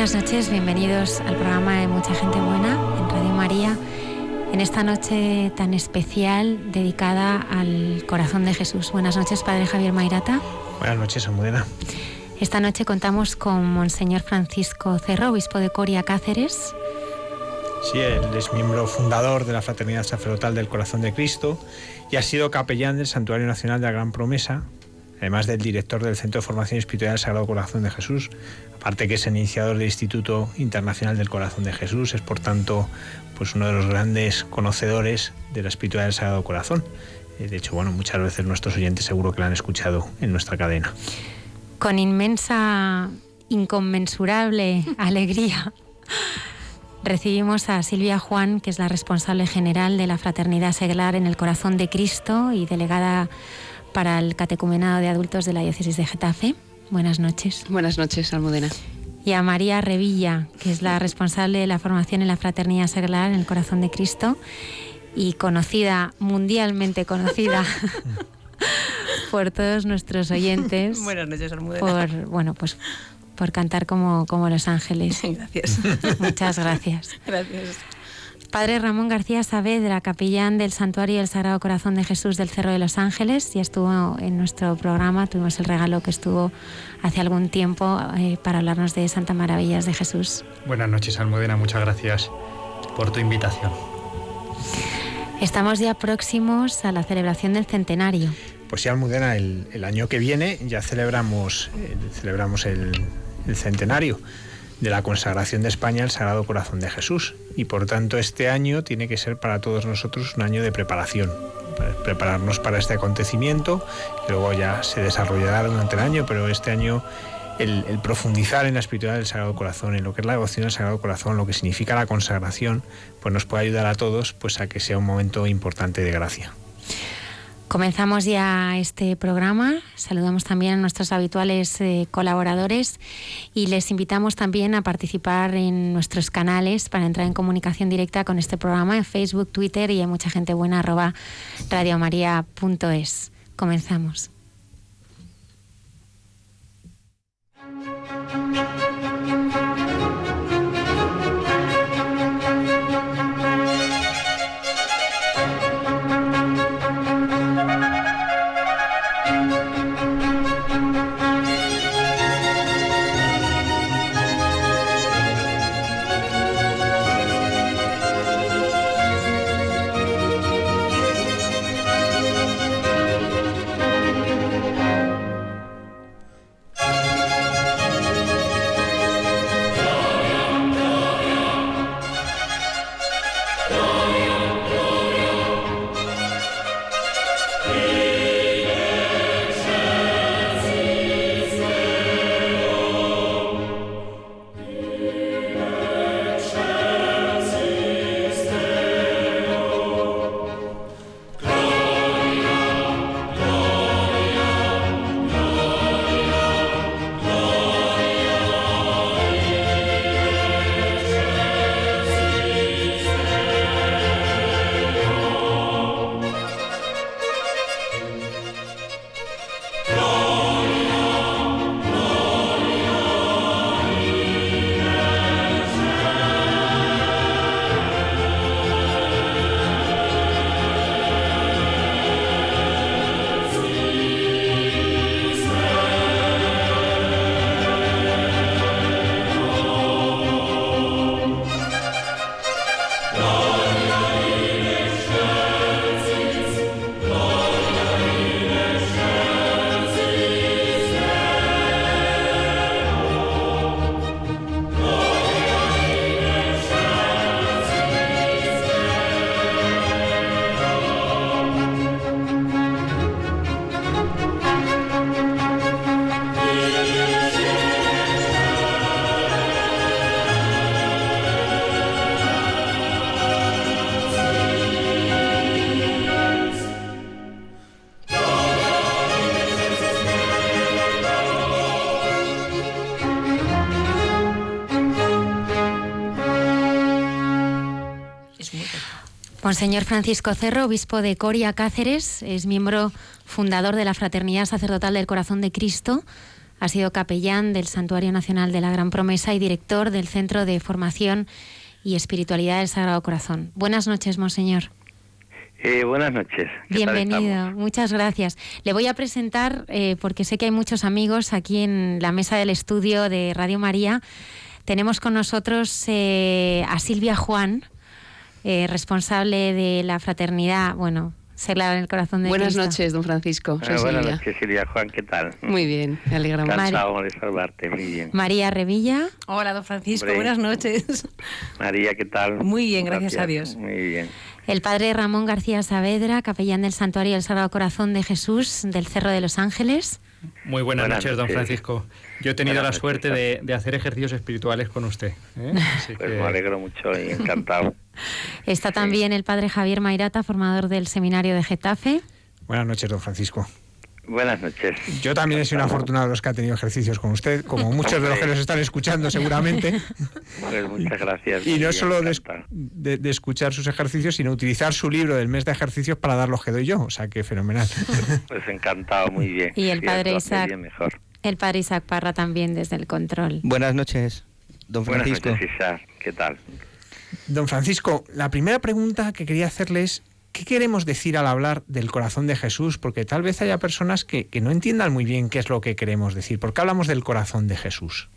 Buenas noches, bienvenidos al programa de Mucha Gente Buena en Radio María, en esta noche tan especial dedicada al corazón de Jesús. Buenas noches, Padre Javier Mairata. Buenas noches, Almudena. Esta noche contamos con Monseñor Francisco Cerro, obispo de Coria Cáceres. Sí, él es miembro fundador de la Fraternidad Sacerdotal del Corazón de Cristo y ha sido capellán del Santuario Nacional de la Gran Promesa, además del director del Centro de Formación Espiritual del Sagrado Corazón de Jesús, aparte que es el iniciador del Instituto Internacional del Corazón de Jesús, es por tanto pues uno de los grandes conocedores de la espiritualidad del Sagrado Corazón. Eh, de hecho, bueno, muchas veces nuestros oyentes seguro que lo han escuchado en nuestra cadena. Con inmensa, inconmensurable alegría recibimos a Silvia Juan, que es la responsable general de la Fraternidad Seglar en el Corazón de Cristo y delegada para el Catecumenado de Adultos de la Diócesis de Getafe. Buenas noches. Buenas noches, Almudena. Y a María Revilla, que es la responsable de la formación en la Fraternidad Seglar en el Corazón de Cristo y conocida, mundialmente conocida. por todos nuestros oyentes. Buenas noches, Almudena. Por, bueno, pues por cantar como, como los ángeles. Gracias. Muchas gracias. Gracias. Padre Ramón García Saavedra, capellán del Santuario del Sagrado Corazón de Jesús del Cerro de los Ángeles, ya estuvo en nuestro programa, tuvimos el regalo que estuvo hace algún tiempo eh, para hablarnos de Santa Maravillas de Jesús. Buenas noches, Almudena, muchas gracias por tu invitación. Estamos ya próximos a la celebración del centenario. Pues sí, Almudena, el, el año que viene ya celebramos, eh, celebramos el, el centenario de la consagración de España al Sagrado Corazón de Jesús. Y por tanto este año tiene que ser para todos nosotros un año de preparación, para prepararnos para este acontecimiento, que luego ya se desarrollará durante el año, pero este año el, el, profundizar en la espiritualidad del Sagrado Corazón, en lo que es la devoción al Sagrado Corazón, lo que significa la consagración, pues nos puede ayudar a todos pues a que sea un momento importante de gracia. Comenzamos ya este programa. Saludamos también a nuestros habituales eh, colaboradores y les invitamos también a participar en nuestros canales para entrar en comunicación directa con este programa en Facebook, Twitter y hay mucha gente buena arroba radiomaria.es. Comenzamos. Monseñor Francisco Cerro, obispo de Coria Cáceres, es miembro fundador de la Fraternidad Sacerdotal del Corazón de Cristo, ha sido capellán del Santuario Nacional de la Gran Promesa y director del Centro de Formación y Espiritualidad del Sagrado Corazón. Buenas noches, Monseñor. Eh, buenas noches. Bienvenido, muchas gracias. Le voy a presentar, eh, porque sé que hay muchos amigos aquí en la mesa del estudio de Radio María. Tenemos con nosotros eh, a Silvia Juan, eh, responsable de la fraternidad, bueno, Seglar en el corazón de Buenas Cristo. noches, don Francisco. Soy buenas noches, Silvia Juan, ¿qué tal? Muy bien, me alegra mucho. Encantado de saludarte, muy bien. María Revilla. Hola, don Francisco, Hombre. buenas noches. María, ¿qué tal? Muy bien, gracias a Dios. Muy bien. El padre Ramón García Saavedra, capellán del Santuario del Sagrado Corazón de Jesús del Cerro de los Ángeles. Muy buenas, Buenas noches, don noches. Francisco. Yo he tenido la suerte de, de hacer ejercicios espirituales con usted. ¿eh? Así Pues que- me alegro mucho y encantado. Está también el padre Javier Mairata, formador del Seminario de Getafe. Buenas noches, don Francisco. Buenas noches. Yo también he sido un afortunado de los que ha tenido ejercicios con usted, como muchos de los que nos están escuchando seguramente. Pues muchas gracias. Y no solo de, encantado. de- de escuchar sus ejercicios, sino utilizar su libro del mes de ejercicios para dar los que doy yo. O sea, que fenomenal. Pues encantado, muy bien. Y el padre Isaac. bien, mejor. El padre Isaac Parra también desde el control. Buenas noches, don Francisco. Buenas noches, Isaac. ¿Qué tal? Don Francisco, la primera pregunta que quería hacerle es, ¿qué queremos decir al hablar del corazón de Jesús? Porque tal vez haya personas que, que no entiendan muy bien qué es lo que queremos decir. ¿Por qué hablamos del corazón de Jesús?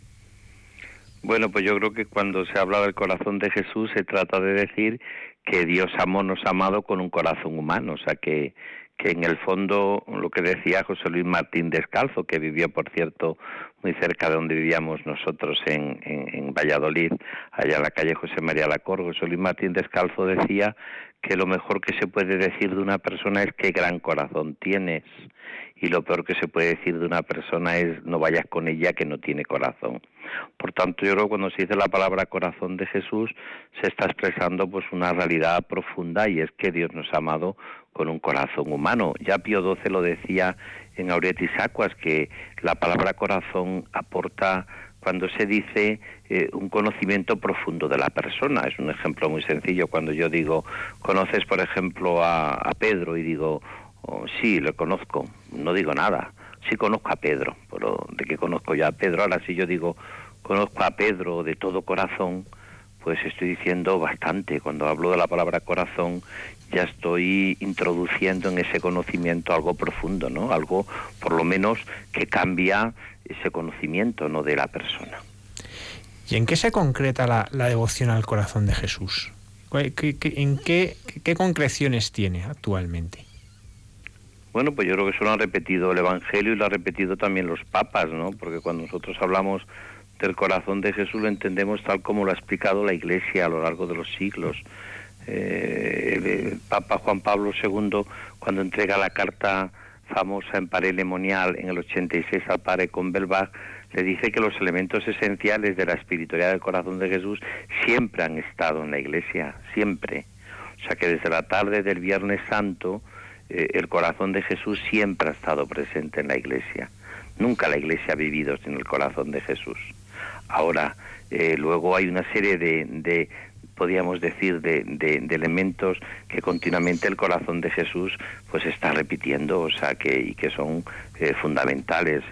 Bueno, pues yo creo que cuando se habla del corazón de Jesús se trata de decir que Dios amó, nos ha amado con un corazón humano, o sea que, que en el fondo lo que decía José Luis Martín Descalzo, que vivió, por cierto, muy cerca de donde vivíamos nosotros en, en, Valladolid, allá en la calle José María Lacor, José Luis Martín Descalzo decía que lo mejor que se puede decir de una persona es qué gran corazón tienes y lo peor que se puede decir de una persona es no vayas con ella que no tiene corazón. Por tanto, yo creo que cuando se dice la palabra corazón de Jesús se está expresando pues una realidad profunda y es que Dios nos ha amado con un corazón humano. Ya Pío XII lo decía en Auretis Aquas que la palabra corazón aporta cuando se dice eh, un conocimiento profundo de la persona. Es un ejemplo muy sencillo. Cuando yo digo, conoces, por ejemplo, a, Pedro y digo, oh, sí, lo conozco, no digo nada. Sí conozco a Pedro, pero de que conozco ya a Pedro. Ahora, si yo digo, conozco a Pedro de todo corazón, pues estoy diciendo bastante. Cuando hablo de la palabra corazón, ya estoy introduciendo en ese conocimiento algo profundo, ¿no? Algo, por lo menos, que cambia ese conocimiento, ¿no? De la persona. ¿Y en qué se concreta la, la devoción al corazón de Jesús? ¿Qué, qué, en qué, qué concreciones tiene actualmente? Bueno, pues yo creo que eso lo han repetido el Evangelio y lo han repetido también los papas, ¿no? Porque cuando nosotros hablamos del corazón de Jesús lo entendemos tal como lo ha explicado la Iglesia a lo largo de los siglos. Eh, el, Papa Juan Pablo II, cuando entrega la carta famosa en Parelemonial en el 86 al padre Convelbach, le dice que los elementos esenciales de la espiritualidad del corazón de Jesús siempre han estado en la Iglesia, siempre. O sea que desde la tarde del Viernes Santo, eh, el corazón de Jesús siempre ha estado presente en la Iglesia. Nunca la Iglesia ha vivido sin el corazón de Jesús. Ahora, eh, luego hay una serie de podríamos decir, de, de, elementos que continuamente el corazón de Jesús pues está repitiendo, o sea, que, y que son eh, fundamentales.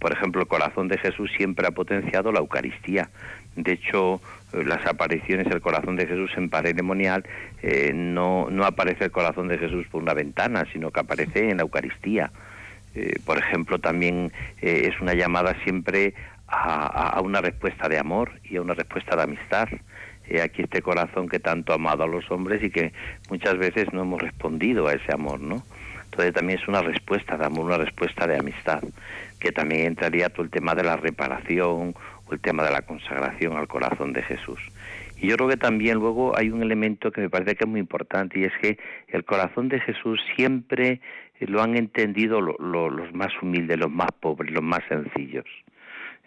Por ejemplo, el corazón de Jesús siempre ha potenciado la Eucaristía. De hecho, las apariciones del corazón de Jesús en paredemonial eh, no, no aparece el corazón de Jesús por una ventana, sino que aparece en la Eucaristía. Eh, por ejemplo, también eh, es una llamada siempre a, a, una respuesta de amor y a una respuesta de amistad. Eh, aquí este corazón que tanto ha amado a los hombres y que muchas veces no hemos respondido a ese amor, ¿no? Entonces también es una respuesta de amor, una respuesta de amistad, que también entraría todo el tema de la reparación o el tema de la consagración al corazón de Jesús. Y yo creo que también luego hay un elemento que me parece que es muy importante y es que el corazón de Jesús siempre lo han entendido lo, lo, los más humildes, los más pobres, los más sencillos.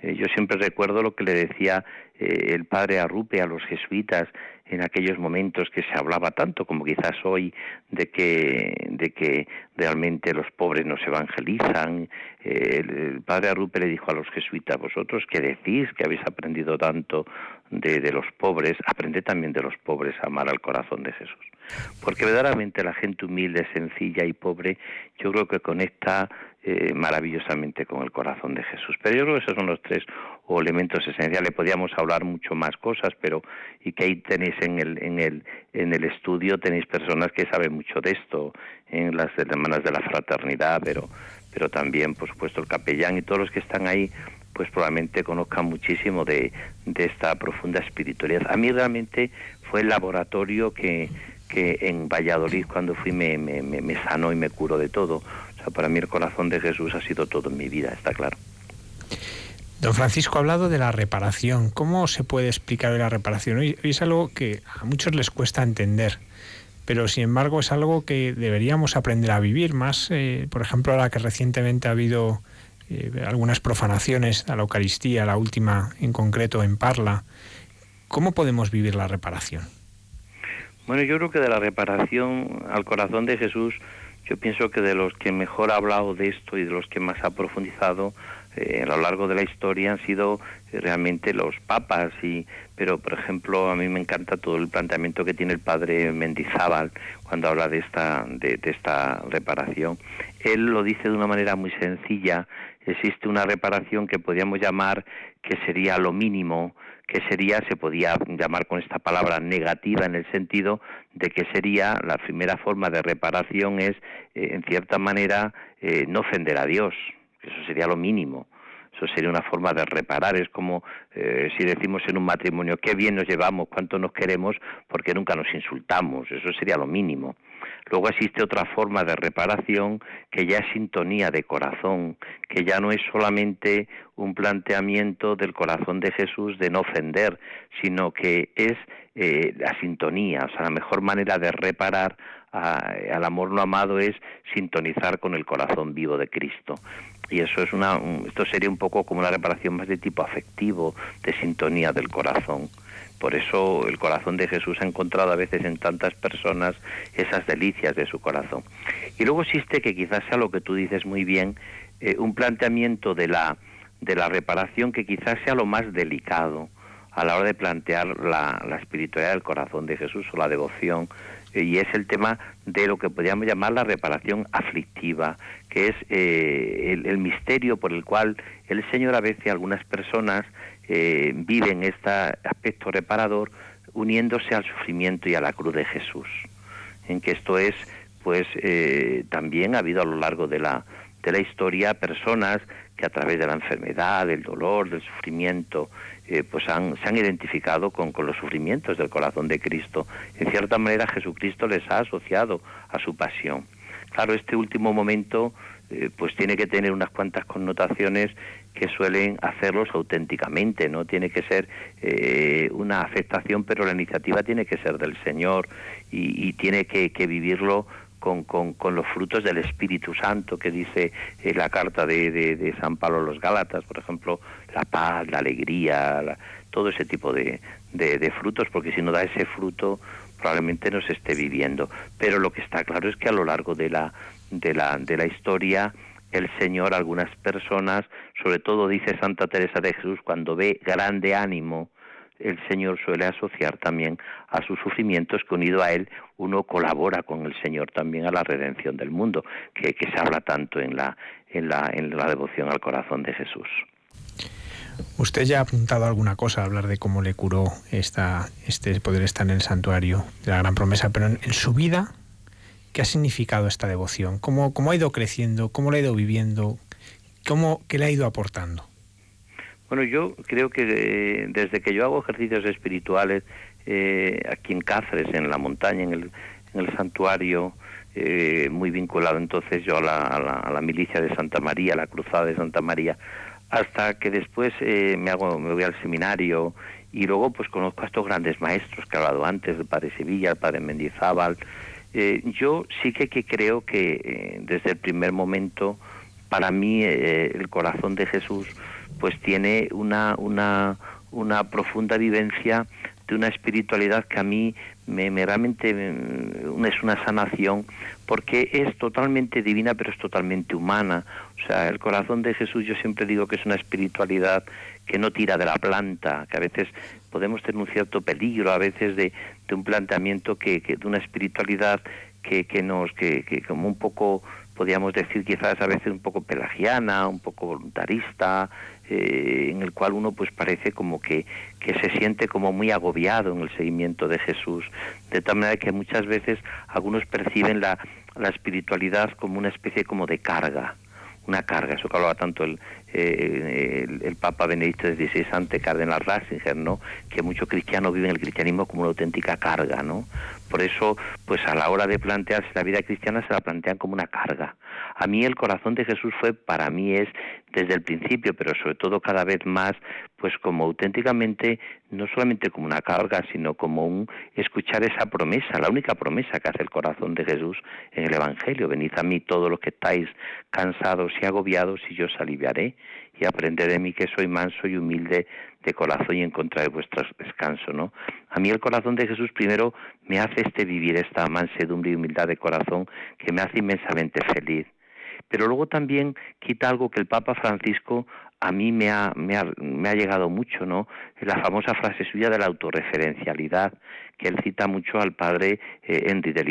Eh, yo siempre recuerdo lo que le decía eh, el padre Arrupe a los jesuitas en aquellos momentos que se hablaba tanto como quizás hoy de que de que realmente los pobres no se evangelizan. Eh, el, el, padre Arrupe le dijo a los jesuitas vosotros que decís que habéis aprendido tanto de, de los pobres aprended también de los pobres a amar al corazón de Jesús porque verdaderamente la gente humilde sencilla y pobre yo creo que conecta eh, maravillosamente con el corazón de Jesús. Pero yo creo que esos son los tres elementos esenciales. Podríamos hablar mucho más cosas, pero y que ahí tenéis en el en el en el estudio tenéis personas que saben mucho de esto, en las hermanas de la fraternidad, pero pero también por supuesto el capellán y todos los que están ahí pues probablemente conozcan muchísimo de, de esta profunda espiritualidad. A mí realmente fue el laboratorio que, que en Valladolid cuando fui me, me, me sanó y me curó de todo. O sea, para mí el corazón de Jesús ha sido todo en mi vida, está claro. Don Francisco ha hablado de la reparación. ¿Cómo se puede explicar la reparación? Hoy, hoy es algo que a muchos les cuesta entender, pero sin embargo es algo que deberíamos aprender a vivir más. Eh, por ejemplo, ahora que recientemente ha habido eh, algunas profanaciones a la Eucaristía, la última en concreto en Parla, ¿cómo podemos vivir la reparación? Bueno, yo creo que de la reparación al corazón de Jesús yo pienso que de los que mejor ha hablado de esto y de los que más ha profundizado eh, a lo largo de la historia han sido eh, realmente los papas y pero por ejemplo a mí me encanta todo el planteamiento que tiene el padre Mendizábal cuando habla de esta de, de esta reparación. Él lo dice de una manera muy sencilla existe una reparación que podríamos llamar que sería lo mínimo que sería, se podía llamar con esta palabra negativa en el sentido de que sería la primera forma de reparación es, eh, en cierta manera, eh, no ofender a Dios. Eso sería lo mínimo. Eso sería una forma de reparar. Es como eh, si decimos en un matrimonio, qué bien nos llevamos, cuánto nos queremos, porque nunca nos insultamos. Eso sería lo mínimo. Luego existe otra forma de reparación que ya es sintonía de corazón, que ya no es solamente un planteamiento del corazón de Jesús de no ofender, sino que es eh, la sintonía, o sea, la mejor manera de reparar al amor no amado es sintonizar con el corazón vivo de Cristo. Y eso es una, esto sería un poco como una reparación más de tipo afectivo, de sintonía del corazón. Por eso el corazón de Jesús ha encontrado a veces en tantas personas esas delicias de su corazón. Y luego existe, que quizás sea lo que tú dices muy bien, eh, un planteamiento de la, de la reparación que quizás sea lo más delicado a la hora de plantear la, la espiritualidad del corazón de Jesús o la devoción eh, y es el tema de lo que podríamos llamar la reparación aflictiva, que es eh, el, el, misterio por el cual el Señor a veces algunas personas viven este aspecto reparador uniéndose al sufrimiento y a la cruz de Jesús. En que esto es, pues, eh, también ha habido a lo largo de la, de la historia personas que a través de la enfermedad, del dolor, del sufrimiento, eh, pues han, se han identificado con, con, los sufrimientos del corazón de Cristo. En cierta manera Jesucristo les ha asociado a su pasión. Claro, este último momento eh, pues tiene que tener unas cuantas connotaciones que suelen hacerlos auténticamente, no tiene que ser eh, una afectación, pero la iniciativa tiene que ser del Señor y, y tiene que, que vivirlo con, con, los frutos del Espíritu Santo que dice eh, la carta de, de, de, San Pablo a los Gálatas, por ejemplo, la paz, la alegría, la, todo ese tipo de, de, frutos, porque si no da ese fruto probablemente no se esté viviendo. Pero lo que está claro es que a lo largo de la, de la, de la historia, el Señor, algunas personas, sobre todo dice Santa Teresa de Jesús, cuando ve grande ánimo, el Señor suele asociar también a sus sufrimientos que unido a Él uno colabora con el Señor también a la redención del mundo, que, se habla tanto en la, en, la, en la devoción al corazón de Jesús. Usted ya ha apuntado alguna cosa a hablar de cómo le curó esta, este poder estar en el santuario de la gran promesa, pero en su vida, ¿qué ha significado esta devoción? ¿Cómo, ¿Cómo ha ido creciendo? ¿Cómo la ha ido viviendo? ¿Cómo, ¿Qué le ha ido aportando? Bueno, yo creo que eh, desde que yo hago ejercicios espirituales eh, aquí en Cáceres, en la montaña, en el, en el santuario, eh, muy vinculado entonces yo a la, milicia de Santa María, a la cruzada de Santa María, hasta que después eh, me, hago, me voy al seminario y luego pues conozco a estos grandes maestros que he hablado antes, el padre Sevilla, el padre Mendizábal. Eh, yo sí que, creo que eh, desde el primer momento, para mí el corazón de Jesús pues tiene una, una, una profunda vivencia de una espiritualidad que a mí me, me realmente me, es una sanación porque es totalmente divina pero es totalmente humana. O sea, el corazón de Jesús yo siempre digo que es una espiritualidad que no tira de la planta, que a veces podemos tener un cierto peligro a veces de, de un planteamiento que, que, de una espiritualidad que, que nos que, que como un poco podríamos decir quizás a veces un poco pelagiana, un poco voluntarista, eh, en el cual uno pues parece como que, que se siente como muy agobiado en el seguimiento de Jesús, de tal manera que muchas veces algunos perciben la, la espiritualidad como una especie como de carga, una carga, eso que hablaba tanto el, eh, el, Papa Benedicto XVI ante Cardenal Ratzinger, ¿no? que muchos cristianos viven el cristianismo como una auténtica carga, ¿no? Por eso, pues a la hora de plantearse la vida cristiana se la plantean como una carga. A mí el corazón de Jesús fue, para mí es desde el principio, pero sobre todo cada vez más, pues como auténticamente, no solamente como una carga, sino como un escuchar esa promesa, la única promesa que hace el corazón de Jesús en el Evangelio. Venid a mí todos los que estáis cansados y agobiados y yo os aliviaré y de mí que soy manso y humilde de corazón y encontraré vuestro descanso, ¿no? A mí el corazón de Jesús primero me hace este vivir esta mansedumbre y humildad de corazón que me hace inmensamente feliz. Pero luego también quita algo que el Papa Francisco a mí me ha, llegado mucho, ¿no? La famosa frase suya de la autorreferencialidad, que él cita mucho al padre eh, Henry de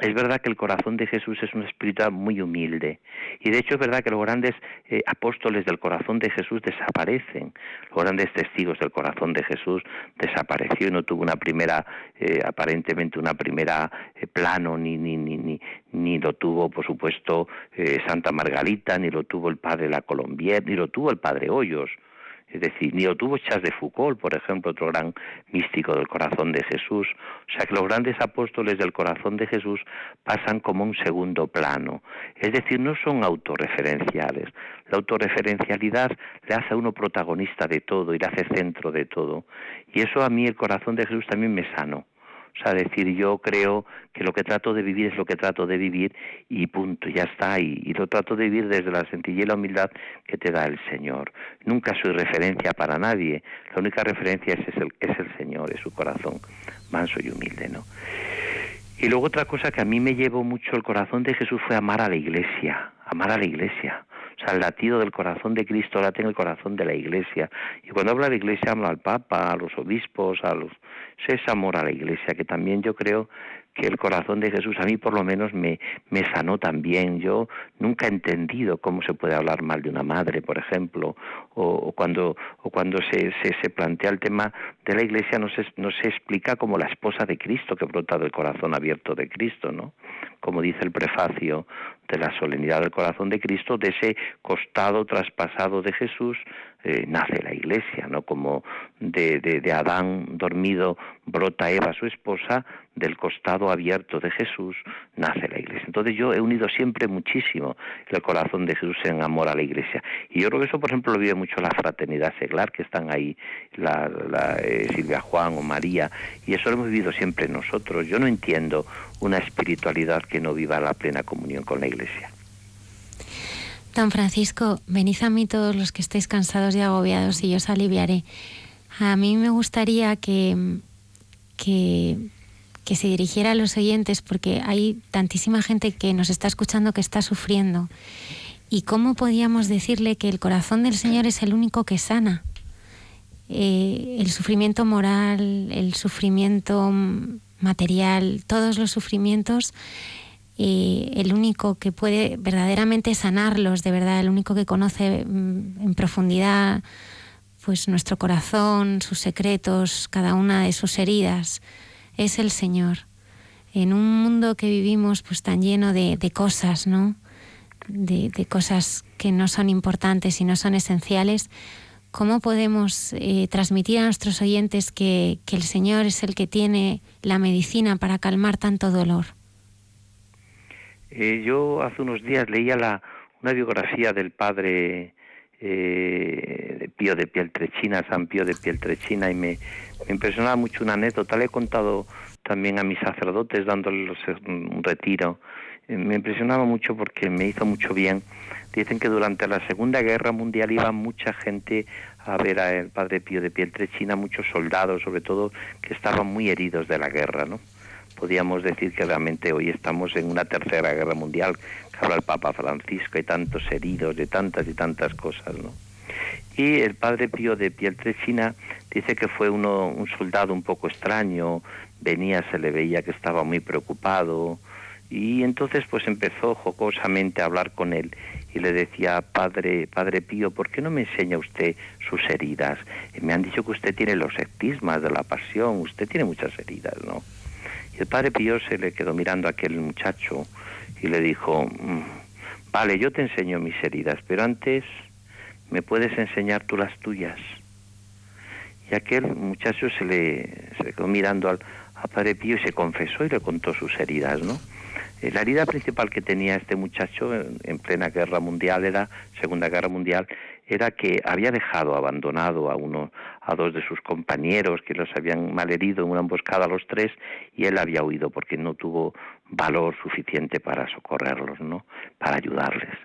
es verdad que el corazón de Jesús es un espíritu muy humilde. Y de hecho es verdad que los grandes eh, apóstoles del corazón de Jesús desaparecen, los grandes testigos del corazón de Jesús desapareció y no tuvo una primera, eh, aparentemente una primera eh, plano ni ni ni ni ni lo tuvo por supuesto Santa Margarita ni lo tuvo el padre La Colombier ni lo tuvo el padre Hoyos es decir, ni lo tuvo Charles de Foucault, por ejemplo, otro gran místico del corazón de Jesús. O sea que los grandes apóstoles del corazón de Jesús pasan como un segundo plano. Es decir, no son autorreferenciales. La autorreferencialidad le hace a uno protagonista de todo y le hace centro de todo. Y eso a mí el corazón de Jesús también me sano. O sea, decir, yo creo que lo que trato de vivir es lo que trato de vivir y punto, ya está. Y, y lo trato de vivir desde la sencillez y la humildad que te da el Señor. Nunca soy referencia para nadie. La única referencia es, el, es el Señor, es su corazón manso y humilde, ¿no? Y luego otra cosa que a mí me llevó mucho el corazón de Jesús fue amar a la iglesia, amar a la iglesia. O sea, el latido del corazón de Cristo late en el corazón de la iglesia. Y cuando habla de iglesia, habla al Papa, a los obispos, a los es amor a la iglesia, que también yo creo que el corazón de Jesús a mí por lo menos me, me sanó también. Yo nunca he entendido cómo se puede hablar mal de una madre, por ejemplo, o, cuando, o cuando se, se, se, plantea el tema de la iglesia no se, no se explica como la esposa de Cristo que brota del corazón abierto de Cristo, ¿no? Como dice el prefacio de la solemnidad del corazón de Cristo, de ese costado traspasado de Jesús, eh, nace la iglesia, ¿no? Como de, de, de, Adán dormido brota Eva, su esposa, del costado abierto de Jesús nace la iglesia. Entonces yo he unido siempre muchísimo el corazón de Jesús en amor a la iglesia. Y yo creo que eso, por ejemplo, lo vive mucho la fraternidad seglar, que están ahí la, la eh, Silvia Juan o María, y eso lo hemos vivido siempre nosotros. Yo no entiendo una espiritualidad que no viva la plena comunión con la iglesia. Don Francisco, venid a mí todos los que estéis cansados y agobiados y yo os aliviaré. A mí me gustaría que, que, se dirigiera a los oyentes porque hay tantísima gente que nos está escuchando que está sufriendo. ¿Y cómo podíamos decirle que el corazón del Señor es el único que sana? Eh, el sufrimiento moral, el sufrimiento material, todos los sufrimientos y el único que puede verdaderamente sanarlos, de verdad, el único que conoce mm, en profundidad pues nuestro corazón, sus secretos, cada una de sus heridas, es el Señor. En un mundo que vivimos pues tan lleno de, cosas, ¿no? De, cosas que no son importantes y no son esenciales, ¿cómo podemos eh, transmitir a nuestros oyentes que el Señor es el que tiene la medicina para calmar tanto dolor? Eh, yo hace unos días leía la, una biografía del padre eh, Pío de Pieltrechina, San Pío de Pieltrechina, y me, me, impresionaba mucho una anécdota. Le he contado también a mis sacerdotes dándoles un retiro. Eh, me impresionaba mucho porque me hizo mucho bien. Dicen que durante la Segunda Guerra Mundial iba mucha gente a ver al padre Pío de Pieltrechina, muchos soldados, sobre todo, que estaban muy heridos de la guerra, ¿no? podríamos decir que realmente hoy estamos en una tercera guerra mundial, que habla el Papa Francisco, hay tantos heridos, de tantas y tantas cosas, ¿no? Y el padre Pío de Pieltrechina dice que fue uno, un soldado un poco extraño, venía, se le veía que estaba muy preocupado, y entonces pues empezó jocosamente a hablar con él y le decía, Padre, Padre Pío, ¿por qué no me enseña usted sus heridas? me han dicho que usted tiene los septismas de la pasión, usted tiene muchas heridas, ¿no? Y el padre Pío se le quedó mirando a aquel muchacho y le dijo, mm, vale, yo te enseño mis heridas, pero antes me puedes enseñar tú las tuyas. Y aquel muchacho se le, se quedó mirando al, padre Pío y se confesó y le contó sus heridas, ¿no? Eh, la herida principal que tenía este muchacho en, plena guerra mundial era, Segunda Guerra Mundial, era que había dejado abandonado a uno, a dos de sus compañeros que los habían malherido en una emboscada a los tres y él había huido porque no tuvo valor suficiente para socorrerlos, ¿no? Para ayudarles.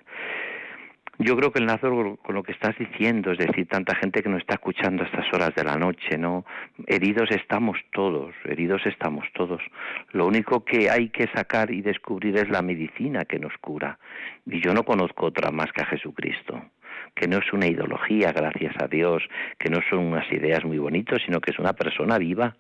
Yo creo que el Nazo con lo que estás diciendo, es decir, tanta gente que nos está escuchando a estas horas de la noche, ¿no? Heridos estamos todos, heridos estamos todos. Lo único que hay que sacar y descubrir es la medicina que nos cura. Y yo no conozco otra más que a Jesucristo que no es una ideología, gracias a Dios, que no son unas ideas muy bonitas, sino que es una persona viva.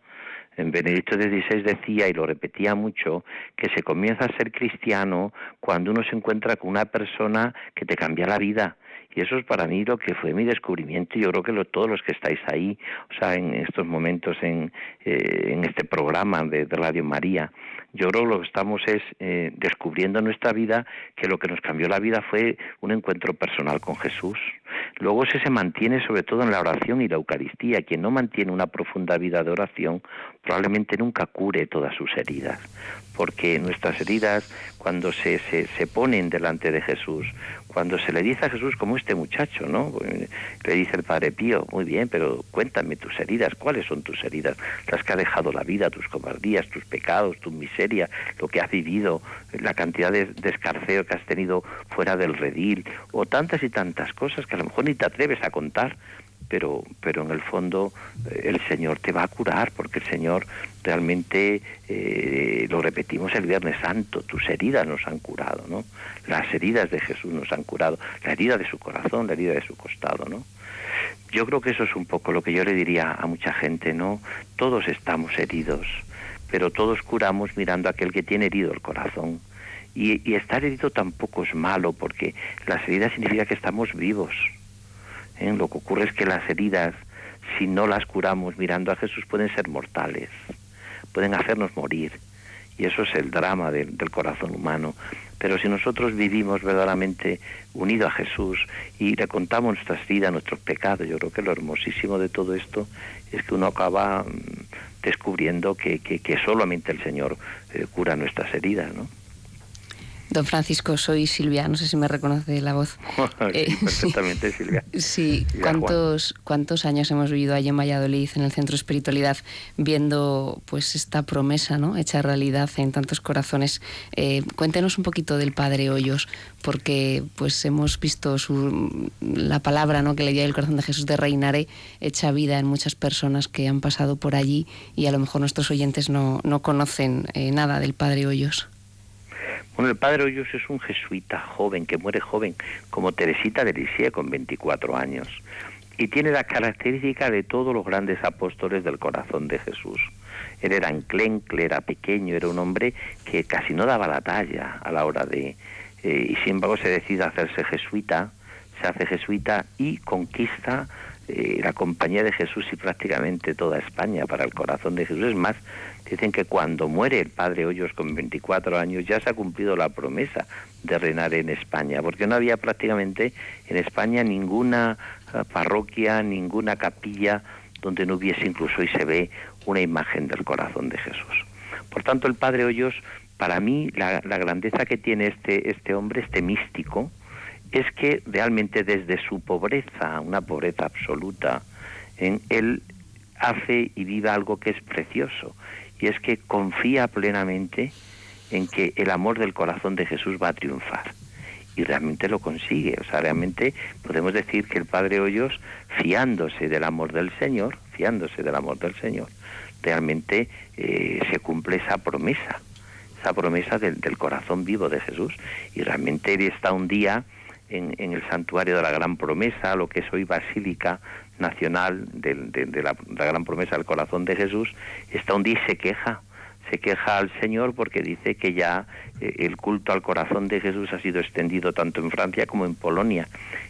En Benedicto XVI decía, y lo repetía mucho, que se comienza a ser cristiano cuando uno se encuentra con una persona que te cambia la vida, y eso es para mí lo que fue mi descubrimiento. Yo creo que lo, todos los que estáis ahí, o sea, en estos momentos en, eh, en este programa de, Radio María, yo creo que lo que estamos es eh, descubriendo en nuestra vida que lo que nos cambió la vida fue un encuentro personal con Jesús. Luego ese se mantiene sobre todo en la oración y la Eucaristía. Quien no mantiene una profunda vida de oración probablemente nunca cure todas sus heridas, porque nuestras heridas cuando se, se, se ponen delante de Jesús, cuando se le dice a Jesús como este muchacho, ¿no? Le dice el Padre Pío, muy bien, pero cuéntame tus heridas, ¿cuáles son tus heridas? Las que ha dejado la vida, tus cobardías, tus pecados, tu lo que has vivido, la cantidad de, escarceo que has tenido fuera del redil, o tantas y tantas cosas que a lo mejor ni te atreves a contar, pero, pero en el fondo eh, el Señor te va a curar, porque el Señor realmente, eh, lo repetimos el Viernes Santo, tus heridas nos han curado, ¿no? Las heridas de Jesús nos han curado, la herida de su corazón, la herida de su costado, ¿no? Yo creo que eso es un poco lo que yo le diría a mucha gente, ¿no? Todos estamos heridos, pero todos curamos mirando a aquel que tiene herido el corazón. Y, y estar herido tampoco es malo, porque las heridas significa que estamos vivos, ¿eh? Lo que ocurre es que las heridas, si no las curamos mirando a Jesús, pueden ser mortales, pueden hacernos morir. Y eso es el drama del corazón humano. Pero si nosotros vivimos verdaderamente unido a Jesús y le contamos nuestras vidas, nuestros pecados, yo creo que lo hermosísimo de todo esto es que uno acaba mm, descubriendo que, que, solamente el Señor eh, cura nuestras heridas, ¿no? Don Francisco, soy Silvia, no sé si me reconoce la voz. Eh, perfectamente, Silvia. Sí, ¿cuántos, ¿cuántos años hemos vivido allí en Valladolid, en el Centro Espiritualidad, viendo pues esta promesa ¿no? hecha realidad en tantos corazones? Eh, cuéntenos un poquito del Padre Hoyos, porque pues hemos visto su, la palabra ¿no? que le dio el corazón de Jesús de Reinaré hecha vida en muchas personas que han pasado por allí y a lo mejor nuestros oyentes no, no conocen eh, nada del Padre Hoyos. Bueno, el padre Hoyos es un jesuita joven, que muere joven, como Teresita de Lisieux, con 24 años. Y tiene la característica de todos los grandes apóstoles del corazón de Jesús. Él era enclencle, era pequeño, era un hombre que casi no daba la talla a la hora de... Eh, y sin embargo se decide hacerse jesuita, se hace jesuita y conquista eh, la compañía de Jesús y prácticamente toda España para el corazón de Jesús. Es más, dicen que cuando muere el padre Hoyos con 24 años ya se ha cumplido la promesa de reinar en España, porque no había prácticamente en España ninguna eh, parroquia, ninguna capilla donde no hubiese incluso y se ve una imagen del corazón de Jesús. Por tanto, el padre Hoyos, para mí, la, la grandeza que tiene este, este hombre, este místico, es que realmente desde su pobreza, una pobreza absoluta, en él hace y vive algo que es precioso, y es que confía plenamente en que el amor del corazón de Jesús va a triunfar. Y realmente lo consigue. O sea, realmente podemos decir que el Padre Hoyos, fiándose del amor del Señor, fiándose del amor del Señor, realmente eh, se cumple esa promesa, esa promesa del, del, corazón vivo de Jesús. Y realmente está un día en, el santuario de la Gran Promesa, lo que es hoy Basílica Nacional de, la, Gran Promesa del Corazón de Jesús, está un día y se queja, se queja al Señor porque dice que ya eh, el culto al corazón de Jesús ha sido extendido tanto en Francia como en Polonia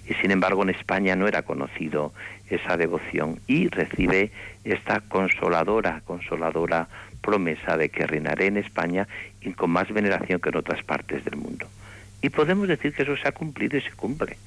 y sin embargo en España no era conocido esa devoción y recibe esta consoladora, consoladora promesa de que reinaré en España y con más veneración que en otras partes del mundo. Y podemos decir que eso se ha cumplido y se cumple.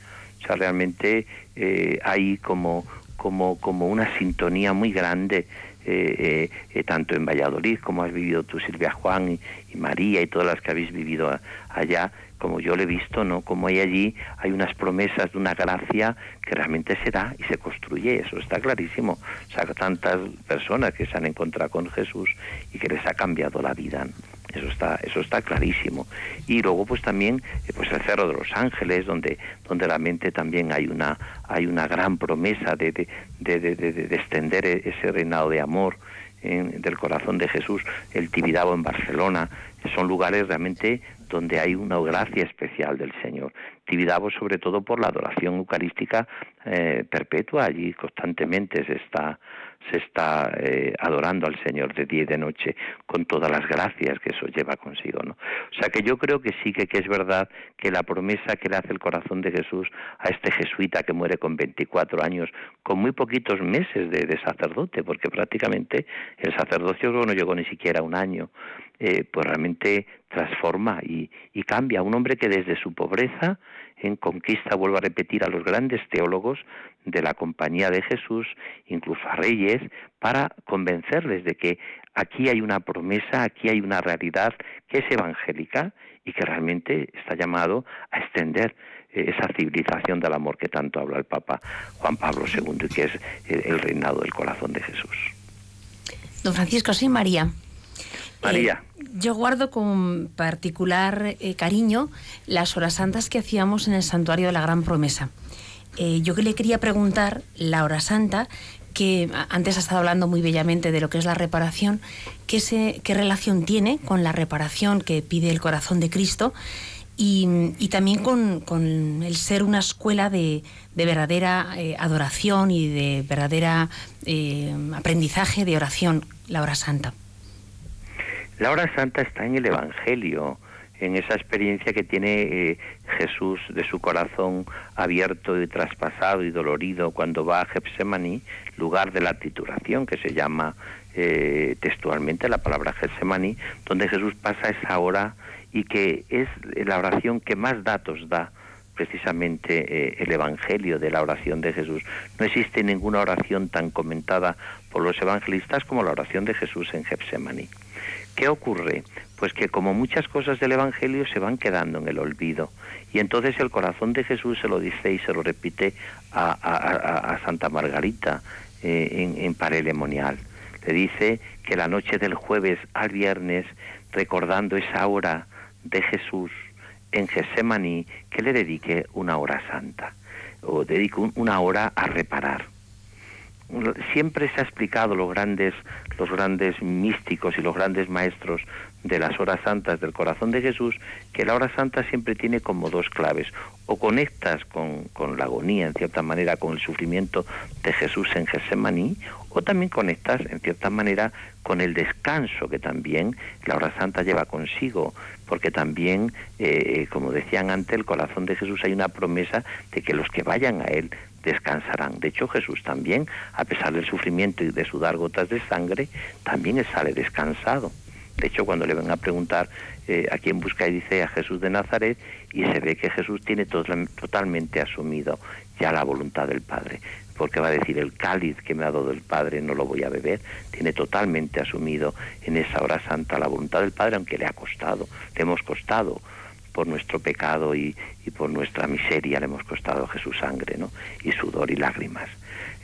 O sea, realmente eh, hay como, como, como una sintonía muy grande, eh, eh, tanto en Valladolid como has vivido tú, Silvia Juan y, María y todas las que habéis vivido allá, como yo lo he visto, ¿no? Como hay allí, hay unas promesas de una gracia que realmente se da y se construye, eso está clarísimo. O sea, tantas personas que se han encontrado con Jesús y que les ha cambiado la vida. Eso está, eso está clarísimo. Y luego pues también eh, pues el Cerro de los Ángeles, donde, donde realmente también hay una, hay una gran promesa de, de, de, de extender e, ese reinado de amor del corazón de Jesús, el Tibidabo en Barcelona, son lugares realmente donde hay una gracia especial del Señor. Tibidabo sobre todo por la adoración eucarística eh, perpetua, allí constantemente se está se está eh, adorando al Señor de día y de noche con todas las gracias que eso lleva consigo, ¿no? O sea que yo creo que sí que, que es verdad que la promesa que le hace el corazón de Jesús a este jesuita que muere con 24 años, con muy poquitos meses de, sacerdote, porque prácticamente el sacerdocio no llegó ni siquiera un año, eh, pues realmente transforma y, y cambia a un hombre que desde su pobreza en conquista, vuelvo a repetir, a los grandes teólogos de la compañía de Jesús, incluso a reyes, para convencerles de que aquí hay una promesa, aquí hay una realidad que es evangélica y que realmente está llamado a extender eh, esa civilización del amor que tanto habla el Papa Juan Pablo II y que es el, reinado del corazón de Jesús. Don Francisco, soy María. María. Eh, yo guardo con particular eh, cariño las horas santas que hacíamos en el santuario de la Gran Promesa. Eh, yo que le quería preguntar, la hora santa, que antes ha estado hablando muy bellamente de lo que es la reparación, ¿qué, relación tiene con la reparación que pide el corazón de Cristo? Y, también con, el ser una escuela de, verdadera adoración y de verdadera aprendizaje de oración, la hora santa. La hora santa está en el Evangelio, en esa experiencia que tiene eh, Jesús de su corazón abierto y traspasado y dolorido cuando va a Getsemaní, lugar de la titulación que se llama eh, textualmente la palabra Getsemaní, donde Jesús pasa esa hora y que es la oración que más datos da precisamente eh, el Evangelio de la oración de Jesús. No existe ninguna oración tan comentada por los evangelistas como la oración de Jesús en Getsemaní. ¿Qué ocurre? Pues que como muchas cosas del Evangelio se van quedando en el olvido. Y entonces el corazón de Jesús se lo dice y se lo repite a, Santa Margarita eh, en, en Parelemonial. Le dice que la noche del jueves al viernes, recordando esa hora de Jesús en Getsemaní, que le dedique una hora santa, o dedique una hora a reparar siempre se ha explicado los grandes, los grandes místicos y los grandes maestros de las horas santas del corazón de Jesús, que la hora santa siempre tiene como dos claves. O conectas con, con la agonía, en cierta manera, con el sufrimiento de Jesús en Getsemaní, o también conectas, en cierta manera, con el descanso que también la hora santa lleva consigo, porque también, eh, como decían antes, el corazón de Jesús hay una promesa de que los que vayan a Él descansarán. De hecho, Jesús también, a pesar del sufrimiento y de sudar gotas de sangre, también sale descansado. De hecho, cuando le ven a preguntar eh, a quién busca y dice a Jesús de Nazaret, y se ve que Jesús tiene totalmente asumido ya la voluntad del Padre. Porque va a decir, el cáliz que me ha dado el Padre no lo voy a beber. Tiene totalmente asumido en esa hora santa la voluntad del Padre, aunque le ha costado, le hemos costado por nuestro pecado y, por nuestra miseria le hemos costado a Jesús sangre, ¿no? Y sudor y lágrimas.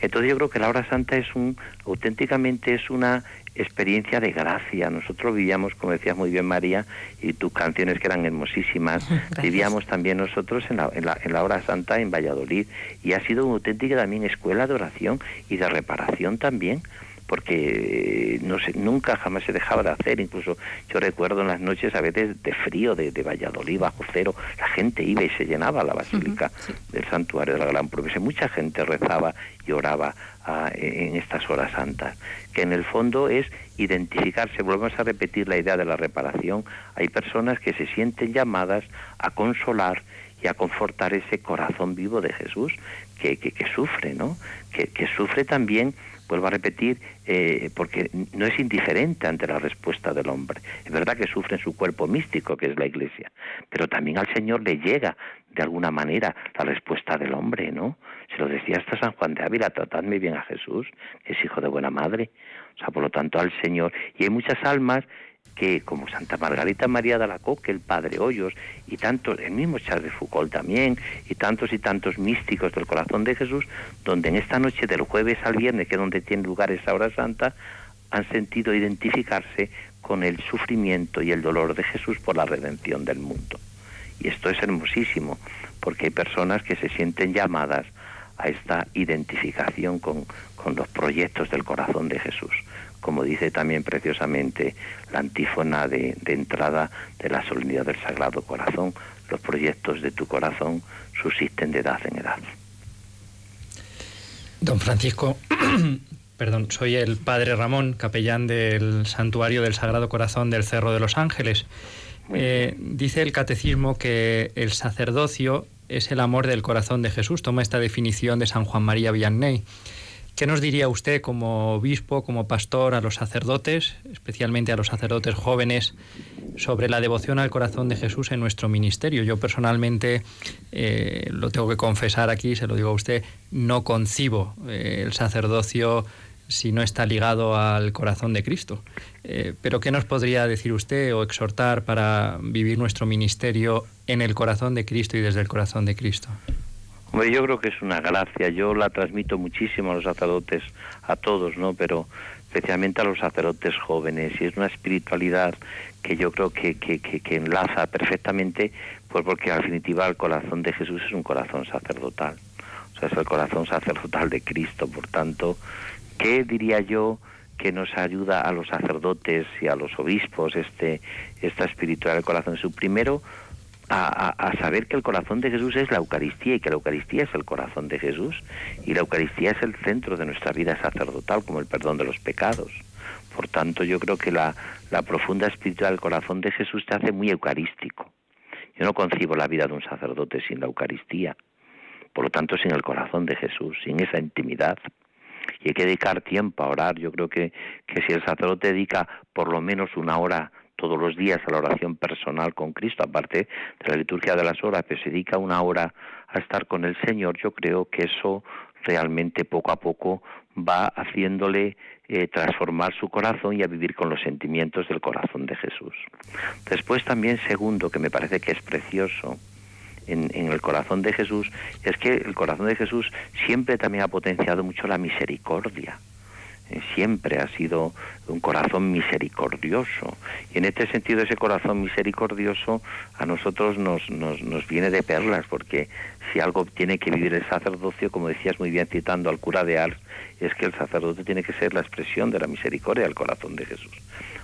Entonces yo creo que la hora santa es un, auténticamente es una experiencia de gracia. Nosotros vivíamos, como decías muy bien María, y tus canciones que eran hermosísimas, vivíamos también nosotros en la, en, la, en la hora santa en Valladolid y ha sido una auténtica también escuela de oración y de reparación también porque no sé, nunca jamás se dejaba de hacer, incluso yo recuerdo en las noches a veces de frío, de, Valladolid, bajo cero, la gente iba y se llenaba la basílica del santuario de la Gran Promesa, mucha gente rezaba y oraba ah, en estas horas santas, que en el fondo es identificarse, volvemos a repetir la idea de la reparación, hay personas que se sienten llamadas a consolar y a confortar ese corazón vivo de Jesús que, que, sufre, ¿no? Que, que sufre también vuelvo a repetir, eh, porque no es indiferente ante la respuesta del hombre. Es verdad que sufre en su cuerpo místico, que es la iglesia, pero también al Señor le llega de alguna manera la respuesta del hombre, ¿no? Se lo decía hasta San Juan de Ávila, tratadme bien a Jesús, que es hijo de buena madre. O sea, por lo tanto, al Señor. Y hay muchas almas que, como Santa Margarita María de Alacoque, el Padre Hoyos, y tantos, el mismo Charles de Foucault también, y tantos y tantos místicos del corazón de Jesús, donde en esta noche del jueves al viernes, que es donde tiene lugar esa hora santa, han sentido identificarse con el sufrimiento y el dolor de Jesús por la redención del mundo. Y esto es hermosísimo, porque hay personas que se sienten llamadas a esta identificación con, con los proyectos del corazón de Jesús como dice también preciosamente la antífona de, de entrada de la solemnidad del Sagrado Corazón. Los proyectos de tu corazón subsisten de edad en edad. Don Francisco, perdón, soy el padre Ramón, capellán del Santuario del Sagrado Corazón del Cerro de los Ángeles. Eh, dice el catecismo que el sacerdocio es el amor del corazón de Jesús. Toma esta definición de San Juan María Vianney. ¿Qué nos diría usted como obispo, como pastor, a los sacerdotes, especialmente a los sacerdotes jóvenes, sobre la devoción al corazón de Jesús en nuestro ministerio? Yo personalmente, eh, lo tengo que confesar aquí, se lo digo a usted, no concibo eh, el sacerdocio si no está ligado al corazón de Cristo. Eh, pero ¿qué nos podría decir usted o exhortar para vivir nuestro ministerio en el corazón de Cristo y desde el corazón de Cristo? Hombre, yo creo que es una gracia. Yo la transmito muchísimo a los sacerdotes, a todos, ¿no? Pero especialmente a los sacerdotes jóvenes. Y es una espiritualidad que yo creo que, que, que, enlaza perfectamente, pues porque al definitiva el corazón de Jesús es un corazón sacerdotal. O sea, es el corazón sacerdotal de Cristo. Por tanto, ¿qué diría yo? que nos ayuda a los sacerdotes y a los obispos este esta espiritual del corazón su primero a, saber que el corazón de Jesús es la Eucaristía y que la Eucaristía es el corazón de Jesús y la Eucaristía es el centro de nuestra vida sacerdotal como el perdón de los pecados. Por tanto, yo creo que la, la profunda espiritual del corazón de Jesús te hace muy eucarístico. Yo no concibo la vida de un sacerdote sin la Eucaristía, por lo tanto sin el corazón de Jesús, sin esa intimidad. Y hay que dedicar tiempo a orar. Yo creo que, que si el sacerdote dedica por lo menos una hora todos los días a la oración personal con Cristo, aparte de la liturgia de las horas, que se dedica una hora a estar con el Señor, yo creo que eso realmente poco a poco va haciéndole eh, transformar su corazón y a vivir con los sentimientos del corazón de Jesús. Después también, segundo, que me parece que es precioso, en, en, el corazón de Jesús es que el corazón de Jesús siempre también ha potenciado mucho la misericordia. Siempre ha sido un corazón misericordioso. Y en este sentido ese corazón misericordioso a nosotros nos, nos, nos, viene de perlas, porque si algo tiene que vivir el sacerdocio, como decías muy bien citando al cura de Ars, es que el sacerdote tiene que ser la expresión de la misericordia del corazón de Jesús.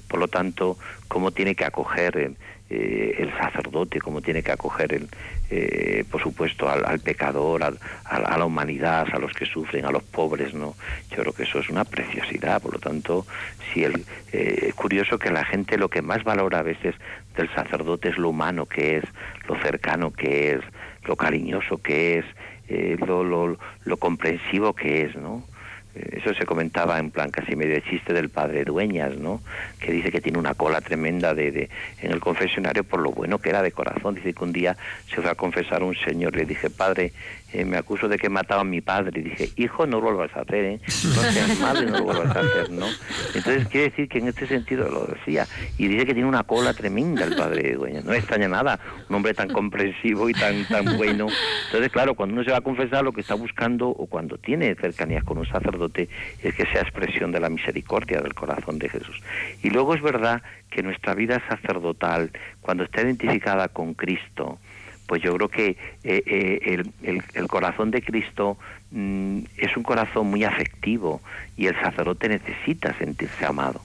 Por lo tanto, cómo tiene que acoger eh, eh, el sacerdote, cómo tiene que acoger, el, eh, por supuesto, al, pecador, a la humanidad, a los que sufren, a los pobres, ¿no? Yo creo que eso es una preciosidad. Por lo tanto, si el, eh, es curioso que la gente lo que más valora a veces del sacerdote es lo humano que es, lo cercano que es, lo cariñoso que es, lo, lo, lo comprensivo que es, ¿no? Eso se comentaba en plan casi medio chiste del padre Dueñas, ¿no? Que dice que tiene una cola tremenda de, de, en el confesionario por lo bueno que era de corazón. Dice que un día se fue a confesar un señor, le dije, padre, eh, me acuso de que mataba a mi padre. Y dije, hijo, no lo vuelvas a hacer, ¿eh? No seas madre, no lo vuelvas a hacer, ¿no? Entonces quiere decir que en este sentido lo decía. Y dice que tiene una cola tremenda el padre Dueñas. No extraña nada, un hombre tan comprensivo y tan, tan bueno. Entonces, claro, cuando uno se va a confesar, lo que está buscando, o cuando tiene cercanías con un sacerdote, es que sea expresión de la misericordia del corazón de Jesús. Y luego es verdad que nuestra vida sacerdotal, cuando está identificada con Cristo, pues yo creo que eh, eh, el, corazón de Cristo mm, es un corazón muy afectivo y el sacerdote necesita sentirse amado,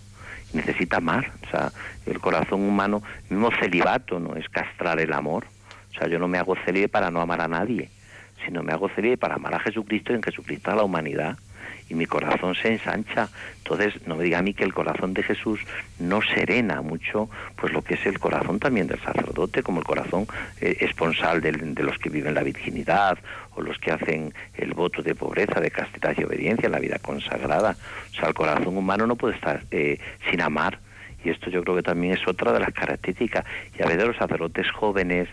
necesita amar. O sea, el corazón humano, mismo celibato, no es castrar el amor. O sea, yo no me hago celibe para no amar a nadie, sino me hago celibe para amar a Jesucristo y en Jesucristo a la humanidad y mi corazón se ensancha. Entonces, no me diga a mí que el corazón de Jesús no serena mucho, pues lo que es el corazón también del sacerdote, como el corazón eh, esponsal de, los que viven la virginidad o los que hacen el voto de pobreza, de castidad y obediencia en la vida consagrada. O sea, el corazón humano no puede estar eh, sin amar. Y esto yo creo que también es otra de las características. Y a veces los sacerdotes jóvenes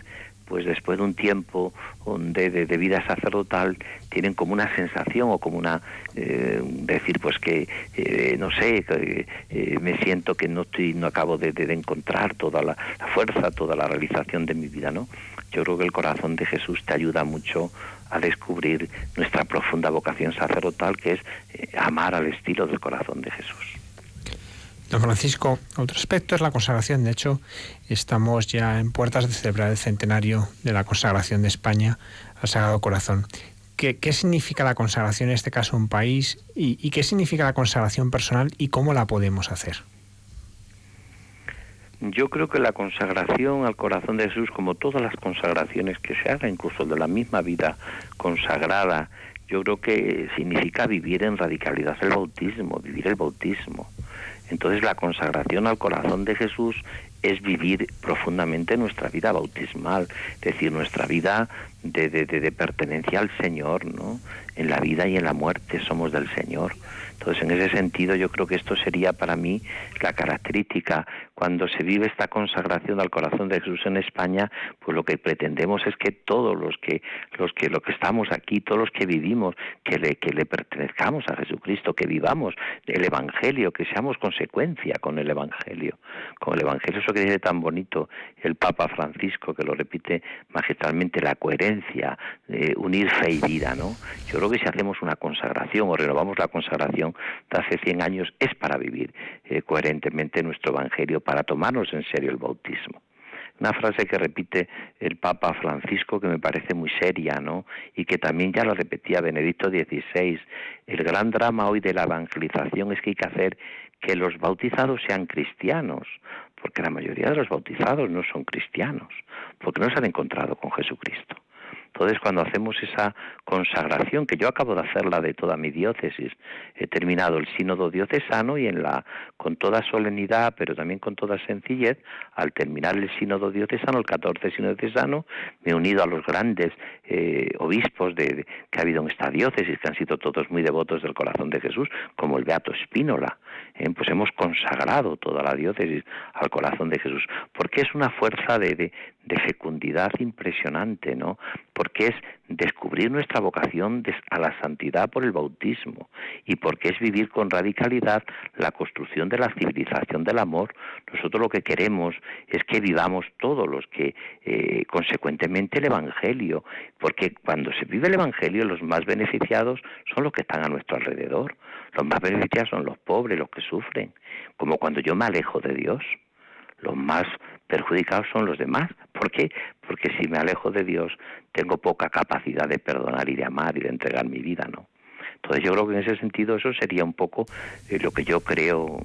pues después de un tiempo de, de, vida sacerdotal tienen como una sensación o como una eh, decir pues que eh, no sé eh, me siento que no estoy no acabo de, de encontrar toda la, fuerza toda la realización de mi vida no yo creo que el corazón de Jesús te ayuda mucho a descubrir nuestra profunda vocación sacerdotal que es amar al estilo del corazón de Jesús Don Francisco, otro aspecto es la consagración. De hecho, estamos ya en puertas de celebrar el centenario de la consagración de España al Sagrado Corazón. ¿qué, significa la consagración en este caso un país y, qué significa la consagración personal y cómo la podemos hacer? Yo creo que la consagración al corazón de Jesús, como todas las consagraciones que se hagan, incluso de la misma vida consagrada, yo creo que significa vivir en radicalidad el bautismo, vivir el bautismo. Entonces la consagración al corazón de Jesús es vivir profundamente nuestra vida bautismal, es decir, nuestra vida de, de, de, pertenencia al Señor, ¿no? En la vida y en la muerte somos del Señor. Entonces, en ese sentido, yo creo que esto sería para mí la característica. Cuando se vive esta consagración al corazón de Jesús en España, pues lo que pretendemos es que todos los que, los que, lo que estamos aquí, todos los que vivimos, que le, que le pertenezcamos a Jesucristo, que vivamos el Evangelio, que seamos consecuencia con el Evangelio. Con el Evangelio, eso que dice tan bonito el Papa Francisco, que lo repite magistralmente, la coherencia, de unir fe y vida, ¿no? Yo creo que si hacemos una consagración o renovamos la consagración, de hace 100 años es para vivir eh, coherentemente nuestro Evangelio, para tomarnos en serio el bautismo. Una frase que repite el Papa Francisco que me parece muy seria, ¿no? Y que también ya lo repetía Benedicto XVI. El gran drama hoy de la evangelización es que hay que hacer que los bautizados sean cristianos, porque la mayoría de los bautizados no son cristianos, porque no se han encontrado con Jesucristo. Entonces, cuando hacemos esa consagración, que yo acabo de hacerla de toda mi diócesis, he terminado el sínodo diocesano y en la, con toda solemnidad, pero también con toda sencillez, al terminar el sínodo diocesano, el 14 sínodo diocesano, me he unido a los grandes eh, obispos de, que ha habido en esta diócesis, que han sido todos muy devotos del corazón de Jesús, como el Beato Espínola. ¿eh? pues hemos consagrado toda la diócesis al corazón de Jesús, porque es una fuerza de, fecundidad impresionante, ¿no? Porque es descubrir nuestra vocación a la santidad por el bautismo y porque es vivir con radicalidad la construcción de la civilización del amor. Nosotros lo que queremos es que vivamos todos los que, eh, consecuentemente, el Evangelio, porque cuando se vive el Evangelio, los más beneficiados son los que están a nuestro alrededor. Los más beneficiados son los pobres, los que sufren, como cuando yo me alejo de Dios. Los más perjudicados son los demás. ¿Por qué? Porque si me alejo de Dios, tengo poca capacidad de perdonar y de amar y de entregar mi vida, ¿no? Entonces yo creo que en ese sentido eso sería un poco eh, lo que yo creo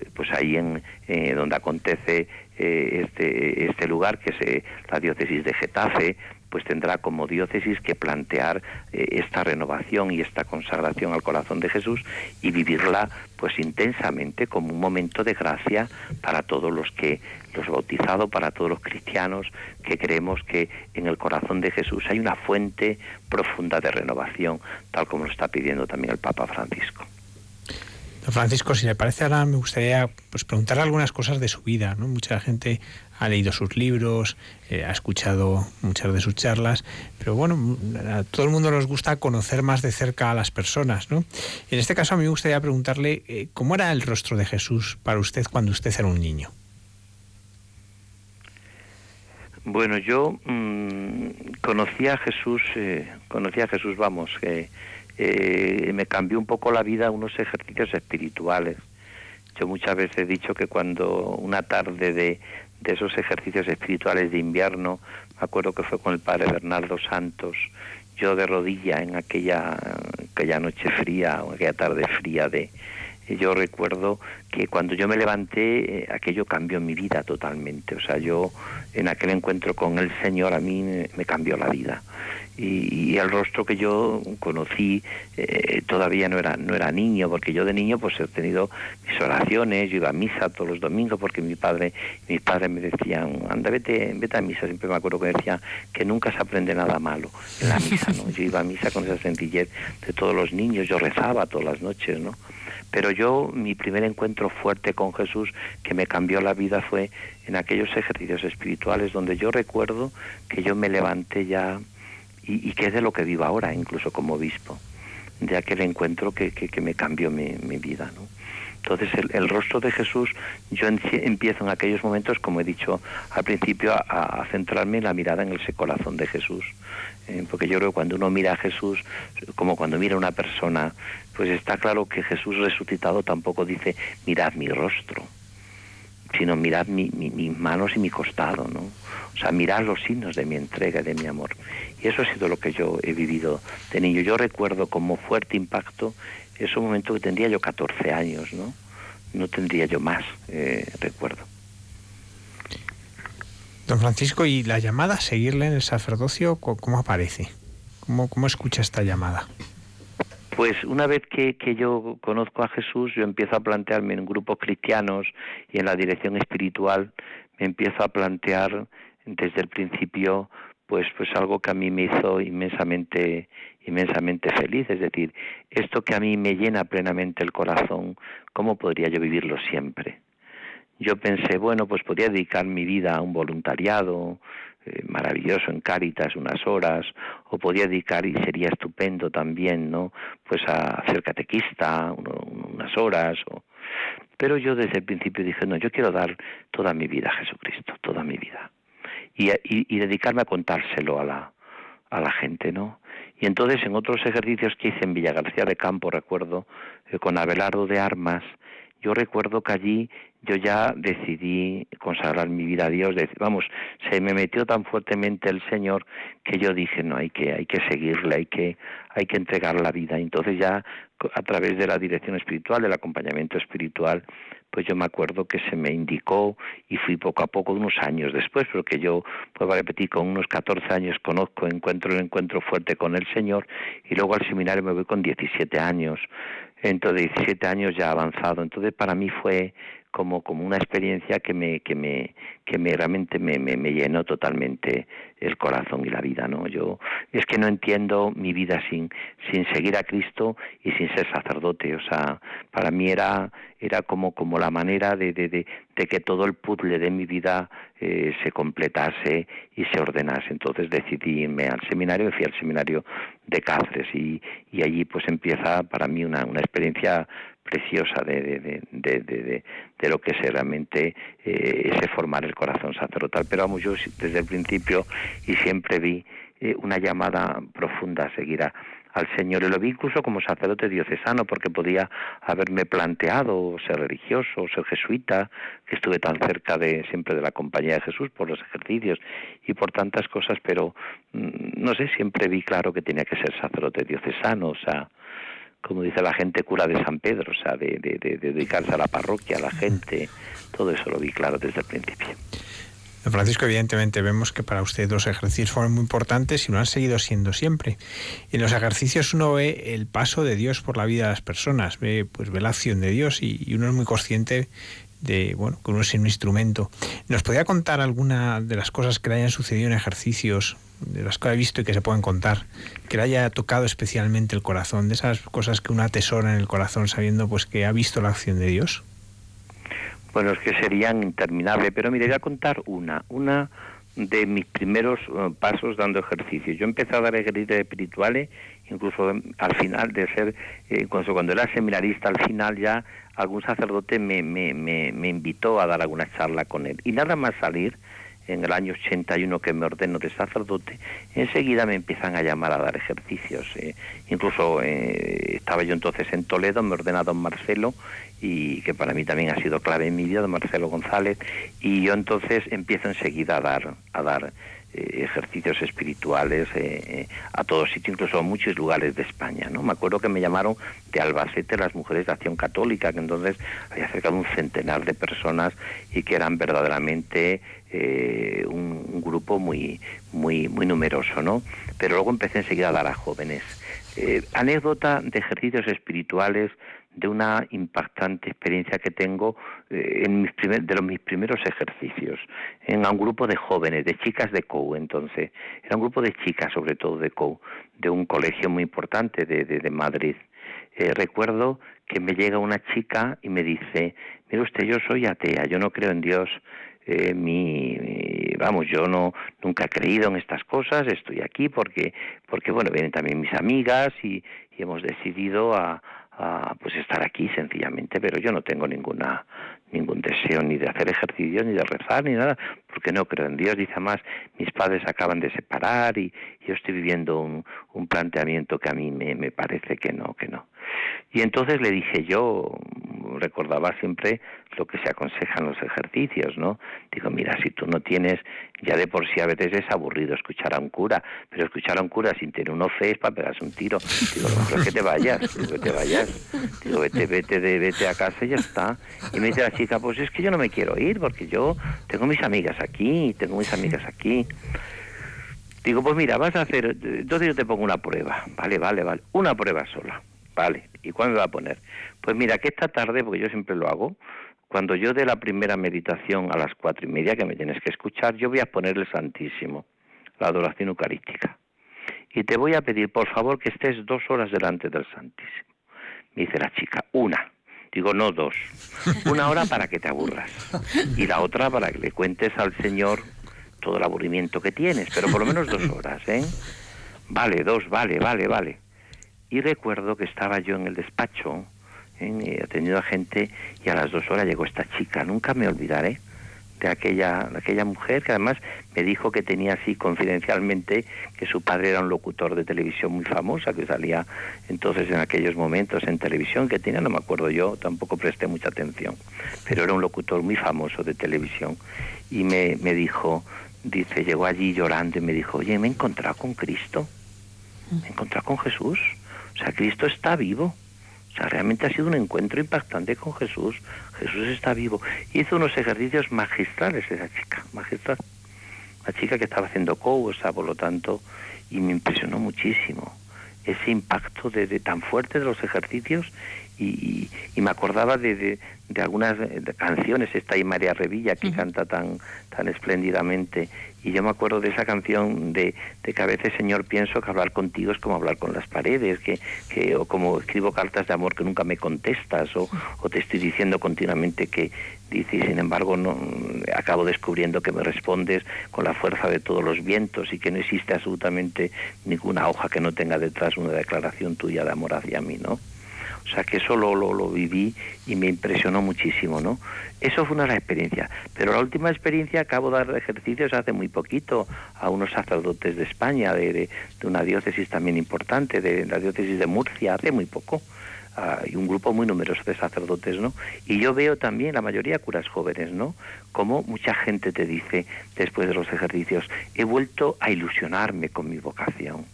eh, pues ahí en eh, donde acontece este, este lugar que es la diócesis de Getafe pues tendrá como diócesis que plantear eh, esta renovación y esta consagración al corazón de Jesús y vivirla pues intensamente como un momento de gracia para todos los que los bautizados, para todos los cristianos que creemos que en el corazón de Jesús hay una fuente profunda de renovación, tal como lo está pidiendo también el Papa Francisco. Francisco, si le parece ahora me gustaría pues preguntarle algunas cosas de su vida, ¿no? Mucha gente ha leído sus libros, eh, ha escuchado muchas de sus charlas, pero bueno, a todo el mundo nos gusta conocer más de cerca a las personas, ¿no? En este caso a mí me gustaría preguntarle eh, cómo era el rostro de Jesús para usted cuando usted era un niño. Bueno, yo mmm, conocí a Jesús, eh, conocí a Jesús, vamos, que me cambió un poco la vida unos ejercicios espirituales. Yo muchas veces he dicho que cuando una tarde de, de esos ejercicios espirituales de invierno, me acuerdo que fue con el padre Bernardo Santos, yo de rodilla en aquella, aquella noche fría, o aquella tarde fría de, yo recuerdo que cuando yo me levanté, eh, aquello cambió mi vida totalmente. O sea, yo en aquel encuentro con el Señor a mí me cambió la vida y, el rostro que yo conocí eh, todavía no era no era niño porque yo de niño pues he tenido mis oraciones yo iba a misa todos los domingos porque mi padre mis padres me decían anda vete vete a misa siempre me acuerdo que decía que nunca se aprende nada malo en la misa no yo iba a misa con esa sencillez de todos los niños yo rezaba todas las noches no pero yo mi primer encuentro fuerte con Jesús que me cambió la vida fue en aquellos ejercicios espirituales donde yo recuerdo que yo me levanté ya y, que es de lo que vivo ahora, incluso como obispo, de aquel encuentro que, que, me cambió mi, mi vida. ¿no? Entonces el, rostro de Jesús, yo empiezo en aquellos momentos, como he dicho al principio, a, centrarme en la mirada en ese corazón de Jesús. Eh, porque yo creo que cuando uno mira a Jesús, como cuando mira a una persona, pues está claro que Jesús resucitado tampoco dice, mirad mi rostro sino mirad mis manos y mi costado, ¿no? O sea, mirad los signos de mi entrega y de mi amor. Y eso ha sido lo que yo he vivido de niño. Yo recuerdo como fuerte impacto ese momento que tendría yo 14 años, ¿no? No tendría yo más, eh, recuerdo. Don Francisco, ¿y la llamada a seguirle en el sacerdocio, cómo aparece? ¿Cómo, cómo escucha esta llamada? Pues una vez que, que, yo conozco a Jesús, yo empiezo a plantearme en grupos cristianos y en la dirección espiritual, me empiezo a plantear desde el principio pues pues algo que a mí me hizo inmensamente inmensamente feliz, es decir, esto que a mí me llena plenamente el corazón, ¿cómo podría yo vivirlo siempre? Yo pensé, bueno, pues podría dedicar mi vida a un voluntariado eh, maravilloso en Cáritas unas horas, o podría dedicar, y sería estupendo también, ¿no? Pues a hacer catequista unas horas, o... pero yo desde el principio dije, no, yo quiero dar toda mi vida a Jesucristo, toda mi vida y, y, dedicarme a contárselo a la, a la gente, ¿no? Y entonces en otros ejercicios que hice en Villa García de Campo, recuerdo, eh, con Abelardo de Armas, yo recuerdo que allí yo ya decidí consagrar mi vida a Dios, vamos, se me metió tan fuertemente el Señor que yo dije, no, hay que, hay que seguirle, hay que, hay que entregar la vida. Entonces ya a través de la dirección espiritual, del acompañamiento espiritual, pues yo me acuerdo que se me indicó y fui poco a poco, unos años después, porque yo, puedo repetir, con unos 14 años conozco, encuentro el encuentro fuerte con el Señor y luego al seminario me voy con 17 años, entonces 17 años ya avanzado, entonces para mí fue como, como una experiencia que me, que me, que me realmente me, me, me, llenó totalmente el corazón y la vida, ¿no? Yo es que no entiendo mi vida sin, sin seguir a Cristo y sin ser sacerdote, o sea, para mí era, era como, como la manera de, de, de, que todo el puzzle de mi vida eh, se completase y se ordenase. Entonces decidí irme al seminario, fui al seminario de Cáceres y, y allí pues empieza para mí una, una experiencia preciosa de, de, de, de, lo que es realmente eh, ese formar el corazón sacerdotal. Pero vamos, yo desde el principio y siempre vi eh, una llamada profunda a seguir al Señor. Y lo vi incluso como sacerdote diocesano, porque podía haberme planteado ser religioso, ser jesuita, que estuve tan cerca de siempre de la compañía de Jesús por los ejercicios y por tantas cosas, pero mm, no sé, siempre vi claro que tenía que ser sacerdote diocesano, o sea, como dice la gente, cura de San Pedro, o sea, de, dedicarse a la parroquia, a la gente, todo eso lo vi claro desde el principio. Don Francisco, evidentemente vemos que para usted los ejercicios fueron muy importantes y lo han seguido siendo siempre. Y en los ejercicios uno ve el paso de Dios por la vida de las personas, ve, pues, ve la acción de Dios y, uno es muy consciente de bueno, que uno es un instrumento. ¿Nos podría contar alguna de las cosas que le hayan sucedido en ejercicios de las que ha visto y que se pueden contar, que le haya tocado especialmente el corazón, de esas cosas que uno atesora en el corazón sabiendo pues que ha visto la acción de Dios? Bueno, es que serían interminables, pero mire, voy a contar una, una de mis primeros eh, pasos dando ejercicio. Yo empecé a dar ejercicios espirituales, incluso al final de ser, eh, cuando era seminarista, al final ya algún sacerdote me, me, me invitó a dar alguna charla con él. Y nada más salir, en el año 81 que me ordeno de sacerdote, enseguida me empiezan a llamar a dar ejercicios. Eh, incluso eh, estaba yo entonces en Toledo, me ordena don Marcelo, y que para mí también ha sido clave en mi vida, don Marcelo González, y yo entonces empiezo enseguida a dar, a dar eh, ejercicios espirituales a todos sitios, incluso a muchos lugares de España. ¿no? Me acuerdo que me llamaron de Albacete las mujeres de Acción Católica, que entonces había cerca de un centenar de personas y que eran verdaderamente eh, un, grupo muy, muy, muy numeroso, ¿no? Pero luego empecé enseguida a dar a jóvenes. Eh, anécdota de ejercicios espirituales de una impactante experiencia que tengo eh, en mis primer, de los mis primeros ejercicios en un grupo de jóvenes, de chicas de COU entonces, era un grupo de chicas sobre todo de COU, de un colegio muy importante de, de, Madrid. recuerdo que me llega una chica y me dice, mire usted, yo soy atea, yo no creo en Dios, eh, mi, vamos yo no nunca he creído en estas cosas estoy aquí porque porque bueno vienen también mis amigas y, hemos decidido a, pues estar aquí sencillamente pero yo no tengo ninguna ningún deseo ni de hacer ejercicio ni de rezar ni nada porque no creo en Dios. Dice más mis padres acaban de separar y yo estoy viviendo un, un planteamiento que a mí me, me parece que no que no Y entonces le dije yo, recordaba siempre lo que se aconsejan los ejercicios, ¿no? Digo, mira, si tú no tienes, ya de por sí a veces es aburrido escuchar a un cura, pero escuchar a un cura sin tener un fe es para pegarse un tiro. Digo, lo es que te vayas, digo, que te vayas. Digo, vete, vete, vete a casa y ya está. Y me dice la chica, pues es que yo no me quiero ir porque yo tengo mis amigas aquí, tengo mis amigas aquí. Digo, pues mira, vas a hacer, entonces yo te pongo una prueba. Vale, vale, vale. Una prueba sola. Vale. ¿Y cuándo me va a poner? Pues mira, que esta tarde, porque yo siempre lo hago, cuando yo dé la primera meditación a las cuatro y media, que me tienes que escuchar, yo voy a poner el Santísimo, la adoración eucarística. Y te voy a pedir, por favor, que estés dos horas delante del Santísimo. Me dice la chica, una. Digo, no dos. Una hora para que te aburras. Y la otra para que le cuentes al Señor todo el aburrimiento que tienes, pero por lo menos dos horas, ¿eh? Vale, dos, vale, vale, vale. Y recuerdo que estaba yo en el despacho, ¿eh? atendiendo a gente, y a las dos horas llegó esta chica. Nunca me olvidaré de aquella, de aquella mujer que además me dijo que tenía así confidencialmente que su padre era un locutor de televisión muy famosa, que salía entonces en aquellos momentos en televisión, que tenía, no me acuerdo yo, tampoco presté mucha atención, pero era un locutor muy famoso de televisión. Y me, me dijo, dice, llegó allí llorando y me dijo, oye, me he encontrado con Cristo, me he encontrado con Jesús, o sea, Cristo está vivo. O sea, realmente ha sido un encuentro impactante con Jesús. Jesús está vivo. Hizo unos ejercicios magistrales esa chica, magistral. La chica que estaba haciendo cosa, por lo tanto, y me impresionó muchísimo ese impacto de, tan fuerte de los ejercicios y, me acordaba de, de, algunas canciones, esta y María Revilla que canta tan, tan espléndidamente y yo me acuerdo de esa canción de, de, que a veces, Señor, pienso que hablar contigo es como hablar con las paredes, que, que o como escribo cartas de amor que nunca me contestas, o, o te estoy diciendo continuamente que dice, y sin embargo no, acabo descubriendo que me respondes con la fuerza de todos los vientos y que no existe absolutamente ninguna hoja que no tenga detrás una declaración tuya de amor hacia mí, ¿no? O sea que eso lo, lo, viví y me impresionó muchísimo, ¿no? Eso fue una de las experiencias. Pero la última experiencia acabo de dar ejercicios hace muy poquito a unos sacerdotes de España, de, de, una diócesis también importante, de la diócesis de Murcia, hace muy poco. Uh, y un grupo muy numeroso de sacerdotes, ¿no? Y yo veo también, la mayoría curas jóvenes, ¿no? Como mucha gente te dice, después de los ejercicios, he vuelto a ilusionarme con mi vocación.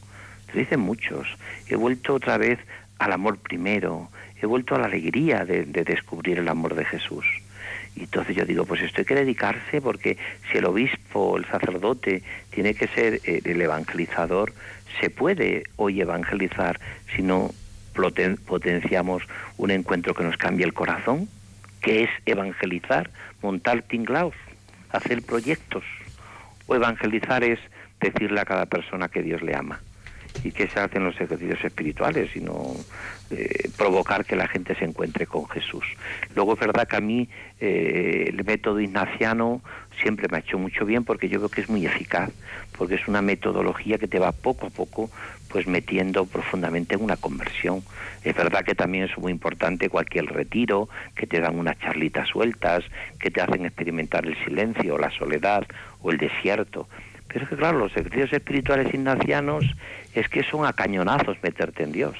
Te dicen muchos, he vuelto otra vez al amor primero, he vuelto a la alegría de, descubrir el amor de Jesús. Y entonces yo digo, pues esto hay que dedicarse porque si el obispo, el sacerdote, tiene que ser eh, el evangelizador, se puede hoy evangelizar si no potenciamos un encuentro que nos cambie el corazón, que es evangelizar, montar tinglaos, hacer proyectos. O evangelizar es decirle a cada persona que Dios le ama y que se hacen los ejercicios espirituales, sino eh, provocar que la gente se encuentre con Jesús. Luego es verdad que a mí eh, el método ignaciano siempre me ha hecho mucho bien porque yo veo que es muy eficaz, porque es una metodología que te va poco a poco pues metiendo profundamente en una conversión. Es verdad que también es muy importante cualquier retiro, que te dan unas charlitas sueltas, que te hacen experimentar el silencio, la soledad o el desierto pero es que claro, los ejercicios espirituales ignacianos es que son a cañonazos meterte en Dios.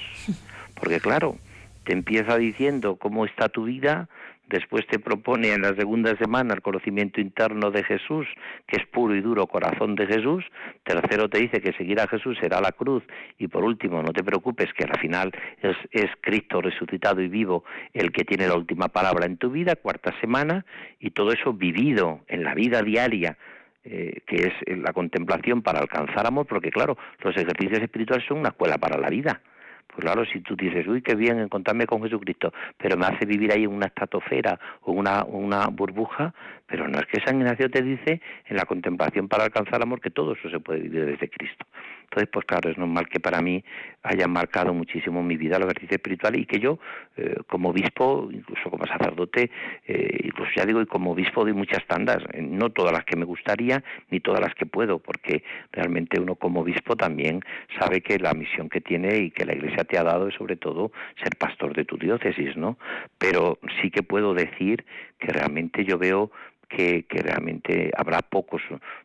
Porque claro, te empieza diciendo cómo está tu vida, después te propone en la segunda semana el conocimiento interno de Jesús, que es puro y duro corazón de Jesús, tercero te dice que seguir a Jesús será la cruz, y por último, no te preocupes que al final es, es Cristo resucitado y vivo el que tiene la última palabra en tu vida, cuarta semana, y todo eso vivido en la vida diaria eh, que es la contemplación para alcanzar amor, porque claro, los ejercicios espirituales son una escuela para la vida. Pues claro, si tú dices, uy, qué bien encontrarme con Jesucristo, pero me hace vivir ahí en una estratosfera o una, una burbuja, pero no es que San Ignacio te dice en la contemplación para alcanzar amor que todo eso se puede vivir desde Cristo. Entonces, pues claro, es normal que para mí haya marcado muchísimo mi vida el ejercicio espiritual y que yo, eh, como obispo, incluso como sacerdote, eh, incluso ya digo, y como obispo de muchas tandas, eh, no todas las que me gustaría, ni todas las que puedo, porque realmente uno como obispo también sabe que la misión que tiene y que la Iglesia te ha dado es sobre todo ser pastor de tu diócesis, ¿no? Pero sí que puedo decir que realmente yo veo que, realmente habrá pocos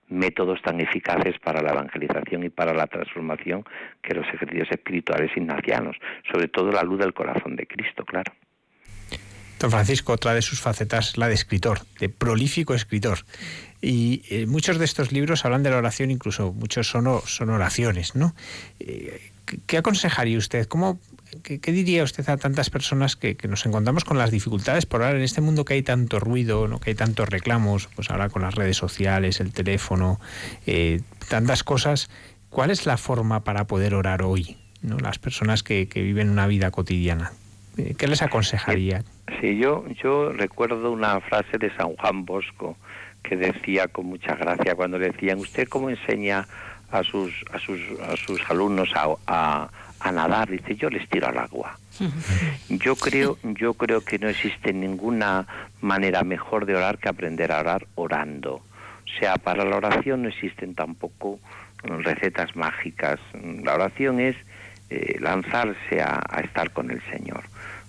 métodos tan eficaces para la evangelización y para la transformación que los ejercicios espirituales ignacianos, sobre todo la luz del corazón de Cristo, claro. Don Francisco, otra de sus facetas es la de escritor, de prolífico escritor. Y eh, muchos de estos libros hablan de la oración, incluso muchos son, son oraciones, ¿no? Eh, ¿Qué aconsejaría usted? ¿Cómo ¿Qué, diría usted a tantas personas que, nos encontramos con las dificultades por ahora en este mundo que hay tanto ruido, que hay tantos reclamos, pues ahora con las redes sociales, el teléfono, eh, tantas cosas? ¿Cuál es la forma para poder orar hoy? ¿no? Las personas que, viven una vida cotidiana. Eh, ¿Qué les aconsejaría? Sí, yo, yo recuerdo una frase de San Juan Bosco que decía con mucha gracia cuando le decían, ¿usted cómo enseña a sus, a sus, a sus alumnos a nadar, dice, yo les tiro al agua. Yo creo, yo creo que no existe ninguna manera mejor de orar que aprender a orar orando. O sea, para la oración no existen tampoco recetas mágicas. La oración es eh, lanzarse a, estar con el Señor.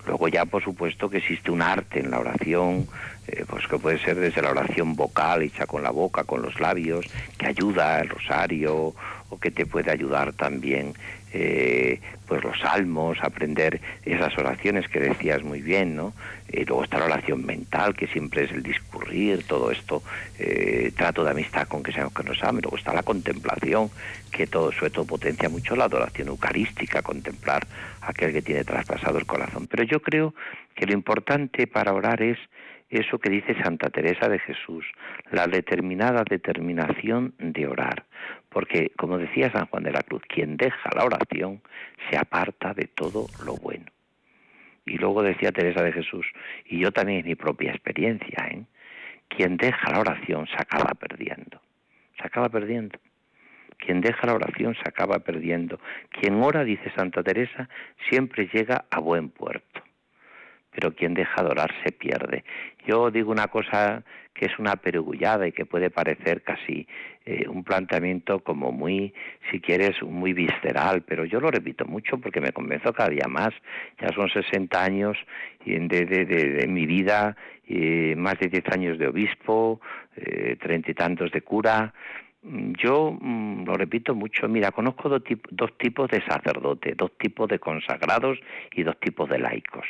Luego ya, por supuesto, que existe un arte en la oración, eh, pues que puede ser desde la oración vocal, hecha con la boca, con los labios, que ayuda el rosario, o que te puede ayudar también eh, pues los salmos, aprender esas oraciones que decías muy bien, ¿no? Y luego está la oración mental, que siempre es el discurrir, todo esto, eh, trato de amistad con que seamos que nos amen. Luego está la contemplación, que todo, sobre todo potencia mucho la adoración eucarística, contemplar aquel que tiene traspasado el corazón. Pero yo creo que lo importante para orar es eso que dice Santa Teresa de Jesús, la determinada determinación de orar. Porque, como decía San Juan de la Cruz, quien deja la oración se aparta de todo lo bueno. Y luego decía Teresa de Jesús, y yo también en mi propia experiencia, ¿eh? quien deja la oración se acaba perdiendo. Se acaba perdiendo. Quien deja la oración se acaba perdiendo. Quien ora, dice Santa Teresa, siempre llega a buen puerto pero quien deja de orar se pierde. Yo digo una cosa que es una perugullada y que puede parecer casi eh, un planteamiento como muy, si quieres, muy visceral, pero yo lo repito mucho porque me convenzo cada día más. Ya son 60 años de, de, de, mi vida, más de 10 años de obispo, eh, treinta y tantos de cura. Yo mm, lo repito mucho, mira, conozco dos, dos tipos de sacerdotes, dos tipos de consagrados y dos tipos de laicos.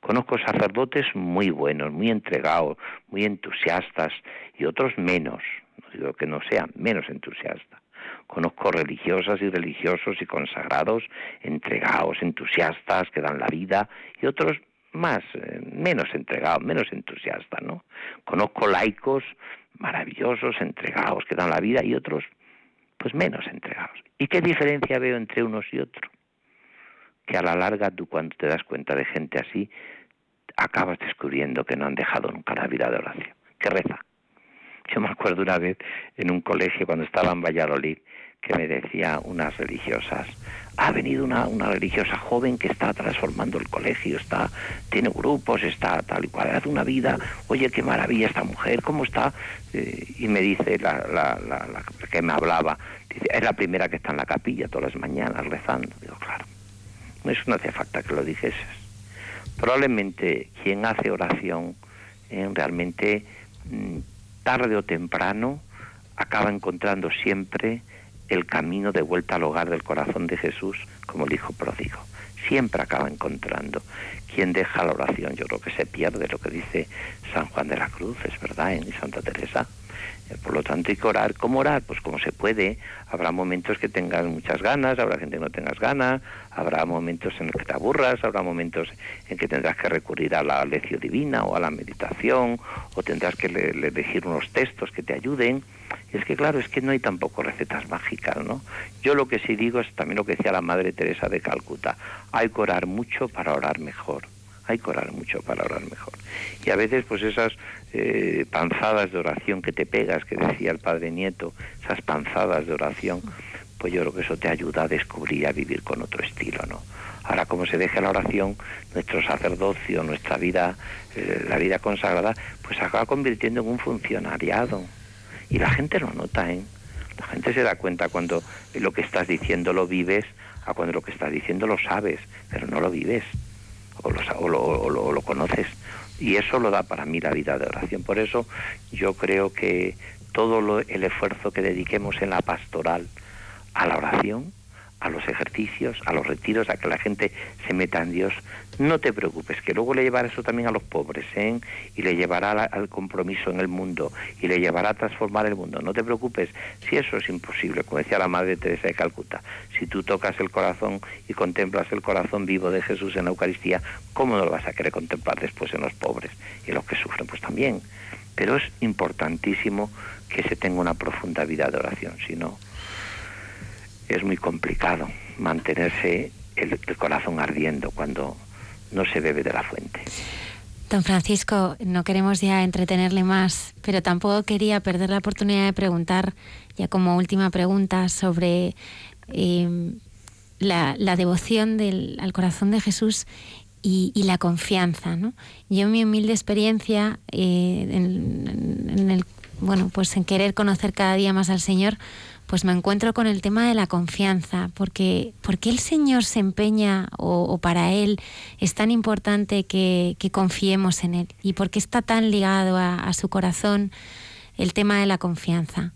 Conozco sacerdotes muy buenos, muy entregados, muy entusiastas y otros menos, no digo que no sean menos entusiastas. Conozco religiosas y religiosos y consagrados, entregados, entusiastas, que dan la vida, y otros más, eh, menos entregados, menos entusiastas, ¿no? Conozco laicos maravillosos, entregados, que dan la vida, y otros, pues menos entregados. ¿Y qué diferencia veo entre unos y otros? Que a la larga tú cuando te das cuenta de gente así, acabas descubriendo que no han dejado nunca la vida de oración, que reza. Yo me acuerdo una vez en un colegio cuando estaba en Valladolid que me decía unas religiosas, ha venido una, una religiosa joven que está transformando el colegio, está, tiene grupos, está tal y cual, hace una vida, oye, qué maravilla esta mujer, ¿cómo está? Eh, y me dice la, la, la, la, que me hablaba, dice, es la primera que está en la capilla todas las mañanas rezando. Digo, claro, eso no hace falta que lo dijeses. Probablemente quien hace oración eh, realmente mm, tarde o temprano acaba encontrando siempre el camino de vuelta al hogar del corazón de Jesús como el hijo pródigo. Siempre acaba encontrando. Quien deja la oración, yo creo que se pierde lo que dice San Juan de la Cruz, es verdad, en Santa Teresa. Eh, por lo tanto, hay que orar. ¿Cómo orar? Pues como se puede. Habrá momentos que tengas muchas ganas, habrá gente que no tengas ganas, habrá momentos en los que te aburras, habrá momentos en que tendrás que recurrir a la lección divina o a la meditación, o tendrás que elegir unos textos que te ayuden. Y es que, claro, es que no hay tampoco recetas mágicas, ¿no? Yo lo que sí digo es también lo que decía la Madre Teresa de Calcuta. Hay que orar mucho para orar mejor hay que orar mucho para orar mejor. Y a veces, pues esas eh, panzadas de oración que te pegas, que decía el Padre Nieto, esas panzadas de oración, pues yo creo que eso te ayuda a descubrir, a vivir con otro estilo, ¿no? Ahora, como se deja la oración, nuestro sacerdocio, nuestra vida, eh, la vida consagrada, pues se acaba convirtiendo en un funcionariado. Y la gente lo nota, ¿eh? La gente se da cuenta cuando lo que estás diciendo lo vives, a cuando lo que estás diciendo lo sabes, pero no lo vives o lo, o lo, conoces. Y eso lo da para mí la vida de oración. Por eso yo creo que todo el esfuerzo que dediquemos en la pastoral a la oración, a los ejercicios, a los retiros, a que la gente se meta en Dios, no te preocupes, que luego le llevará eso también a los pobres, ¿eh? y le llevará al compromiso en el mundo, y le llevará a transformar el mundo. No te preocupes, si eso es imposible, como decía la Madre Teresa de Calcuta, si tú tocas el corazón y contemplas el corazón vivo de Jesús en la Eucaristía, ¿cómo no lo vas a querer contemplar después en los pobres y en los que sufren? Pues también. Pero es importantísimo que se tenga una profunda vida de oración, si no es muy complicado mantenerse el, corazón ardiendo cuando no se bebe de la fuente. Don Francisco, no queremos ya entretenerle más, pero tampoco quería perder la oportunidad de preguntar, ya como última pregunta, sobre em, la, devoción del, al corazón de Jesús y, la confianza. ¿no? Yo, en mi humilde experiencia, eh, en, el, bueno, pues en querer conocer cada día más al Señor, pues me encuentro con el tema de la confianza, porque ¿por qué el Señor se empeña o, para Él es tan importante que, confiemos en Él? ¿Y por qué está tan ligado a, su corazón el tema de la confianza?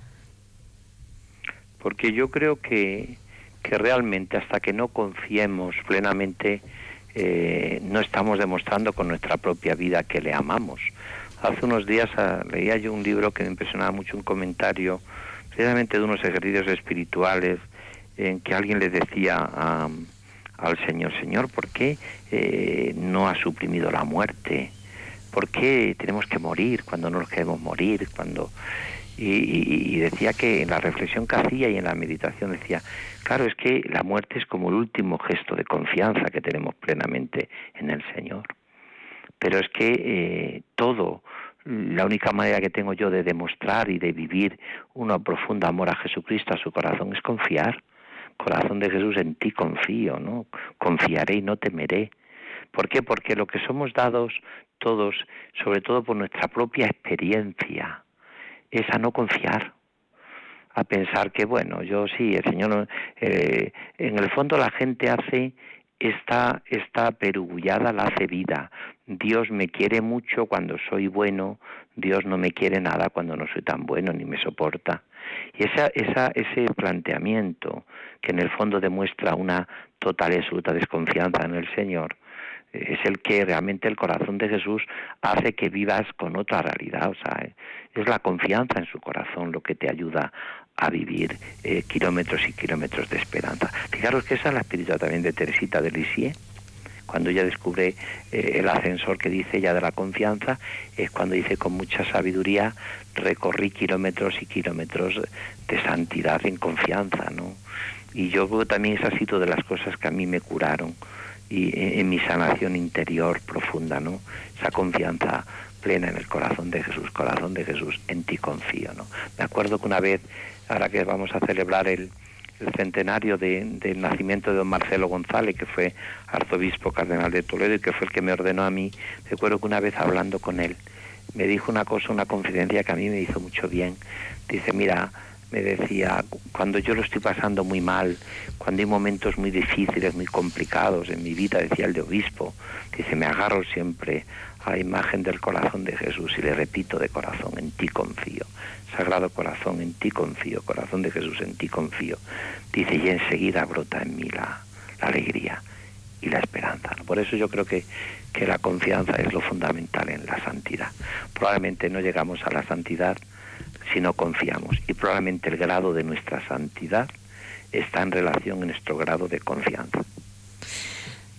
Porque yo creo que, que realmente hasta que no confiemos plenamente, eh, no estamos demostrando con nuestra propia vida que le amamos. Hace unos días ah, leía yo un libro que me impresionaba mucho, un comentario precisamente de unos ejercicios espirituales en que alguien le decía al Señor, Señor, ¿por qué eh, no ha suprimido la muerte? ¿Por qué tenemos que morir cuando no nos queremos morir? Cuando y, decía que en la reflexión que hacía y en la meditación decía, claro, es que la muerte es como el último gesto de confianza que tenemos plenamente en el Señor. Pero es que eh, todo la única manera que tengo yo de demostrar y de vivir un profundo amor a Jesucristo, a su corazón, es confiar. Corazón de Jesús, en ti confío, ¿no? Confiaré y no temeré. ¿Por qué? Porque lo que somos dados todos, sobre todo por nuestra propia experiencia, es a no confiar, a pensar que, bueno, yo sí, el Señor, eh, en el fondo la gente hace esta, esta perugullada la hace vida. Dios me quiere mucho cuando soy bueno, Dios no me quiere nada cuando no soy tan bueno ni me soporta. Y esa, esa, ese planteamiento, que en el fondo demuestra una total y absoluta desconfianza en el Señor, es el que realmente el corazón de Jesús hace que vivas con otra realidad. O sea, es la confianza en su corazón lo que te ayuda a vivir eh, kilómetros y kilómetros de esperanza. Fijaros que esa es la espiritualidad también de Teresita de Lisieux. Cuando ella descubre eh, el ascensor que dice ya de la confianza, es cuando dice con mucha sabiduría, recorrí kilómetros y kilómetros de santidad en confianza, ¿no? Y yo creo que también esa ha sido de las cosas que a mí me curaron y eh, en mi sanación interior profunda, ¿no? Esa confianza plena en el corazón de Jesús, corazón de Jesús, en ti confío, ¿no? Me acuerdo que una vez ahora que vamos a celebrar el, centenario del nacimiento de don Marcelo González, que fue arzobispo cardenal de Toledo y que fue el que me ordenó a mí, recuerdo que una vez hablando con él, me dijo una cosa, una confidencia que a mí me hizo mucho bien. Dice, mira, me decía, cuando yo lo estoy pasando muy mal, cuando hay momentos muy difíciles, muy complicados en mi vida, decía el de obispo, dice, me agarro siempre a la imagen del corazón de Jesús y le repito de corazón, en ti confío. Sagrado corazón, en ti confío, corazón de Jesús, en ti confío. Dice, y enseguida brota en mí la, alegría y la esperanza. Por eso yo creo que, que la confianza es lo fundamental en la santidad. Probablemente no llegamos a la santidad si no confiamos y probablemente el grado de nuestra santidad está en relación a nuestro grado de confianza.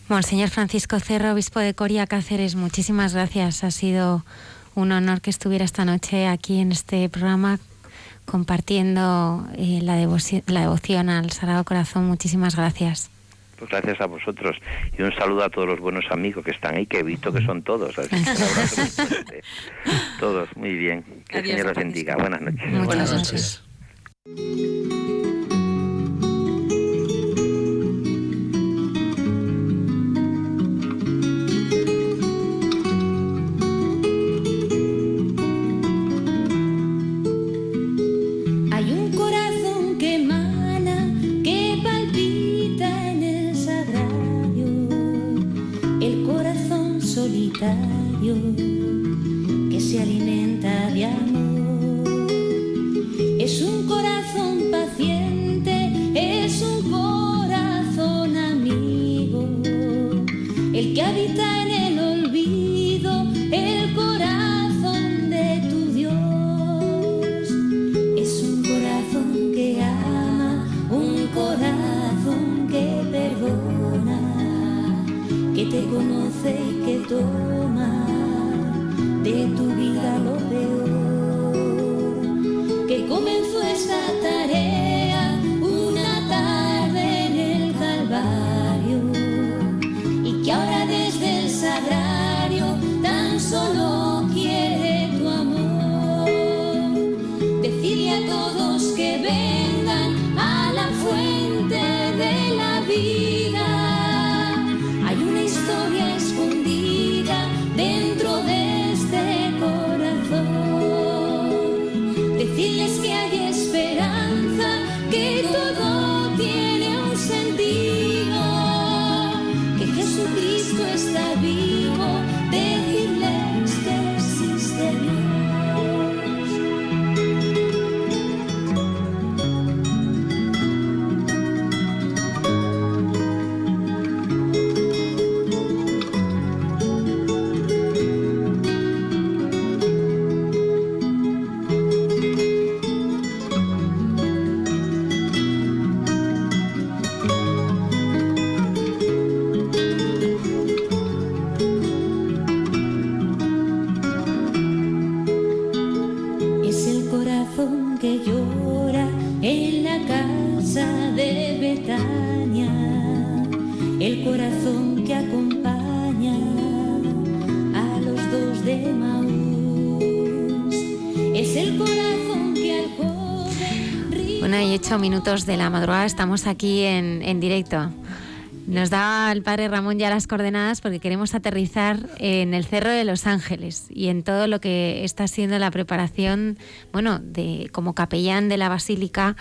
Monseñor Francisco Cerro, obispo de Coria Cáceres, muchísimas gracias. Ha sido un honor que estuviera esta noche aquí en este programa compartiendo eh, la, devoción, la devoción al Sagrado Corazón. Muchísimas gracias. Pues gracias a vosotros y un saludo a todos los buenos amigos que están ahí, que he visto que son todos. todos, muy bien. Que el Señor los bendiga. Buenas noches. Buenas noches. que se alimenta de amor. Es un corazón paciente, es un corazón amigo, el que habita en el olvido, el corazón de tu Dios. Es un corazón que ama, un corazón que perdona, que te conoce y que todo. Woman's de la madrugada estamos aquí en, en directo. Nos da el padre Ramón ya las coordenadas porque queremos aterrizar en el Cerro de los Ángeles y en todo lo que está siendo la preparación, bueno, de como capellán de la Basílica.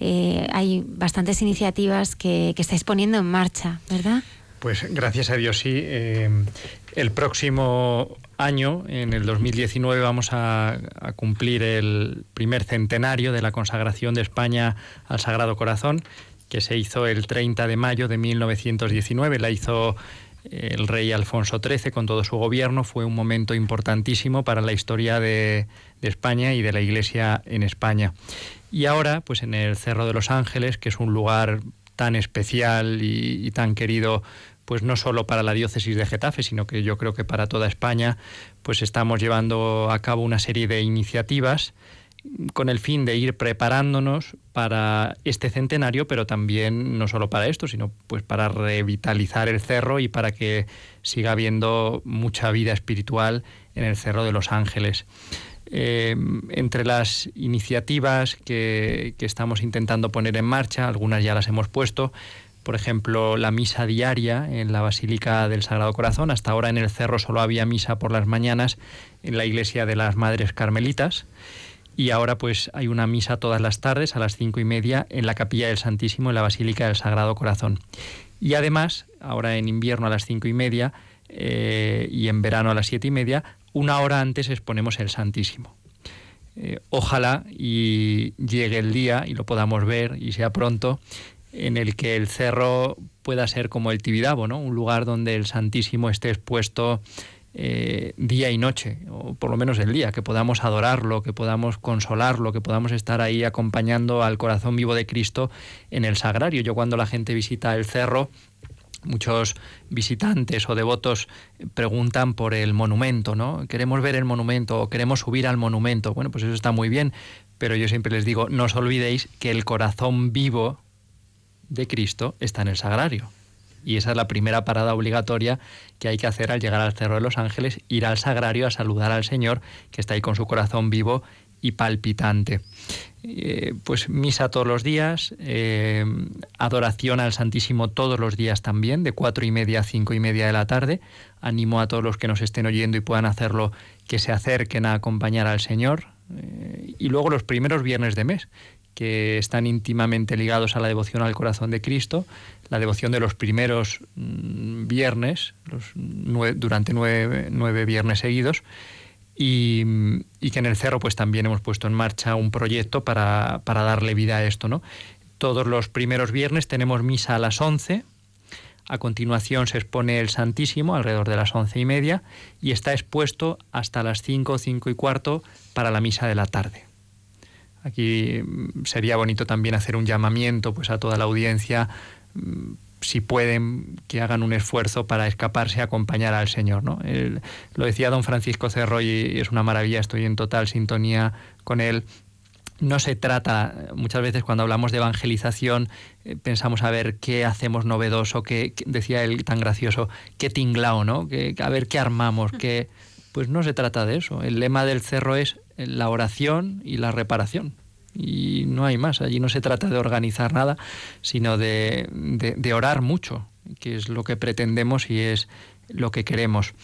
eh, hay bastantes iniciativas que, que estáis poniendo en marcha, ¿verdad? Pues gracias a Dios sí. Eh, el próximo año, en el 2019, vamos a, cumplir el primer centenario de la consagración de España al Sagrado Corazón, que se hizo el 30 de mayo de 1919. La hizo el rey Alfonso XIII con todo su gobierno. Fue un momento importantísimo para la historia de, España y de la Iglesia en España. Y ahora, pues en el Cerro de los Ángeles, que es un lugar tan especial y tan querido pues no solo para la diócesis de Getafe, sino que yo creo que para toda España, pues estamos llevando a cabo una serie de iniciativas con el fin de ir preparándonos para este centenario, pero también no solo para esto, sino pues para revitalizar el cerro y para que siga habiendo mucha vida espiritual en el Cerro de los Ángeles. Eh, entre las iniciativas que, que estamos intentando poner en marcha, algunas ya las hemos puesto, por ejemplo, la misa diaria en la Basílica del Sagrado Corazón. Hasta ahora en el cerro solo había misa por las mañanas en la iglesia de las Madres Carmelitas. Y ahora pues hay una misa todas las tardes a las cinco y media en la Capilla del Santísimo en la Basílica del Sagrado Corazón. Y además, ahora en invierno a las cinco y media eh, y en verano a las siete y media, una hora antes exponemos el Santísimo. Eh, ojalá y llegue el día y lo podamos ver y sea pronto en el que el cerro pueda ser como el Tibidabo, ¿no? un lugar donde el Santísimo esté expuesto eh, día y noche, o por lo menos el día, que podamos adorarlo, que podamos consolarlo, que podamos estar ahí acompañando al corazón vivo de Cristo en el sagrario. Yo cuando la gente visita el cerro, muchos visitantes o devotos preguntan por el monumento, ¿no? Queremos ver el monumento o queremos subir al monumento. Bueno, pues eso está muy bien, pero yo siempre les digo, no os olvidéis que el corazón vivo de Cristo está en el sagrario. Y esa es la primera parada obligatoria que hay que hacer al llegar al Cerro de los Ángeles, ir al sagrario a saludar al Señor, que está ahí con su corazón vivo y palpitante. Eh, pues misa todos los días, eh, adoración al Santísimo todos los días también, de cuatro y media a cinco y media de la tarde. Animo a todos los que nos estén oyendo y puedan hacerlo que se acerquen a acompañar al Señor. Eh, y luego los primeros viernes de mes, que están íntimamente ligados a la devoción al corazón de Cristo, la devoción de los primeros mm, viernes, durante nueve, viernes seguidos, y, que en el cerro pues también hemos puesto en marcha un proyecto para, para, darle vida a esto. ¿no? Todos los primeros viernes tenemos misa a las 11, a continuación se expone el Santísimo alrededor de las once y media y está expuesto hasta las 5, 5 y cuarto para la misa de la tarde. Aquí sería bonito también hacer un llamamiento pues, a toda la audiencia, si pueden, que hagan un esfuerzo para escaparse a acompañar al Señor. ¿no? Lo decía don Francisco Cerro y es una maravilla, estoy en total sintonía con él. no se trata, muchas veces cuando hablamos de evangelización, eh, pensamos a ver qué hacemos novedoso, qué, decía él tan gracioso, qué tinglao, ¿no? Que, a ver qué armamos, que pues no se trata de eso. El lema del cerro es la oración y la reparación. Y no hay más. Allí no se trata de organizar nada, sino de, orar mucho, que es lo que pretendemos y es lo que queremos.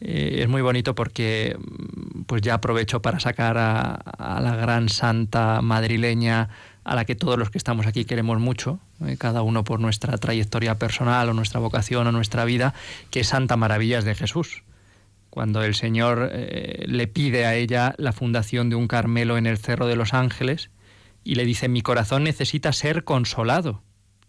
Eh, es muy bonito porque pues ya aprovecho para sacar a, la gran santa madrileña a la que todos los que estamos aquí queremos mucho, eh, cada uno por nuestra trayectoria personal o nuestra vocación o nuestra vida, que es Santa Maravillas de Jesús. Cuando el Señor eh, le pide a ella la fundación de un Carmelo en el Cerro de los Ángeles y le dice, mi corazón necesita ser consolado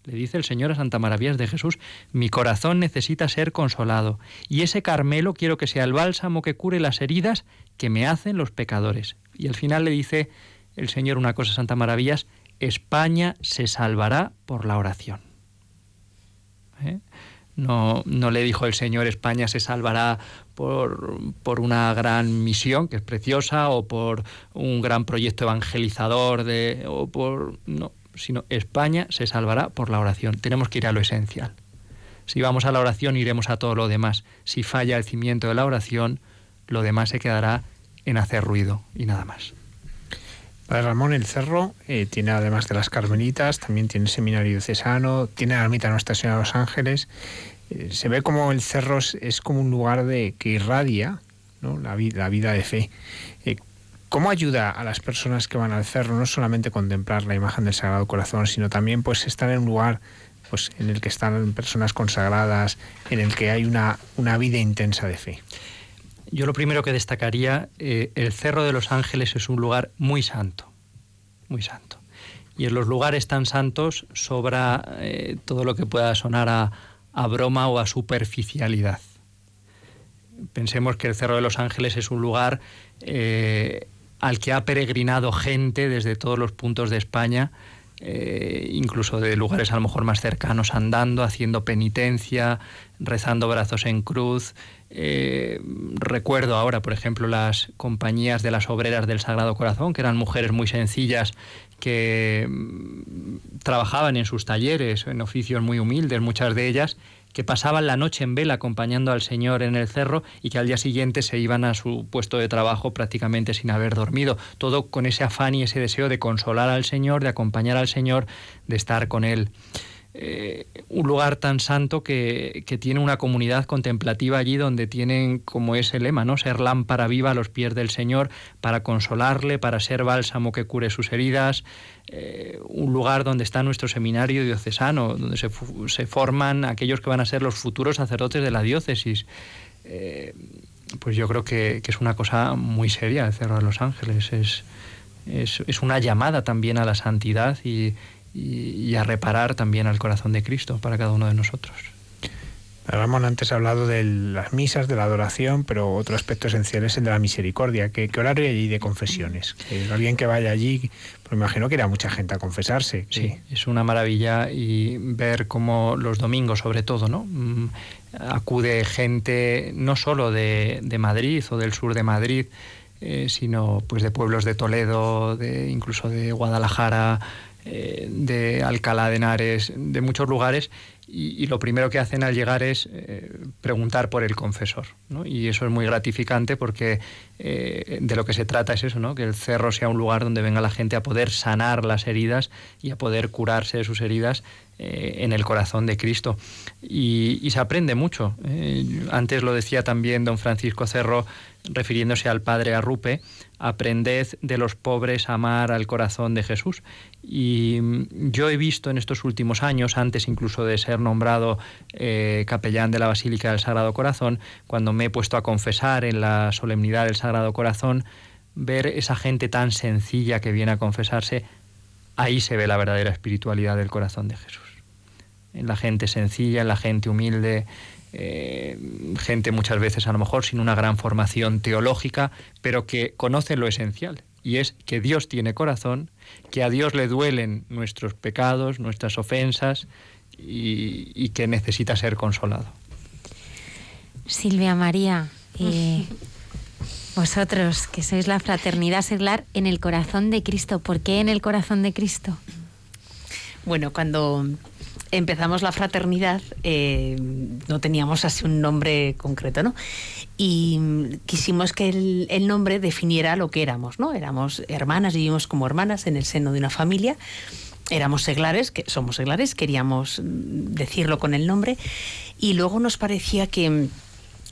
le dice el Señor a Santa Maravillas de Jesús, mi corazón necesita ser consolado, y ese Carmelo quiero que sea el bálsamo que cure las heridas que me hacen los pecadores. Y al final le dice el Señor una cosa, Santa Maravillas, España se salvará por la oración. ¿Eh? No, no, le dijo el Señor España se salvará por, por, una gran misión, que es preciosa, o por un gran proyecto evangelizador, de, o por... No, sino España se salvará por la oración. Tenemos que ir a lo esencial. Si vamos a la oración, iremos a todo lo demás. Si falla el cimiento de la oración, lo demás se quedará en hacer ruido y nada más. Padre Ramón, el cerro eh, tiene además de las Carmelitas, también tiene seminario diocesano, tiene la ermita Nuestra Señora de los Ángeles. Eh, se ve como el cerro es, como un lugar de, que irradia la, la, vida de fe. Eh, ¿Cómo ayuda a las personas que van al cerro no solamente contemplar la imagen del Sagrado Corazón, sino también pues estar en un lugar pues, en el que están personas consagradas, en el que hay una, una vida intensa de fe? Yo lo primero que destacaría, eh, el Cerro de los Ángeles es un lugar muy santo, muy santo. Y en los lugares tan santos sobra todo lo que pueda sonar a, a broma o a superficialidad. Pensemos que el Cerro de los Ángeles es un lugar eh, al que ha peregrinado gente desde todos los puntos de España, eh, incluso de lugares a lo mejor más cercanos, andando, haciendo penitencia, rezando brazos en cruz. Eh, recuerdo ahora, por ejemplo, las compañías de las obreras del Sagrado Corazón, que eran mujeres muy sencillas que mm, trabajaban en sus talleres, en oficios muy humildes, muchas de ellas, que pasaban la noche en vela acompañando al Señor en el cerro y que al día siguiente se iban a su puesto de trabajo prácticamente sin haber dormido. Todo con ese afán y ese deseo de consolar al Señor, de acompañar al Señor, de estar con Él. Eh, un lugar tan santo que, tiene una comunidad contemplativa allí donde tienen como ese lema, ¿no? Ser lámpara viva a los pies del Señor para consolarle, para ser bálsamo que cure sus heridas. Eh, un lugar donde está nuestro seminario diocesano, donde se, forman aquellos que van a ser los futuros sacerdotes de la diócesis. Eh, pues yo creo que, es una cosa muy seria el Cerro de los Ángeles. Es, es una llamada también a la santidad y, y, a reparar también al corazón de Cristo para cada uno de nosotros. Ramón antes ha hablado de las misas, de la adoración, pero otro aspecto esencial es el de la misericordia. ¿Qué, horario hay allí de confesiones? alguien que vaya allí, pues me imagino que irá mucha gente a confesarse. Sí, es una maravilla y ver cómo los domingos, sobre todo, ¿no? Mm, acude gente no solo de, Madrid o del sur de Madrid, eh, sino pues de pueblos de Toledo, de incluso de Guadalajara, eh, de Alcalá de Henares, de muchos lugares, y, lo primero que hacen al llegar es eh, preguntar por el confesor. Y eso es muy gratificante porque eh, de lo que se trata es eso, ¿no? que el cerro sea un lugar donde venga la gente a poder sanar las heridas y a poder curarse de sus heridas en el corazón de Cristo. Y, se aprende mucho. antes lo decía también don Francisco Cerro, refiriéndose al padre Arrupe, aprended de los pobres a amar al corazón de Jesús. Y mm, yo he visto en estos últimos años, antes incluso de ser nombrado eh, capellán de la Basílica del Sagrado Corazón, cuando me he puesto a confesar en la solemnidad del Sagrado Corazón, ver esa gente tan sencilla que viene a confesarse, ahí se ve la verdadera espiritualidad del corazón de Jesús. En la gente sencilla, en la gente humilde, eh, gente muchas veces a lo mejor sin una gran formación teológica, pero que conoce lo esencial, y es que Dios tiene corazón, que a Dios le duelen nuestros pecados, nuestras ofensas, y, que necesita ser consolado. Silvia María, eh, Vosotros, que sois la fraternidad seglar en el corazón de Cristo. ¿Por qué en el corazón de Cristo? Bueno, cuando empezamos la fraternidad eh, no teníamos así un nombre concreto, ¿no? Y quisimos que el, nombre definiera lo que éramos, ¿no? Éramos hermanas, vivimos como hermanas en el seno de una familia. Éramos seglares, que somos seglares, queríamos decirlo con el nombre. Y luego nos parecía que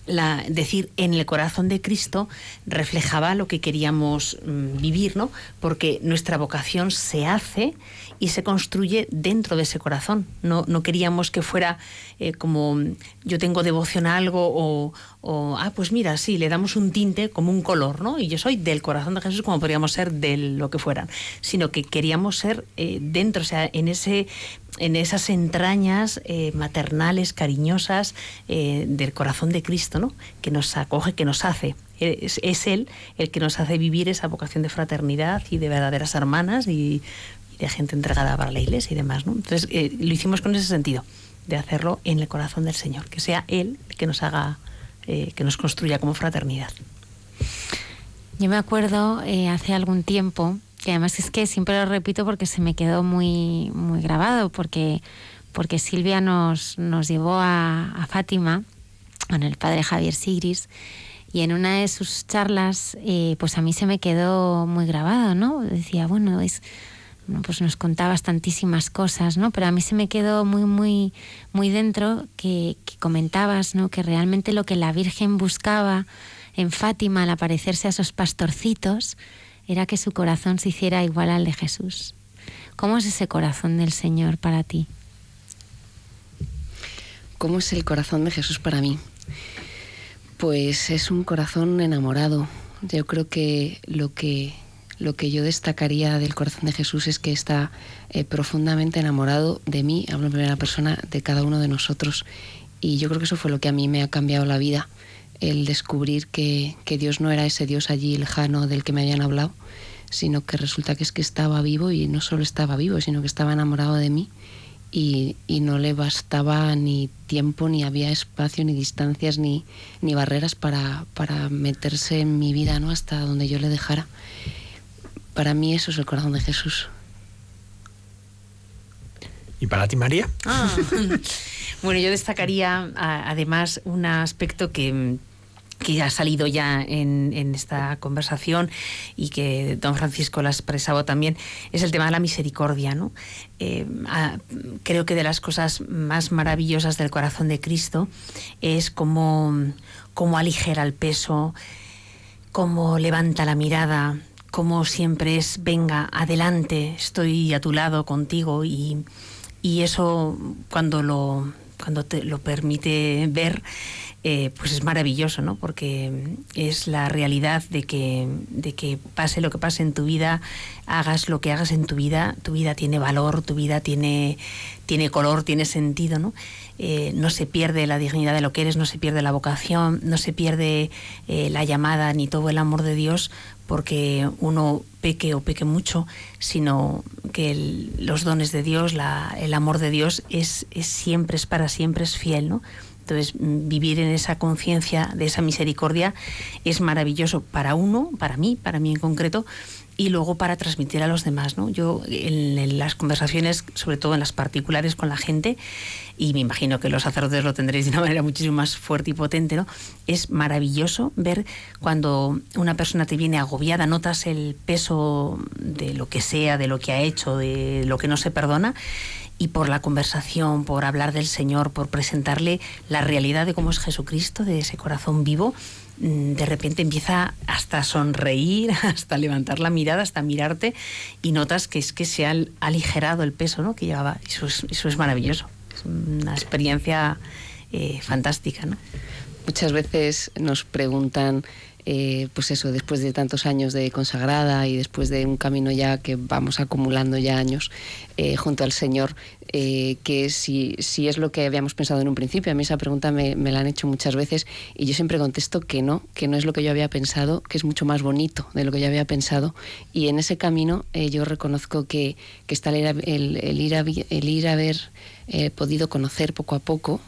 la, decir en el corazón de Cristo reflejaba lo que queríamos mm, vivir, ¿no? Porque nuestra vocación se hace y se construye dentro de ese corazón. No, no queríamos que fuera eh, como yo tengo devoción a algo o, o, ah, pues mira, sí, le damos un tinte como un color, ¿no? Y yo soy del corazón de Jesús como podríamos ser de lo que fueran, sino que queríamos ser eh, dentro, o sea, en ese en esas entrañas eh, maternales, cariñosas del corazón de Cristo, ¿no? que nos acoge, que nos hace. Es, es, Él el que nos hace vivir esa vocación de fraternidad y de verdaderas hermanas y, y de gente entregada para la iglesia y demás. ¿no? Entonces eh, lo hicimos con ese sentido, de hacerlo en el corazón del Señor, que sea Él el que nos haga, eh, que nos construya como fraternidad. Yo me acuerdo eh, hace algún tiempo y además es que siempre lo repito porque se me quedó muy, muy grabado, porque, porque Silvia nos, nos llevó a, a Fátima con el padre Javier Sigris y en una de sus charlas eh, pues a mí se me quedó muy grabado, ¿no? Decía, bueno, es... Pues nos contabas tantísimas cosas, ¿no? Pero a mí se me quedó muy, muy, muy dentro que, que comentabas, ¿no? Que realmente lo que la Virgen buscaba en Fátima al aparecerse a esos pastorcitos era que su corazón se hiciera igual al de Jesús. ¿Cómo es ese corazón del Señor para ti? ¿Cómo es el corazón de Jesús para mí? Pues es un corazón enamorado. Yo creo que lo que, lo que yo destacaría del corazón de Jesús es que está eh, profundamente enamorado de mí, hablo en primera persona, de cada uno de nosotros. Y yo creo que eso fue lo que a mí me ha cambiado la vida el descubrir que, que, Dios no era ese Dios allí lejano del que me habían hablado, sino que resulta que es que estaba vivo y no solo estaba vivo, sino que estaba enamorado de mí y, y no le bastaba ni tiempo, ni había espacio, ni distancias, ni, ni barreras para, para meterse en mi vida ¿no? hasta donde yo le dejara. Para mí eso es el corazón de Jesús. ¿Y para ti, María? Ah. Bueno, yo destacaría además un aspecto que que ha salido ya en, en, esta conversación y que don Francisco la ha expresado también, es el tema de la misericordia. ¿no? Eh, a, creo que de las cosas más maravillosas del corazón de Cristo es cómo, cómo aligera el peso, cómo levanta la mirada, cómo siempre es, venga, adelante, estoy a tu lado contigo y, y eso cuando lo cuando te lo permite ver, eh, pues es maravilloso, ¿no? Porque es la realidad de que, de que pase lo que pase en tu vida, hagas lo que hagas en tu vida, tu vida tiene valor, tu vida tiene, tiene color, tiene sentido, ¿no? Eh, no se pierde la dignidad de lo que eres, no se pierde la vocación, no se pierde eh, la llamada ni todo el amor de Dios porque uno peque o peque mucho, sino que el, los dones de Dios, la, el amor de Dios es, es, siempre, es para siempre, es fiel, ¿no? Entonces, vivir en esa conciencia de esa misericordia es maravilloso para uno, para mí, para mí en concreto, y luego para transmitir a los demás. ¿no? Yo en, en, las conversaciones, sobre todo en las particulares con la gente, y me imagino que los sacerdotes lo tendréis de una manera muchísimo más fuerte y potente, ¿no? es maravilloso ver cuando una persona te viene agobiada, notas el peso de lo que sea, de lo que ha hecho, de lo que no se perdona, y por la conversación, por hablar del Señor, por presentarle la realidad de cómo es Jesucristo, de ese corazón vivo, de repente empieza hasta a sonreír, hasta levantar la mirada, hasta mirarte y notas que es que se ha aligerado el peso ¿no? que llevaba. Eso es, eso es maravilloso. Una experiencia eh, fantástica. Muchas veces nos preguntan eh, pues eso, después de tantos años de consagrada y después de un camino ya que vamos acumulando ya años eh, junto al Señor, eh, que si, si es lo que habíamos pensado en un principio. A mí esa pregunta me, me, la han hecho muchas veces y yo siempre contesto que no, que no es lo que yo había pensado, que es mucho más bonito de lo que yo había pensado. Y en ese camino eh, yo reconozco que, que está el, el, el, ir a, el ir a ver, eh, podido conocer poco a poco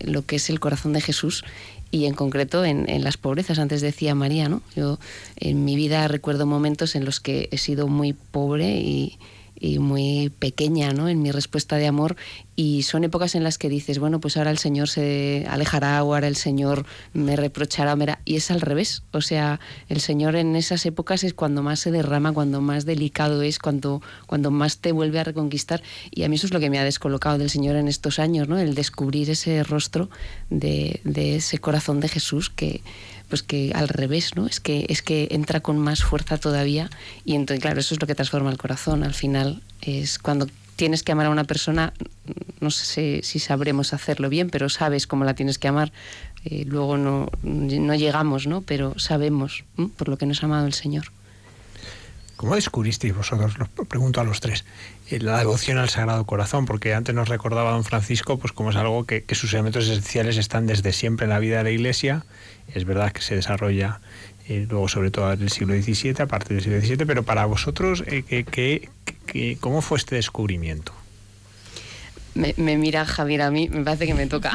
lo que es el corazón de Jesús y en concreto en, en, las pobrezas. Antes decía María, ¿no? Yo en mi vida recuerdo momentos en los que he sido muy pobre y, y muy pequeña ¿no? en mi respuesta de amor y son épocas en las que dices, bueno, pues ahora el Señor se alejará o ahora el Señor me reprochará, y es al revés, o sea, el Señor en esas épocas es cuando más se derrama, cuando más delicado es, cuando, cuando más te vuelve a reconquistar y a mí eso es lo que me ha descolocado del Señor en estos años, ¿no? el descubrir ese rostro de, de ese corazón de Jesús que pues que al revés, ¿no? Es que, es que entra con más fuerza todavía y entonces, claro, eso es lo que transforma el corazón. Al final es cuando tienes que amar a una persona, no sé si sabremos hacerlo bien, pero sabes cómo la tienes que amar. Eh, luego no, no, llegamos, ¿no? Pero sabemos por lo que nos ha amado el Señor. ¿Cómo descubristeis vosotros, lo pregunto a los tres, eh, la devoción al Sagrado Corazón? Porque antes nos recordaba don Francisco, pues como es algo que, que sus elementos esenciales están desde siempre en la vida de la Iglesia, es verdad que se desarrolla eh, luego sobre todo en el siglo XVII, a partir del siglo XVII, pero para vosotros, eh, ¿qué, qué, cómo fue este descubrimiento? Me, me, mira Javier a mí, me parece que me toca.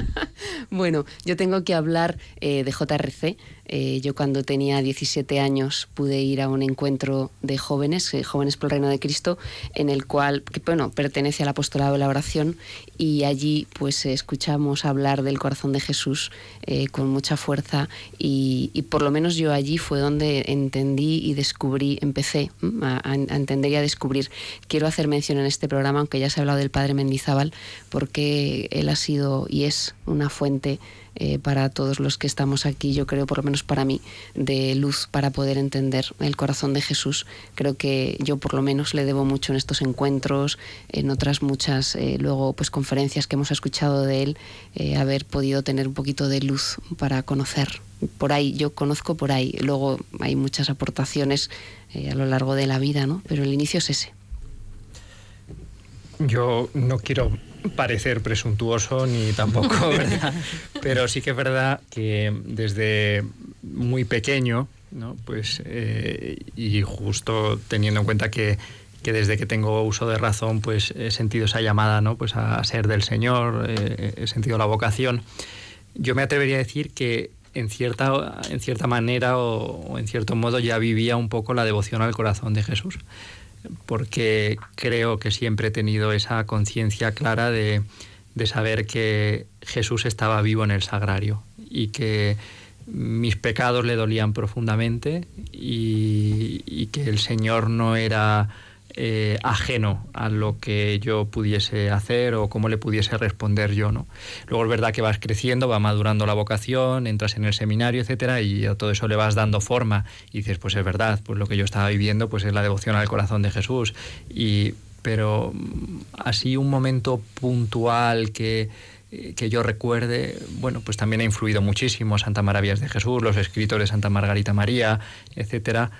bueno, yo tengo que hablar eh, de JRC, eh, yo cuando tenía 17 años pude ir a un encuentro de jóvenes, eh, jóvenes por el reino de Cristo, en el cual, que, bueno, pertenece al apostolado de la oración y allí pues escuchamos hablar del corazón de Jesús eh, con mucha fuerza y, por lo menos yo allí fue donde entendí y descubrí, empecé a, a, entender y a descubrir. Quiero hacer mención en este programa, aunque ya se ha hablado del padre Mendizábal, porque él ha sido y es una fuente eh, para todos los que estamos aquí, yo creo, por lo menos para mí, de luz para poder entender el corazón de Jesús. Creo que yo por lo menos le debo mucho en estos encuentros, en otras muchas eh, luego pues conferencias que hemos escuchado de él, eh, haber podido tener un poquito de luz para conocer. Por ahí, yo conozco por ahí. Luego hay muchas aportaciones a lo largo de la vida, ¿no? Pero el inicio es ese. Yo no quiero parecer presuntuoso ni tampoco, ¿verdad? Pero sí que es verdad que desde muy pequeño, ¿no? Pues, eh, y justo teniendo en cuenta que, que, desde que tengo uso de razón, pues he sentido esa llamada, ¿no? Pues a ser del Señor, eh, he sentido la vocación. Yo me atrevería a decir que en cierta, en cierta manera o, o en cierto modo ya vivía un poco la devoción al corazón de Jesús porque creo que siempre he tenido esa conciencia clara de, saber que Jesús estaba vivo en el sagrario y que mis pecados le dolían profundamente y que el Señor no era eh, ajeno a lo que yo pudiese hacer o cómo le pudiese responder yo, ¿no? Luego es verdad que vas creciendo, va madurando la vocación, entras en el seminario, etcétera, y a todo eso le vas dando forma y dices, pues es verdad, pues lo que yo estaba viviendo pues es la devoción al corazón de Jesús y pero mm, así un momento puntual que que yo recuerde, bueno, pues también ha influido muchísimo Santa Maravillas de Jesús, los escritores Santa Margarita María, etcétera,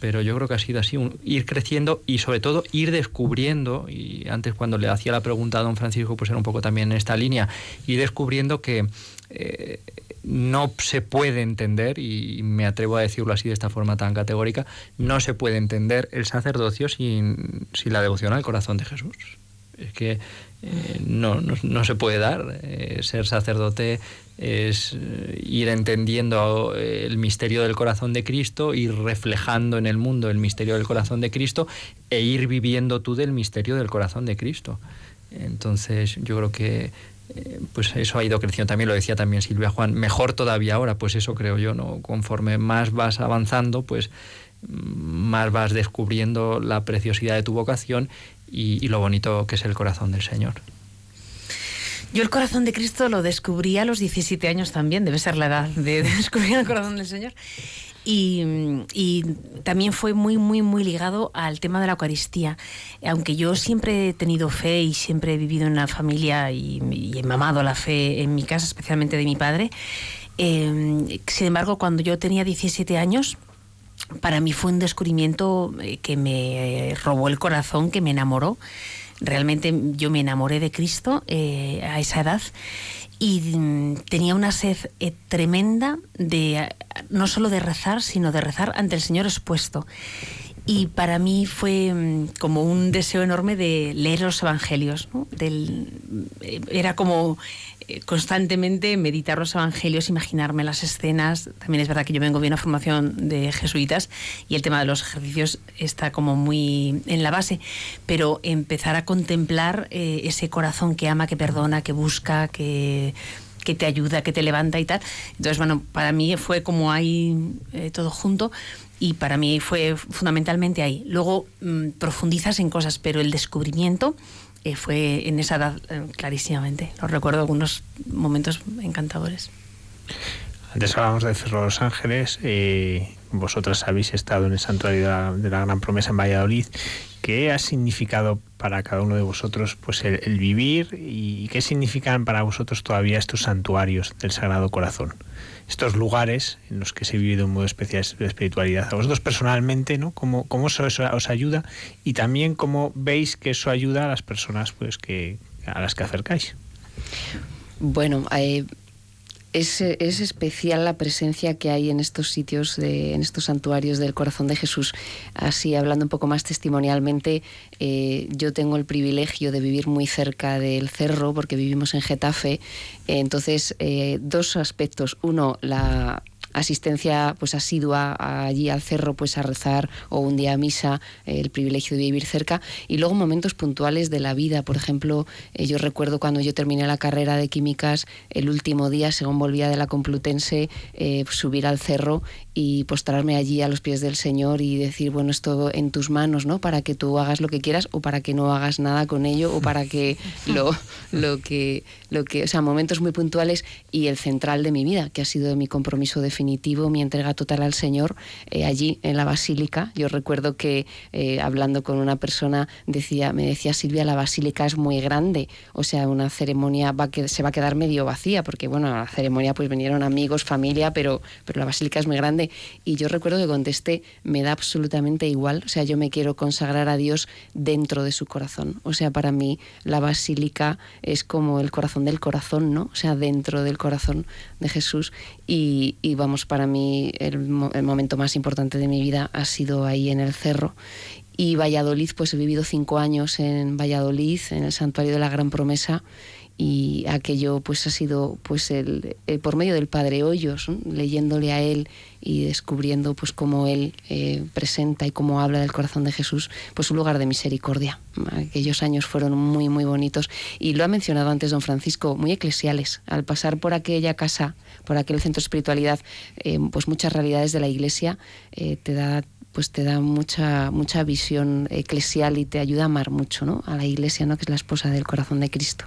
pero yo creo que ha sido así, ir creciendo y sobre todo ir descubriendo, y antes cuando le hacía la pregunta a don Francisco, pues era un poco también en esta línea, ir descubriendo que eh, no se puede entender, y me atrevo a decirlo así de esta forma tan categórica, no se puede entender el sacerdocio sin, sin la devoción al corazón de Jesús. Es que eh, no, no, se puede dar. Eh, ser sacerdote es eh, ir entendiendo el misterio del corazón de Cristo, ir reflejando en el mundo el misterio del corazón de Cristo e ir viviendo tú del misterio del corazón de Cristo. Entonces yo creo que pues eso ha ido creciendo también, lo decía también Silvia Juan, mejor todavía ahora, pues eso creo yo, ¿no? Conforme más vas avanzando, pues más vas descubriendo la preciosidad de tu vocación y, lo bonito que es el corazón del Señor. Yo el corazón de Cristo lo descubrí a los 17 años también, debe ser la edad de, descubrir el corazón del Señor. Y, también fue muy, muy, muy ligado al tema de la Eucaristía. Aunque yo siempre he tenido fe y siempre he vivido en una familia y, he mamado la fe en mi casa, especialmente de mi padre, eh, sin embargo, cuando yo tenía 17 años, para mí fue un descubrimiento eh, que me robó el corazón, que me enamoró. Realmente yo me enamoré de Cristo eh, a esa edad y mm, tenía una sed eh, tremenda de no solo de rezar, sino de rezar ante el Señor expuesto. y para mí fue mm, como un deseo enorme de leer los evangelios. Eh, era como eh, constantemente meditar los evangelios, imaginarme las escenas. También es verdad que yo vengo de una formación de jesuitas y el tema de los ejercicios está como muy en la base, pero empezar a contemplar eh, ese corazón que ama, que perdona, que busca, que que te ayuda, que te levanta y tal. Entonces, bueno, para mí fue como ahí todo junto y para mí fue fundamentalmente ahí. Luego mm, profundizas en cosas, pero el descubrimiento eh, fue en esa edad eh, clarísimamente. Lo recuerdo algunos momentos encantadores. Antes hablábamos de los Ángeles, eh, vosotras habéis estado en el santuario de la, Gran Promesa en Valladolid. ¿Qué ha significado para cada uno de vosotros pues el vivir y qué significan para vosotros todavía estos santuarios del Sagrado Corazón? Estos lugares en los que se vive de un modo especial de espiritualidad. A vosotros personalmente, ¿no? ¿Cómo, cómo eso, os ayuda? Y también cómo veis que eso ayuda a las personas pues, que, a las que acercáis. Bueno, eh, es, especial la presencia que hay en estos sitios, en estos santuarios del corazón de Jesús. Así, hablando un poco más testimonialmente, eh, yo tengo el privilegio de vivir muy cerca del cerro, porque vivimos en Getafe. Entonces, eh, dos aspectos. Uno, la asistencia pues asidua allí al cerro pues a rezar o un día a misa, el privilegio de vivir cerca y luego momentos puntuales de la vida, por ejemplo, eh, yo recuerdo cuando yo terminé la carrera de químicas, el último día, según volvía de la Complutense, eh, subir al cerro y postrarme allí a los pies del Señor y decir, bueno, esto en tus manos, ¿no? Para que tú hagas lo que quieras o para que no hagas nada con ello o para que lo, lo que, lo que, o sea, momentos muy puntuales y el central de mi vida, que ha sido mi compromiso definitivo, mi entrega total al Señor, eh, allí en la Basílica. Yo recuerdo que eh, hablando con una persona decía, me decía Silvia, la Basílica es muy grande, o sea, una ceremonia va que, se va a quedar medio vacía, porque bueno, a la ceremonia pues vinieron amigos, familia, pero, pero la Basílica es muy grande y yo recuerdo que contesté, me da absolutamente igual, o sea, yo me quiero consagrar a Dios dentro de su corazón. O sea, para mí la basílica es como el corazón del corazón, ¿no? O sea, dentro del corazón de Jesús. Y, vamos, para mí el, el momento más importante de mi vida ha sido ahí en el cerro y Valladolid, pues he vivido cinco años en Valladolid, en el Santuario de la Gran Promesa, y aquello pues ha sido pues el, eh, por medio del padre Hoyos leyéndole a él y descubriendo pues cómo él eh, presenta y cómo habla del corazón de Jesús pues un lugar de misericordia. Aquellos años fueron muy muy bonitos. Y lo ha mencionado antes don Francisco muy eclesiales. Al pasar por aquella casa por aquel centro de espiritualidad eh, pues muchas realidades de la iglesia te da pues te da mucha, mucha visión eclesial y te ayuda a amar mucho ¿no? a la iglesia, ¿no? que es la esposa del corazón de Cristo.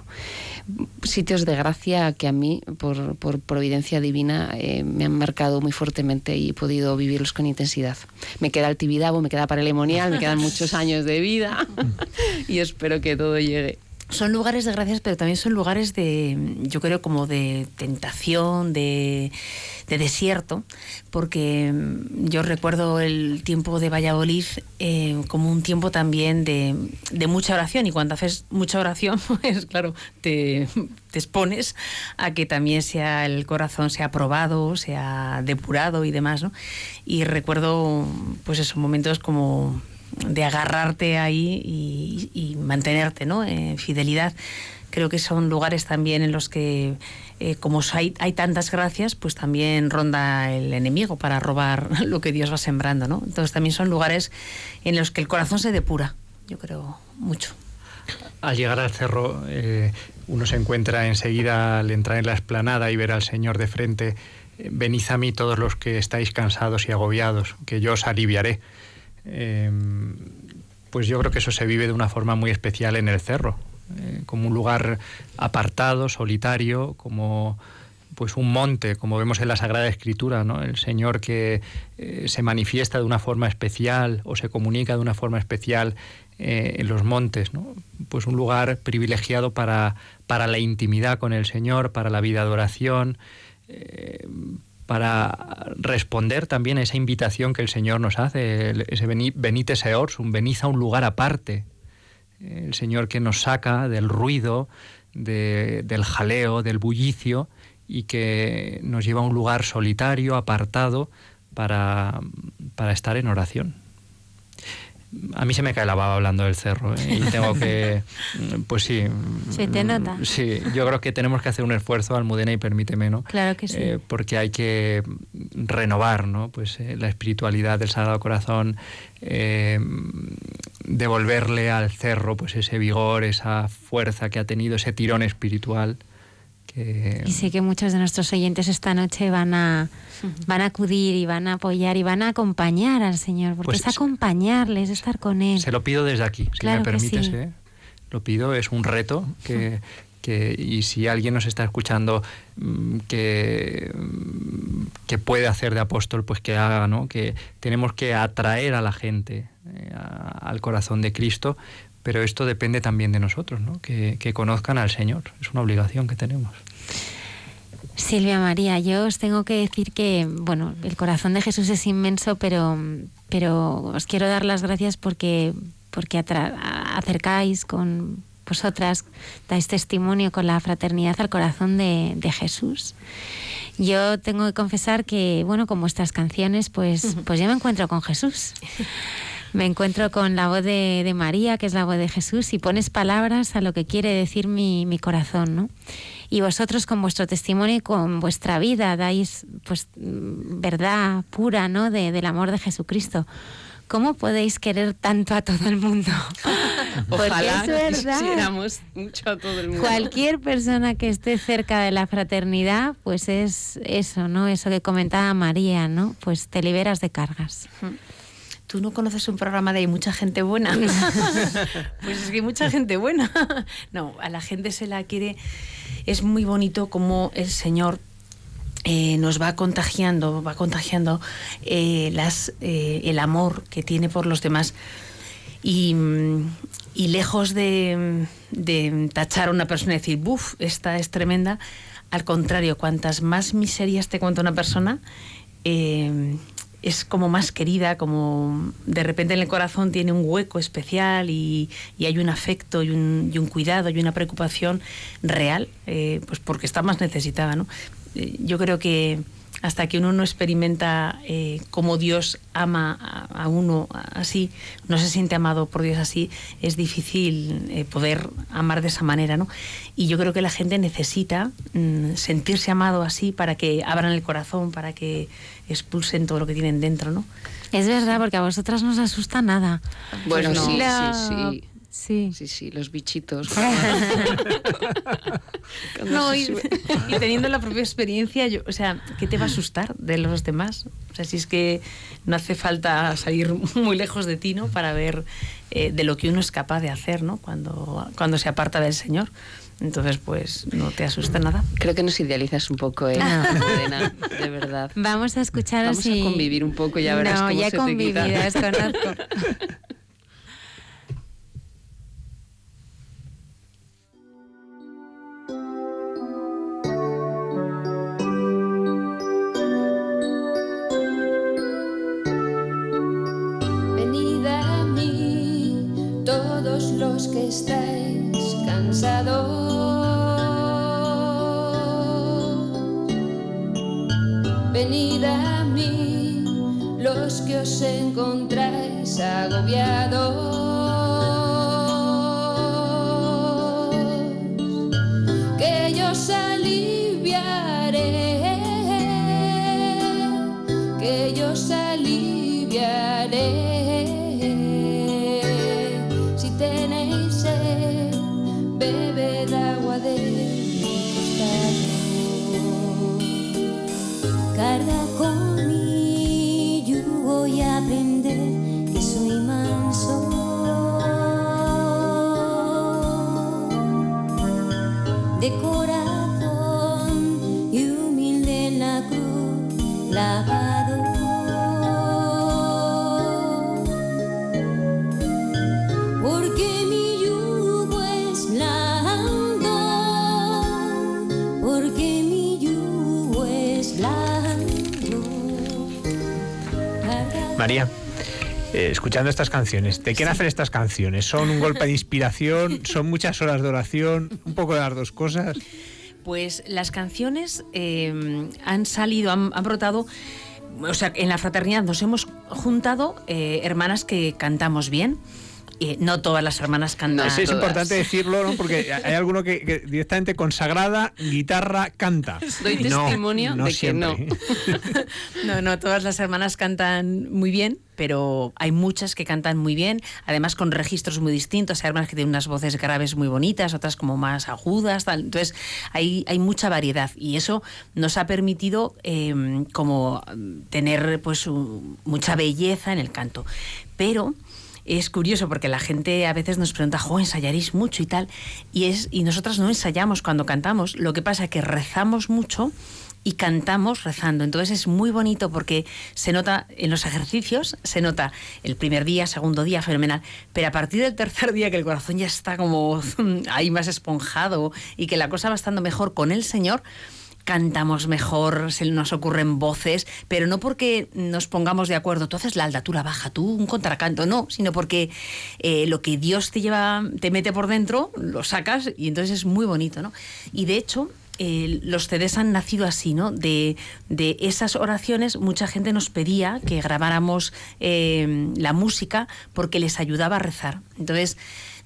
Sitios de gracia que a mí, por, providencia divina, eh, me han marcado muy fuertemente y he podido vivirlos con intensidad. Me queda el Tibidabo, me queda Paralemonial, me quedan muchos años de vida y espero que todo llegue son lugares de gracias, pero también son lugares de, yo creo, como de tentación, de, desierto, porque mm, yo recuerdo el tiempo de Valladolid eh, como un tiempo también de, mucha oración, y cuando haces mucha oración, pues claro, te, te expones a que también sea el corazón sea probado, sea depurado y demás, ¿no? Y recuerdo, pues esos momentos como de agarrarte ahí y, mantenerte ¿no? en fidelidad. Creo que son lugares también en los que, eh, como hay, hay, tantas gracias, pues también ronda el enemigo para robar lo que Dios va sembrando. ¿no? Entonces también son lugares en los que el corazón se depura, yo creo, mucho. Al llegar al cerro, eh, uno se encuentra enseguida al entrar en la esplanada y ver al Señor de frente. Venid a mí todos los que estáis cansados y agobiados, que yo os aliviaré. Em, pues yo creo que eso se vive de una forma muy especial en el cerro, eh, como un lugar apartado, solitario, como pues un monte, como vemos en la Sagrada Escritura, ¿no? El Señor que eh, se manifiesta de una forma especial o se comunica de una forma especial eh, en los montes, ¿no? Pues un lugar privilegiado para, para la intimidad con el Señor, para la vida de oración, para responder también a esa invitación que el Señor nos hace, ese venite seorsum, venid a un lugar aparte. El Señor que nos saca del ruido, del jaleo, del bullicio y que nos lleva a un lugar solitario, apartado, para, para estar en oración. A mí se me cae la baba hablando del cerro ¿eh? y tengo que, pues sí. Se te nota. Sí, yo creo que tenemos que hacer un esfuerzo, Almudena, y permíteme, ¿no? Claro que sí. Eh, porque hay que renovar, ¿no? Pues eh, la espiritualidad del Sagrado Corazón, eh, devolverle al cerro, pues ese vigor, esa fuerza que ha tenido, ese tirón espiritual. Que... Y sé que muchos de nuestros oyentes esta noche van a, van a acudir y van a apoyar y van a acompañar al Señor, porque Pues es acompañarle, es estar con Él. Se lo pido desde aquí, si Claro me permites. sí. ¿eh? Lo pido, es un reto que, que- y si alguien nos está escuchando mm, que, mm, que puede hacer de apóstol, pues que haga, ¿no? Que tenemos que atraer a la gente eh, a- al corazón de Cristo, pero esto depende también de nosotros, ¿no? Que, que conozcan al Señor, es una obligación que tenemos. Silvia María, yo os tengo que decir que, bueno, el corazón de Jesús es inmenso, pero, pero os quiero dar las gracias porque, porque acercáis con vosotras, dais testimonio con la fraternidad al corazón de, de Jesús. Yo tengo que confesar que, bueno, con vuestras canciones, pues, pues yo me encuentro con Jesús. Me encuentro con la voz de, de María, que es la voz de Jesús, y pones palabras a lo que quiere decir mi, mi corazón, ¿no? Y vosotros con vuestro testimonio y con vuestra vida dais pues verdad pura, ¿no? De- del amor de Jesucristo. ¿Cómo podéis querer tanto a todo el mundo? Porque Ojalá es verdad. quisiéramos mucho a todo el mundo. Cualquier persona que esté cerca de la fraternidad, pues es eso, ¿no? Eso que comentaba María, ¿no? Pues te liberas de cargas. Tú no conoces un programa de hay mucha gente buena. pues es que hay mucha gente buena. no, a la gente se la quiere. Es muy bonito como el Señor eh, nos va contagiando, va contagiando eh, las, eh, el amor que tiene por los demás. Y, y lejos de, de tachar a una persona y decir, buf, esta es tremenda, al contrario, cuantas más miserias te cuenta una persona, es como más querida, como de repente en el corazón tiene un hueco especial y, y hay un afecto y un, y un cuidado y una preocupación real, eh, pues porque está más necesitada. ¿no? Eh, yo creo que hasta que uno no experimenta eh, cómo Dios ama a, a uno así, no se siente amado por Dios así, es difícil eh, poder amar de esa manera, ¿no? Y yo creo que la gente necesita mm, sentirse amado así para que abran el corazón, para que expulsen todo lo que tienen dentro, ¿no? Es verdad, porque a vosotras no os asusta nada. Bueno, Pues sí, no. sí, sí. Sí. Sí, sí, los bichitos. Cuando No, y, y teniendo la propia experiencia, yo, o sea, ¿qué te va a asustar de los demás? O sea, si es que no hace falta salir muy lejos de ti, ¿no? Para ver eh, de lo que uno es capaz de hacer, ¿no? Cuando, cuando se aparta del Señor. Entonces, pues no te asusta nada. Creo que nos idealizas un poco, ¿eh? Elena, de verdad. Vamos a escucharos Vamos a y... convivir un poco, ya verás No, cómo ya he se te convivido, quita. conozco. los que estáis cansados. Venid a mí los que os encontráis agobiados. Que yo os costado. Escuchando estas canciones, ¿de qué nacen estas canciones? ¿Son un golpe de inspiración? ¿Son muchas horas de oración? ¿Un poco de las dos cosas? Pues las canciones eh, han salido, han, han brotado o sea, en la fraternidad nos hemos juntado eh, hermanas que cantamos bien. Eh, no todas las hermanas cantan. No, sí, es importante decirlo, ¿no? Porque hay alguno que, que directamente consagrada, guitarra, canta. Doy No, testimonio no de que no. siempre. No, no, todas las hermanas cantan muy bien, pero hay muchas que cantan muy bien, además con registros muy distintos. Hay hermanas que tienen unas voces graves muy bonitas, otras como más agudas, tal. Entonces, hay, hay mucha variedad y eso nos ha permitido eh, como tener pues un- mucha belleza en el canto. Pero es curioso porque la gente a veces nos pregunta, jo, ensayaréis mucho y tal, y, es, y nosotras no ensayamos cuando cantamos, lo que pasa es que rezamos mucho y cantamos rezando. Entonces es muy bonito porque se nota en los ejercicios, se nota el primer día, segundo día, fenomenal, pero a partir del tercer día que el corazón ya está como ahí más esponjado y que la cosa va estando mejor con el Señor, cantamos mejor, se nos ocurren voces, pero no porque nos pongamos de acuerdo, tú haces la la baja, tú un contracanto, no, sino porque eh, lo que Dios te lleva, te mete por dentro, lo sacas y entonces es muy bonito, ¿no? Y de hecho, eh, los CDs han nacido así, ¿no? De, de esas oraciones, mucha gente nos pedía que grabáramos eh, la música porque les ayudaba a rezar. Entonces,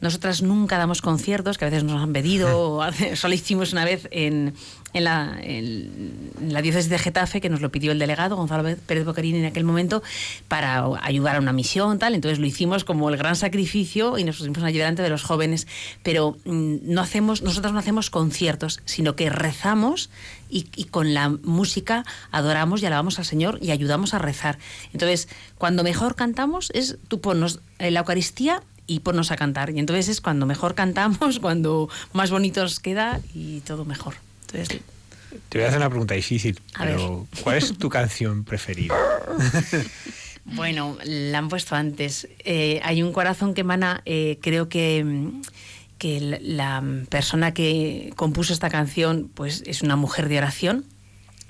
nosotras nunca damos conciertos, que a veces nos han pedido, o solo hicimos una vez en, en la, en la diócesis de Getafe, que nos lo pidió el delegado, Gonzalo Pérez Bocarini, en aquel momento, para ayudar a una misión, tal. Entonces lo hicimos como el gran sacrificio y nos pusimos allí delante de los jóvenes. Pero mm, no hacemos, nosotros no hacemos conciertos, sino que rezamos y, y con la música adoramos y alabamos al Señor y ayudamos a rezar. Entonces, cuando mejor cantamos es tú ponnos en la Eucaristía y ponnos a cantar. Y entonces es cuando mejor cantamos, cuando más bonitos queda y todo mejor. Entonces, Te voy a hacer una pregunta difícil, A pero ¿cuál es tu canción preferida? Bueno, la han puesto antes. Eh, hay un corazón que emana, eh, creo que, que la persona que compuso esta canción pues es una mujer de oración.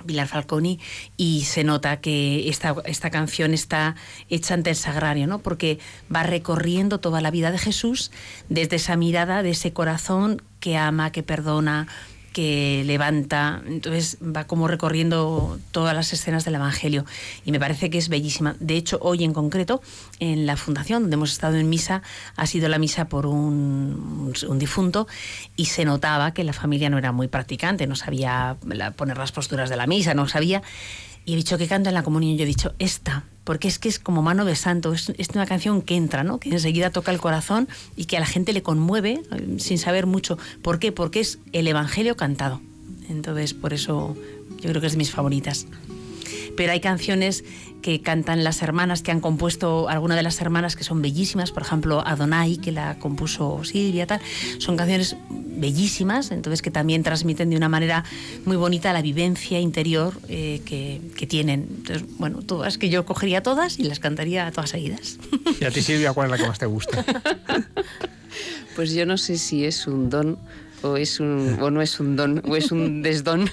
Pilar Falconi y se nota que esta, esta canción está hecha ante el sagrario, ¿no? Porque va recorriendo toda la vida de Jesús desde esa mirada de ese corazón que ama, que perdona, que levanta, entonces va como recorriendo todas las escenas del Evangelio y me parece que es bellísima. De hecho, hoy en concreto, en la fundación donde hemos estado en misa, ha sido la misa por un, un difunto y se notaba que la familia no era muy practicante, no sabía poner las posturas de la misa, no sabía. Y he dicho que canto en la comunión, yo he dicho esta, porque es que es como mano de santo, es, es una canción que entra, ¿no? que enseguida toca el corazón y que a la gente le conmueve eh, sin saber mucho. ¿Por qué? Porque es el Evangelio cantado. Entonces, por eso yo creo que es de mis favoritas. Pero hay canciones que cantan las hermanas, que han compuesto alguna de las hermanas que son bellísimas, por ejemplo, Adonai, que la compuso Silvia, tal. Son canciones bellísimas, entonces que también transmiten de una manera muy bonita la vivencia interior eh, que, que tienen. Entonces, bueno, todas, que yo cogería todas y las cantaría todas seguidas. Y a ti, Silvia, ¿cuál es la que más te gusta? Pues yo no sé si es un don o es un o no es un don o es un desdón,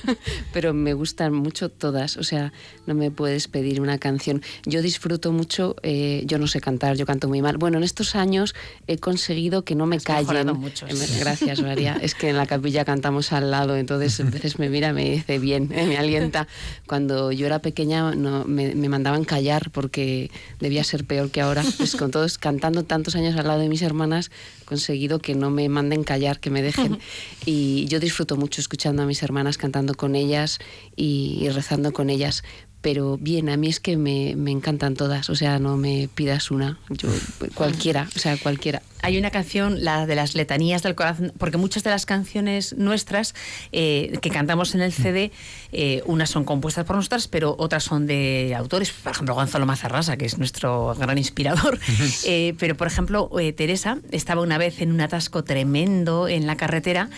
pero me gustan mucho todas. O sea, no me puedes pedir una canción. Yo disfruto mucho. eh, yo no sé cantar, yo canto muy mal. Bueno, en estos años he conseguido que no me Has callen. mucho, Eh, sí. Gracias, María. Es que en la capilla cantamos al lado, entonces a veces me mira, me dice bien, eh, me alienta. Cuando yo era pequeña no, me, me mandaban callar porque debía ser peor que ahora. Pues con todos cantando tantos años al lado de mis hermanas, he conseguido que no me manden callar, que me dejen. Y yo disfruto mucho escuchando a mis hermanas, cantando con ellas y, rezando con ellas. Pero bien, a mí es que me, me encantan todas, o sea, no me pidas una, yo cualquiera, o sea, cualquiera. Hay una canción, la de las letanías del corazón, porque muchas de las canciones nuestras eh, que cantamos en el CD, eh, unas son compuestas por nosotras, pero otras son de autores, por ejemplo, Gonzalo Mazarrasa, que es nuestro gran inspirador. Eh, pero, por ejemplo, eh, Teresa estaba una vez en un atasco tremendo en la carretera.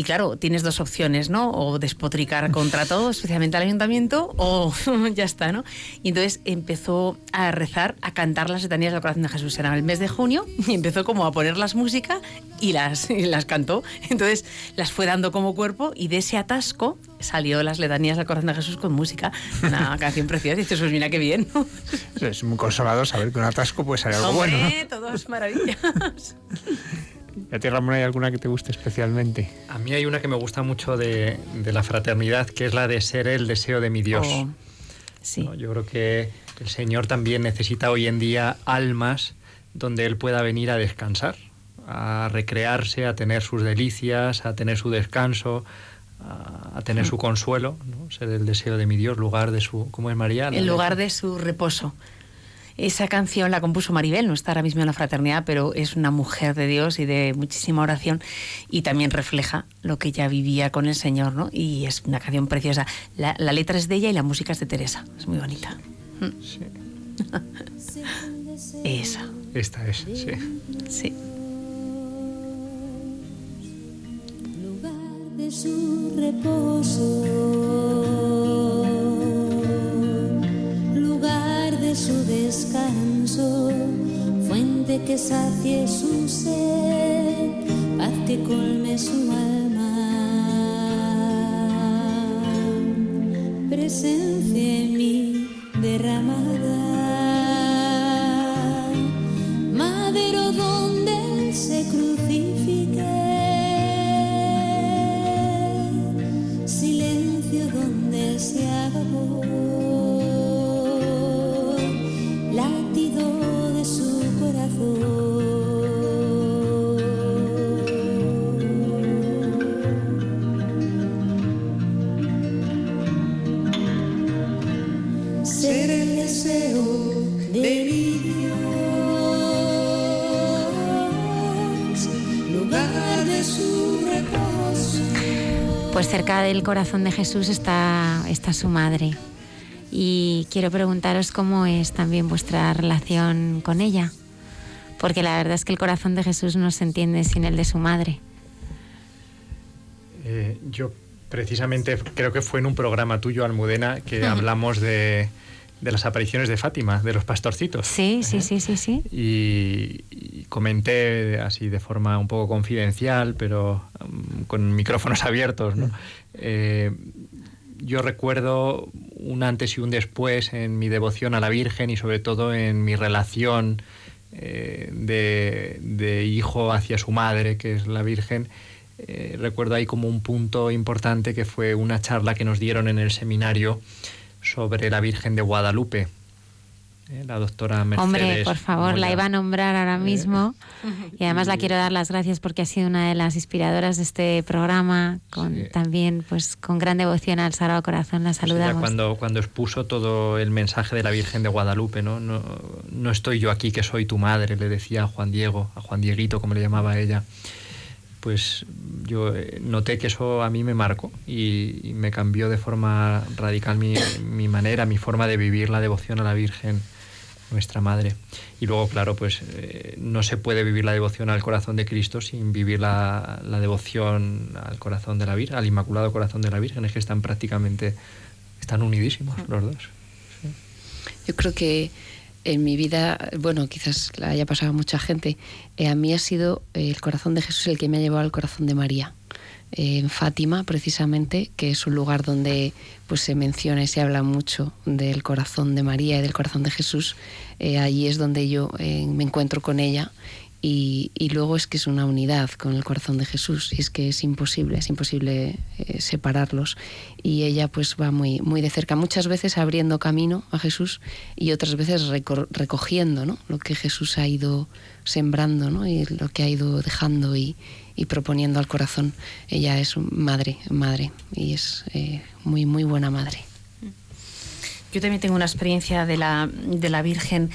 Y claro, tienes dos opciones, ¿no? O despotricar contra todo, especialmente al ayuntamiento, o ya está, ¿no? Y entonces empezó a rezar, a cantar las letanías del corazón de Jesús. Era el mes de junio y empezó como a poner las música y las, y las cantó. Entonces las fue dando como cuerpo y de ese atasco salió las letanías del corazón de Jesús con música. Una canción preciosa. Y dices, pues mira qué bien. Es muy consolador saber que un atasco puede salir algo bueno. ¿no? Hombre, todo es maravillas. ¿Y a ti, Ramón, hay alguna que te guste especialmente? A mí hay una que me gusta mucho de, de la fraternidad, que es la de ser el deseo de mi Dios. Oh. Sí. Yo creo que el Señor también necesita hoy en día almas donde Él pueda venir a descansar, a recrearse, a tener sus delicias, a tener su descanso, a, tener su consuelo, ¿no? ser el deseo de mi Dios, lugar de su, ¿cómo es María? El lugar de su reposo. Esa canción la compuso Maribel, no está ahora mismo en la fraternidad, pero es una mujer de Dios y de muchísima oración y también refleja lo que ella vivía con el Señor, ¿no? Y es una canción preciosa. La, la letra es de ella y la música es de Teresa. Es muy bonita. Sí. Esa. Esta es, sí. Sí. lugar de su reposo, lugar de su descanso, fuente que sacie su sed, paz que colme su alma, presencia en mí derramada, madero donde se crucifique. silencio donde se haga Pues cerca del corazón de Jesús está, está su madre. Y quiero preguntaros cómo es también vuestra relación con ella. Porque la verdad es que el corazón de Jesús no se entiende sin el de su madre. Eh, yo precisamente creo que fue en un programa tuyo, Almudena, que hablamos de, de las apariciones de Fátima, de los pastorcitos. Sí, sí, sí, sí, sí. Y, y comenté así de forma un poco confidencial, pero um, con micrófonos abiertos, ¿no? Eh, yo recuerdo un antes y un después en mi devoción a la Virgen y sobre todo en mi relación eh, de, de hijo hacia su madre, que es la Virgen. Eh, recuerdo ahí como un punto importante que fue una charla que nos dieron en el seminario sobre la Virgen de Guadalupe. Eh, la doctora Mercedes. Hombre, por favor, la Moya. iba a nombrar ahora mismo. Y además la quiero dar las gracias porque ha sido una de las inspiradoras de este programa, con Sí. también pues con gran devoción al Sagrado Corazón. La O sea, saludamos. cuando, cuando expuso todo el mensaje de la Virgen de Guadalupe, ¿no? ¿no? No estoy yo aquí que soy tu madre, le decía a Juan Diego, a Juan Dieguito, como le llamaba ella. Pues yo eh, noté que eso a mí me marcó y, y me cambió de forma radical mi, mi manera, mi forma de vivir la devoción a la Virgen, nuestra madre. Y luego, claro, pues eh, no se puede vivir la devoción al corazón de Cristo sin vivir la, la devoción al corazón de la Virgen, al Inmaculado Corazón de la Virgen. Es que están prácticamente, están unidísimos los dos. Yo creo que en mi vida, bueno, quizás la haya pasado a mucha gente, eh, a mí ha sido el corazón de Jesús el que me ha llevado al corazón de María. Eh, en Fátima, precisamente, que es un lugar donde pues, se menciona y se habla mucho del corazón de María y del corazón de Jesús, eh, allí es donde yo me encuentro con ella y, y luego es que es una unidad con el corazón de Jesús y es que es imposible, es imposible eh, separarlos y ella pues va muy, muy de cerca, muchas veces abriendo camino a Jesús y otras veces reco- recogiendo ¿no? lo que Jesús ha ido sembrando ¿no? y lo que ha ido dejando y, y proponiendo al corazón. Ella es madre, madre y es eh, muy, muy buena madre. Yo también tengo una experiencia de la, de la Virgen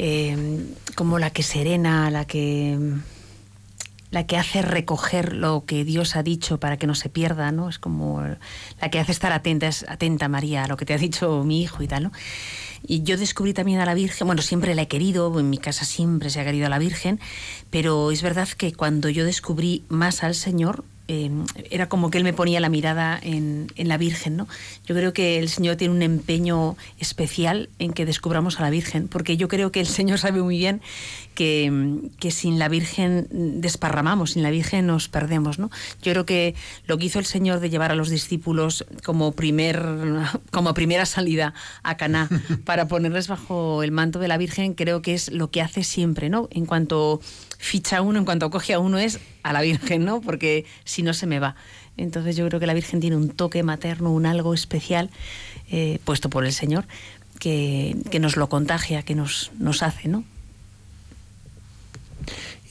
eh, como la que serena, la que la que hace recoger lo que Dios ha dicho para que no se pierda, ¿no? Es como la que hace estar atenta, es atenta María a lo que te ha dicho mi hijo y tal. Y yo descubrí también a la Virgen, bueno, siempre la he querido, en mi casa siempre se ha querido a la Virgen, pero es verdad que cuando yo descubrí más al Señor, eh, era como que él me ponía la mirada en, en la Virgen, ¿no? Yo creo que el Señor tiene un empeño especial en que descubramos a la Virgen, porque yo creo que el Señor sabe muy bien que, que, sin la Virgen desparramamos, sin la Virgen nos perdemos. ¿no? Yo creo que lo que hizo el Señor de llevar a los discípulos como, primer, como primera salida a Caná para ponerles bajo el manto de la Virgen, creo que es lo que hace siempre. ¿no? En cuanto ficha uno, en cuanto coge a uno, es a la Virgen, ¿no? porque si no se me va. Entonces yo creo que la Virgen tiene un toque materno, un algo especial eh, puesto por el Señor que, nos lo contagia, que nos, nos hace, ¿no?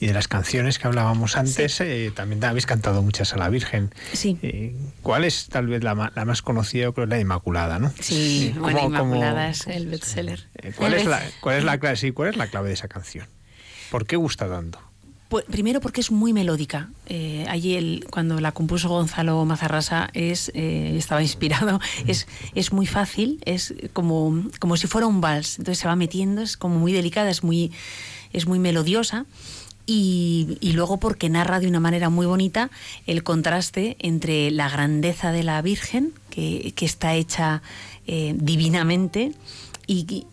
Y de las canciones que hablábamos antes, eh, también habéis cantado muchas a la Virgen. Sí. Eh, ¿Cuál es tal vez la, más conocida? creo la Inmaculada, ¿no? Sí, la Inmaculada es el bestseller. ¿cuál, es la, cuál, es la, sí, ¿Cuál es la clave de esa canción? ¿Por qué gusta tanto? Pues, primero porque es muy melódica. Eh, allí cuando la compuso Gonzalo Mazarrasa es, eh, estaba inspirado. Es, es muy fácil, es como, como si fuera un vals. Entonces se va metiendo, es como muy delicada, es muy, es muy melodiosa. Y, luego porque narra de una manera muy bonita el contraste entre la grandeza de la Virgen, que, está hecha eh, divinamente, y,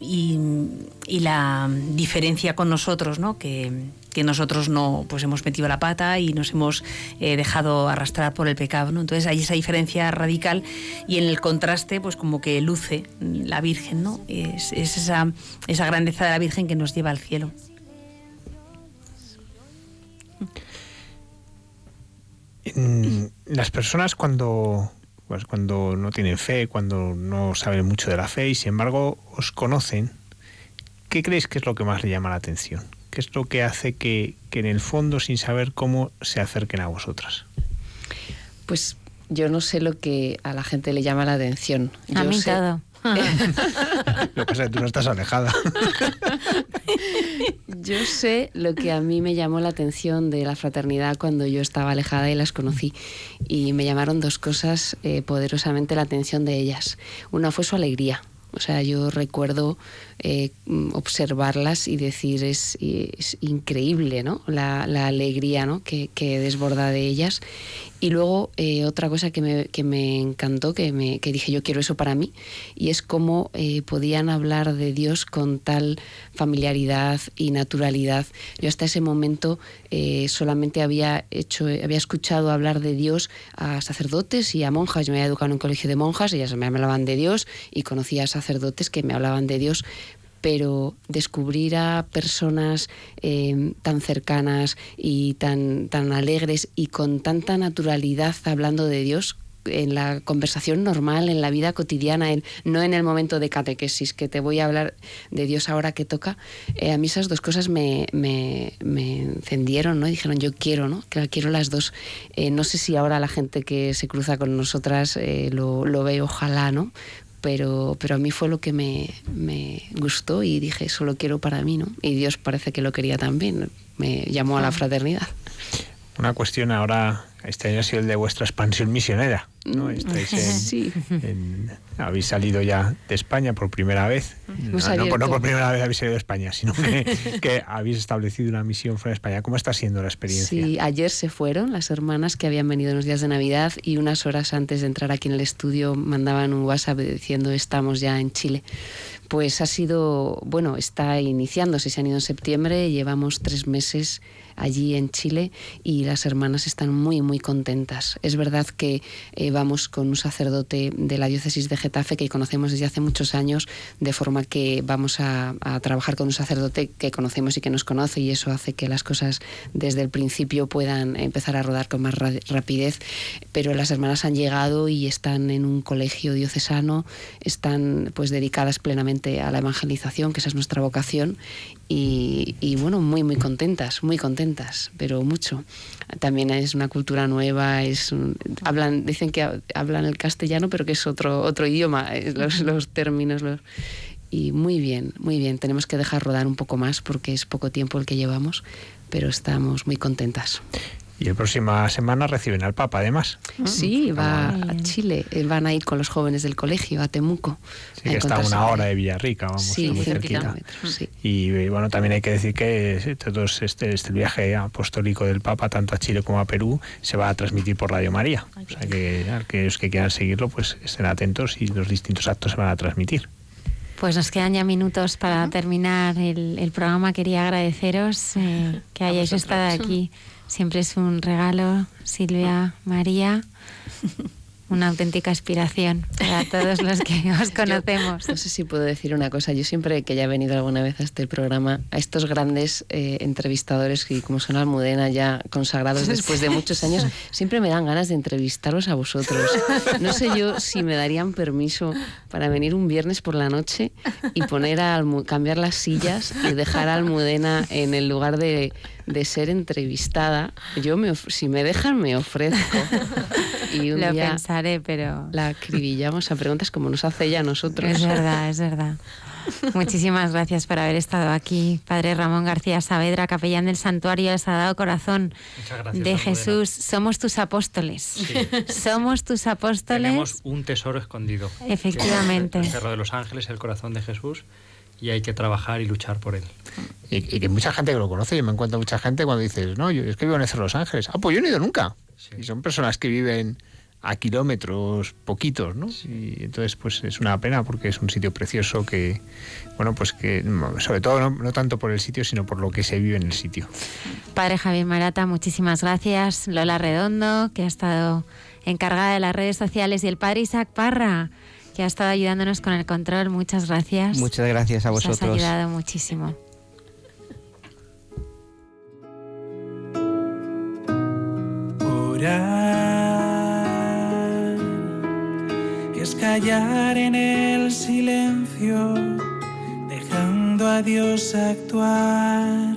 y, la diferencia con nosotros, ¿no? que, que nosotros no pues hemos metido la pata y nos hemos eh, dejado arrastrar por el pecado. ¿no? Entonces hay esa diferencia radical y en el contraste pues como que luce la Virgen, ¿no? es, esa, esa grandeza de la Virgen que nos lleva al cielo. Las personas cuando pues cuando no tienen fe, cuando no saben mucho de la fe y sin embargo os conocen, ¿qué creéis que es lo que más le llama la atención? ¿Qué es lo que hace que, en el fondo, sin saber cómo, se acerquen a vosotras? Pues yo no sé lo que a la gente le llama la atención. a mí todo. lo que pasa es que tú no estás alejada. yo sé lo que a mí me llamó la atención de la fraternidad cuando yo estaba alejada y las conocí. Y me llamaron dos cosas eh, poderosamente la atención de ellas. Una fue su alegría. O sea, yo recuerdo eh, observarlas y decir es, increíble ¿no? la, alegría ¿no? que, desborda de ellas. Y luego eh, otra cosa que me, que me encantó, que, me, que dije yo quiero eso para mí, y es cómo eh, podían hablar de Dios con tal familiaridad y naturalidad. Yo hasta ese momento solamente había, hecho, había escuchado hablar de Dios a sacerdotes y a monjas. Yo me había educado en un colegio de monjas, ellas me hablaban de Dios y conocía a sacerdotes que me hablaban de Dios pero descubrir a personas eh, tan cercanas y tan, tan alegres y con tanta naturalidad hablando de Dios, en la conversación normal, en la vida cotidiana, en, no en el momento de catequesis, que te voy a hablar de Dios ahora que toca, eh, a mí esas dos cosas me, me, encendieron, ¿no? dijeron, yo quiero, ¿no? quiero las dos. Eh, no sé si ahora la gente que se cruza con nosotras lo, lo, ve, ojalá, ¿no? Pero, pero a mí fue lo que me, me, gustó y dije, eso lo quiero para mí, ¿no? Y Dios parece que lo quería también, me llamó a la fraternidad. Una cuestión ahora, este año ha sido el de vuestra expansión misionera. ¿no? sí. habéis salido ya de España por primera vez. No, por primera vez habéis salido de España, sino que, habéis establecido una misión fuera de España. ¿Cómo está siendo la experiencia? Sí, ayer se fueron las hermanas que habían venido en los días de Navidad y unas horas antes de entrar aquí en el estudio mandaban un WhatsApp diciendo estamos ya en Chile. Pues ha sido, bueno, está iniciándose, se han ido en septiembre, llevamos tres meses allí en Chile y las hermanas están muy, muy contentas. Es verdad que eh, vamos con un sacerdote de la diócesis de Getafe que conocemos desde hace muchos años, de forma que vamos a, trabajar con un sacerdote que conocemos y que nos conoce y eso hace que las cosas desde el principio puedan empezar a rodar con más rapidez. Pero las hermanas han llegado y están en un colegio diocesano, están pues dedicadas plenamente a la evangelización, que esa es nuestra vocación, y, bueno, muy, muy contentas, muy contentas, pero mucho. También es una cultura nueva, es hablan, dicen que hablan el castellano, pero que es otro, otro idioma, los, los términos. Los, y muy bien, muy bien. Tenemos que dejar rodar un poco más porque es poco tiempo el que llevamos, pero estamos muy contentas. Y la próxima semana reciben al Papa, además. Sí, va a Chile. Eh, van a ir con los jóvenes del colegio a Temuco. Sí, que está a una hora de Villarrica, vamos, sí, muy cerquita. Sí. Y bueno, también hay que decir que todos este, este viaje apostólico del Papa, tanto a Chile como a Perú, se va a transmitir por Radio María. O sea que aquellos que quieran seguirlo, pues estén atentos y los distintos actos se van a transmitir. Pues nos quedan ya minutos para terminar el, programa. Quería agradeceros eh, que hayáis estado aquí. Siempre es un regalo, Silvia, María. una auténtica inspiración para todos los que os conocemos. no sé si puedo decir una cosa. Yo siempre que ya he venido alguna vez a este programa, a estos grandes eh, entrevistadores que como son Almudena ya consagrados después de muchos años, siempre me dan ganas de entrevistaros a vosotros. No sé yo si me darían permiso para venir un viernes por la noche y poner a cambiar las sillas y dejar a Almudena en el lugar de, de ser entrevistada. Yo me si me dejan me ofrezco. Y un Lo pensaré, pero... La acribillamos a preguntas como nos hace ella a nosotros. Es verdad, es verdad. Muchísimas gracias por haber estado aquí, Padre Ramón García Saavedra, capellán del Santuario del Sagrado Corazón de Jesús. Somos tus apóstoles. Somos tus apóstoles. Tenemos un tesoro escondido. Efectivamente. El Cerro de los Ángeles, el corazón de Jesús, y hay que trabajar y luchar por él. Y, que mucha gente que lo conoce, yo me encuentro mucha gente cuando dices, no, yo es que vivo en de los Ángeles. Ah, pues yo no he ido nunca. Y son personas que viven a kilómetros poquitos, ¿no? Y entonces pues es una pena porque es un sitio precioso que, bueno, pues que sobre todo no, tanto por el sitio, sino por lo que se vive en el sitio. Padre Javier Marata, muchísimas gracias. Lola Redondo, que ha estado encargada de las redes sociales, y el Padre Isaac Parra, que ha estado ayudándonos con el control. Muchas gracias. Muchas gracias a vosotros. Nos ha ayudado muchísimo. es callar en el silencio, dejando a Dios actuar,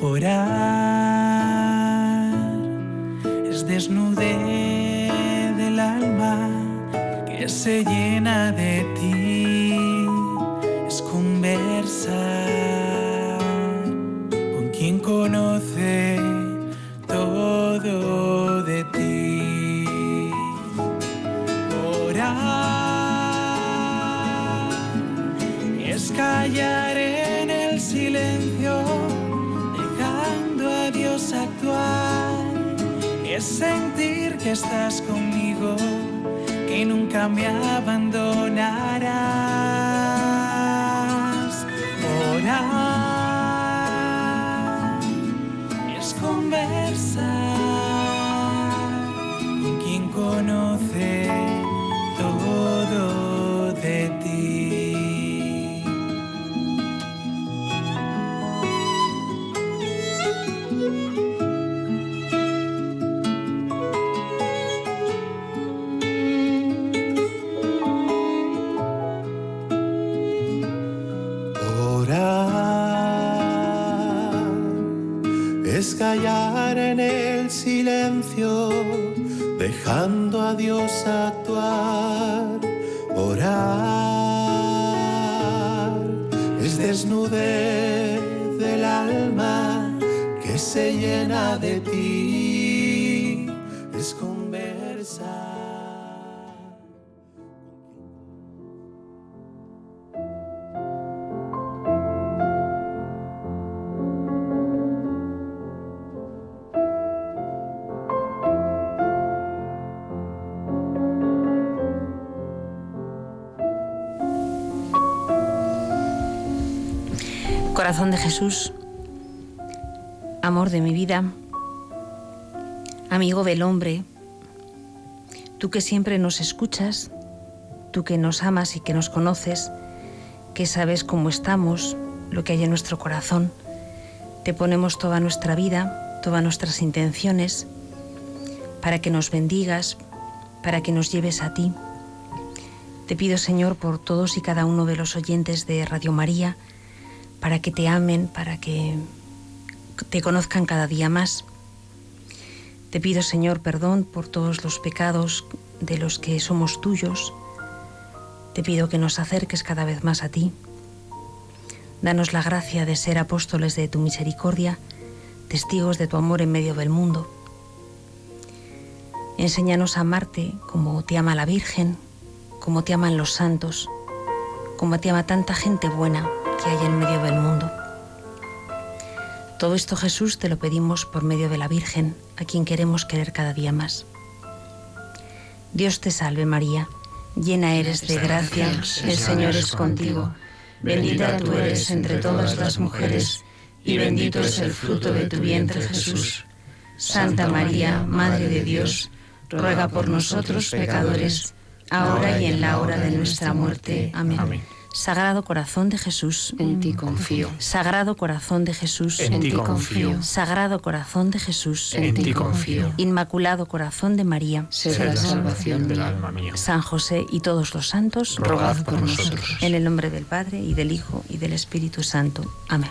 orar, es desnudez del alma que se llena de ti, es conversar con quien conoce todo de ti. Orar es callar en el silencio, dejando a Dios actuar. Es sentir que estás conmigo, que nunca me abandonarás. Orar es dejando a Dios actuar, orar, es desnudez del alma que se llena de Jesús, amor de mi vida, amigo del hombre, tú que siempre nos escuchas, tú que nos amas y que nos conoces, que sabes cómo estamos, lo que hay en nuestro corazón, te ponemos toda nuestra vida, todas nuestras intenciones, para que nos bendigas, para que nos lleves a ti. Te pido, Señor, por todos y cada uno de los oyentes de Radio María, para que te amen, para que te conozcan cada día más. Te pido, Señor, perdón por todos los pecados de los que somos tuyos. Te pido que nos acerques cada vez más a ti. Danos la gracia de ser apóstoles de tu misericordia, testigos de tu amor en medio del mundo. Enséñanos a amarte como te ama la Virgen, como te aman los santos, como te ama tanta gente buena que hay en medio del mundo. Todo esto Jesús te lo pedimos por medio de la Virgen, a quien queremos querer cada día más. Dios te salve María, llena eres de gracia, el Señor es contigo. Bendita tú eres entre todas las mujeres, y bendito es el fruto de tu vientre Jesús. Santa María, Madre de Dios, ruega por nosotros pecadores, ahora y en la hora de nuestra muerte. Amén. Sagrado corazón de Jesús, en ti confío. Sagrado corazón de Jesús, En ti confío. Sagrado corazón de Jesús, En ti confío. Inmaculado corazón de María, Sé la salvación del alma mía. San José y todos los santos, Rogad por nosotros. En el nombre del Padre y del Hijo y del Espíritu Santo. Amén.